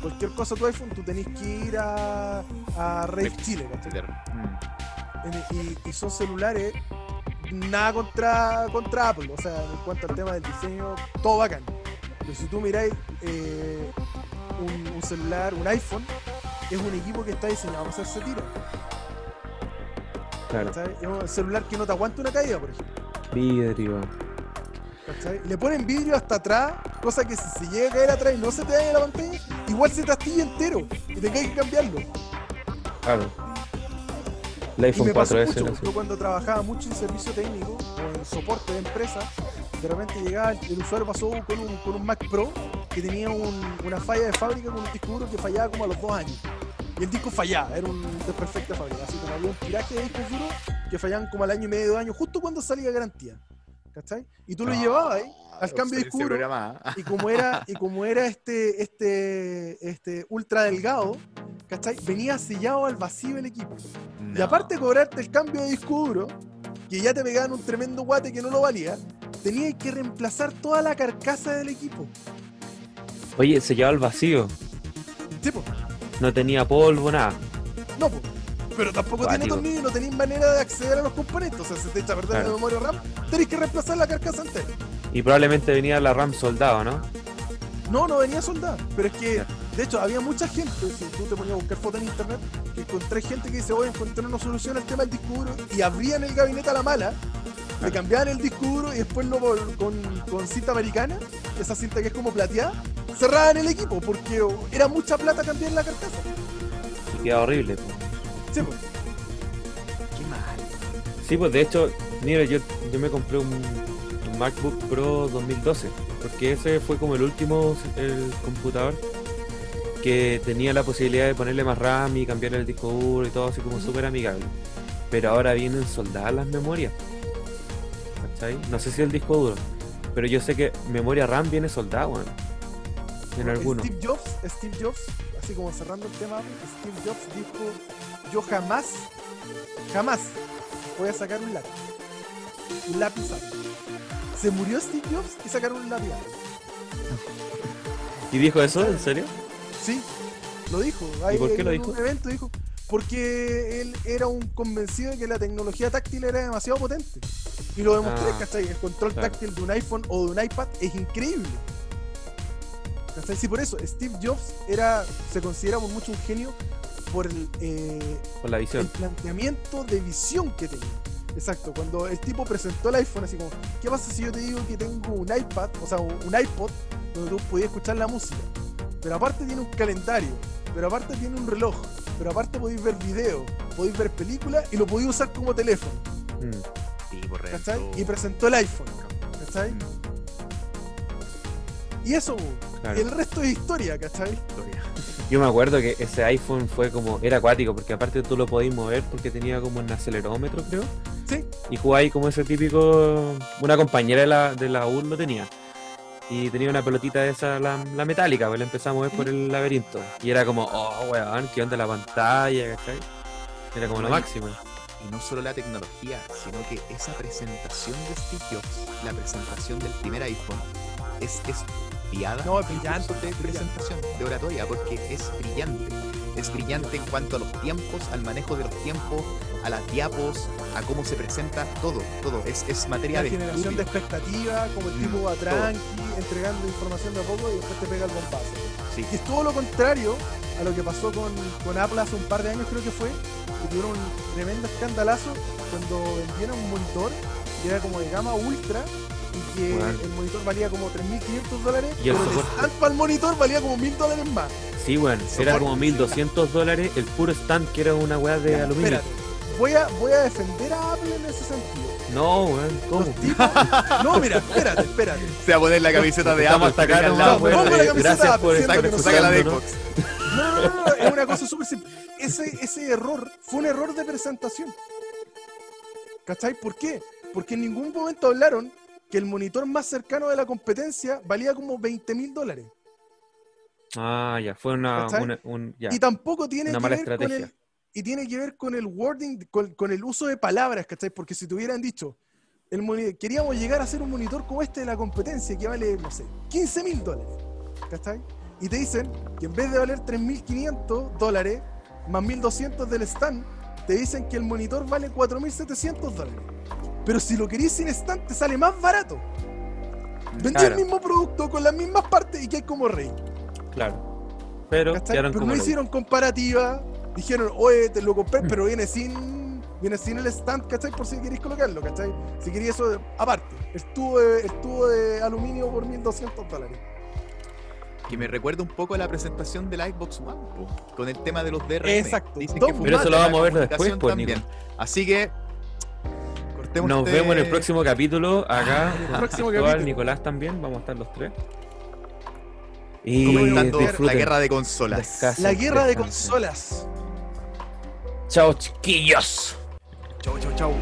cualquier cosa a tu iPhone, tú tenés que ir a, a Rave Chile, ¿cachai? Mm. Y, y son celulares nada contra, contra Apple, o sea, en cuanto al tema del diseño, todo bacán. Pero si tú miráis eh, un, un celular, un iPhone, es un equipo que está diseñado para hacerse tiro. Claro. Es un celular que no te aguanta una caída, por ejemplo. Vidrio. ¿Cachai? Le ponen vidrio hasta atrás, cosa que si se llega a caer atrás y no se te daña la pantalla, igual se te astilla entero y tengáis que cambiarlo. Claro. El Y iPhone me pasó 4S. mucho, yo cuando trabajaba mucho en servicio técnico o en soporte de empresa, de repente llegaba, el, usuario pasó con un, con un Mac Pro que tenía un- una falla de fábrica con un disco duro que fallaba como a los dos años. Y el disco fallaba, era un desperfecto de fábrica. Así como había un tiraje de discos duros que fallaban como al año y medio, dos años, justo cuando salía garantía. ¿Cachai? Y tú lo llevabas ahí, al cambio de duro, programada. y como era, y como era este, este, este ultra delgado, ¿cachai? Venía sellado al vacío el equipo. Y aparte de cobrarte el cambio de disco duro, que ya te pegaban un tremendo guate que no lo valía, tenías que reemplazar toda la carcasa del equipo. Oye, se llevaba al vacío. Tipo, No tenía polvo, nada. no, po. Pero tampoco tiene tornillo y no tenéis manera de acceder a los componentes. O sea, se te echa a perder Claro. la memoria RAM, tenéis que reemplazar la carcasa entera. Y probablemente venía la RAM soldado, ¿no? No, no venía soldado. Pero es que, de hecho, había mucha gente, si tú te ponías a buscar fotos en internet, que encontré gente que dice, oye, encontré una solución al tema del disco duro, y abrían el gabinete a la mala, le cambiaban el disco duro y después lo con, con cinta americana, esa cinta que es como plateada, cerraban el equipo, porque era mucha plata cambiar la carcasa. Y queda horrible. po. Sí, pues. Qué mal. Sí, pues de hecho, mira, yo, yo me compré un, un MacBook Pro 2012, porque ese fue como el último el computador que tenía la posibilidad de ponerle más RAM y cambiar el disco duro y todo así como súper amigable. Pero ahora vienen soldadas las memorias. ¿Cachai? No sé si el disco duro, pero yo sé que memoria RAM viene soldada, weón. En algunos. Steve Jobs, Steve Jobs, así como cerrando el tema, Steve Jobs dijo, yo jamás, jamás voy a sacar un lápiz. Un lápiz Apple". Se murió Steve Jobs y sacaron un lápiz. ¿Y dijo eso? ¿En serio? Sí, lo dijo. ¿Y por qué en lo un dijo? evento dijo, porque él era un convencido de que la tecnología táctil era demasiado potente. Y lo demostré, Ah, ¿cachai? El control claro. táctil de un iPhone o de un iPad es increíble. ¿Cachai? Sí, por eso, Steve Jobs era, se considera por mucho un genio por el, eh, Por la el visión. planteamiento de visión que tenía. Exacto, cuando el tipo presentó el iPhone, así como, ¿qué pasa si yo te digo que tengo un iPad, o sea, un iPod, donde tú podías escuchar la música? Pero aparte tiene un calendario, pero aparte tiene un reloj, pero aparte podéis ver video, podéis ver películas y lo podéis usar como teléfono, Mm. Sí, por ¿cachai? Y presentó el iPhone, ¿cachai? Mm, Y eso, Claro. y el resto es historia, ¿cachai? historia. Yo me acuerdo que ese iPhone fue como, era acuático, porque aparte tú lo podías mover porque tenía como un acelerómetro, creo. Sí, Y jugáis como ese típico. Una compañera de la, de la U lo tenía. Y tenía una pelotita de esa, la, la metálica, pues la empezamos a mover por el laberinto. Y era como, oh, weón, qué onda la pantalla, ¿cachai? Era como lo máximo. Y no solo la tecnología, sino que esa presentación de Steve Jobs, la presentación del primer iPhone, es No, es brillante, de presentación, de oratoria, porque es brillante. Es brillante en cuanto a los tiempos, al manejo de los tiempos, a las diapos, a cómo se presenta, todo, todo. Es, es materia la de generación de expectativa, como el Mm, tipo va todo. tranqui, entregando información de a poco y después te pega el bombazo. Sí. Y es todo lo contrario a lo que pasó con, con Apple hace un par de años, creo que fue, que tuvieron un tremendo escandalazo cuando vendieron un monitor que era como de gama ultra y que Bueno. el monitor valía como 3.500 dólares, Y el pero el soporte. stand para el monitor valía como 1.000 dólares más. Sí, weón, era Soporte. como 1200 dólares el puro stand que era una weá de Ya, aluminio. espérate. Voy a, voy a defender a Apple en ese sentido. No, weón, ¿cómo? Tipos... No, mira, espérate, espérate. Se va a poner la camiseta de Apple. hasta acá weón, Pongo la camiseta, Gracias por siento estar que no Saca la de. Xbox. No, no, no, no, es una cosa súper simple. Ese, ese error fue un error de presentación. ¿Cachai? ¿Por qué? Porque en ningún momento hablaron que el monitor más cercano de la competencia valía como 20 mil dólares. Ah, ya, fue una, ¿Cachai? una- un, ya. Y tampoco tiene Una que mala ver con estrategia. el, y tiene que ver con el wording, con, con el uso de palabras, ¿cachai? Porque si te hubieran dicho, el queríamos llegar a hacer un monitor como este de la competencia que vale, no sé, 15 mil dólares, ¿cachai? Y te dicen que en vez de valer 3.500 dólares más 1.200 del stand, te dicen que el monitor vale 4.700 dólares. Pero si lo querís sin stand, te sale más barato. Vendí Claro. el mismo producto con las mismas partes y que hay como rey. Claro. Pero como no hicieron comparativa. Dijeron, oye, te lo compré, pero viene sin viene sin el stand, ¿cachai? Por si queréis colocarlo, ¿cachai? Si queréis eso, aparte. El tubo de, el tubo de aluminio por 1200 dólares. Que me recuerda un poco a la presentación del Xbox One, po, con el tema de los DRM. Exacto. Dicen que fue Pero eso lo de la vamos a ver después, pues, también. Nico. Así que Nos este- vemos en el próximo capítulo. Acá, En el próximo actual, capítulo. Nicolás también. Vamos a estar los tres. Y comentando la guerra de consolas. Descansen, La guerra de consolas. Chao, chiquillos. Chau, chau, chau.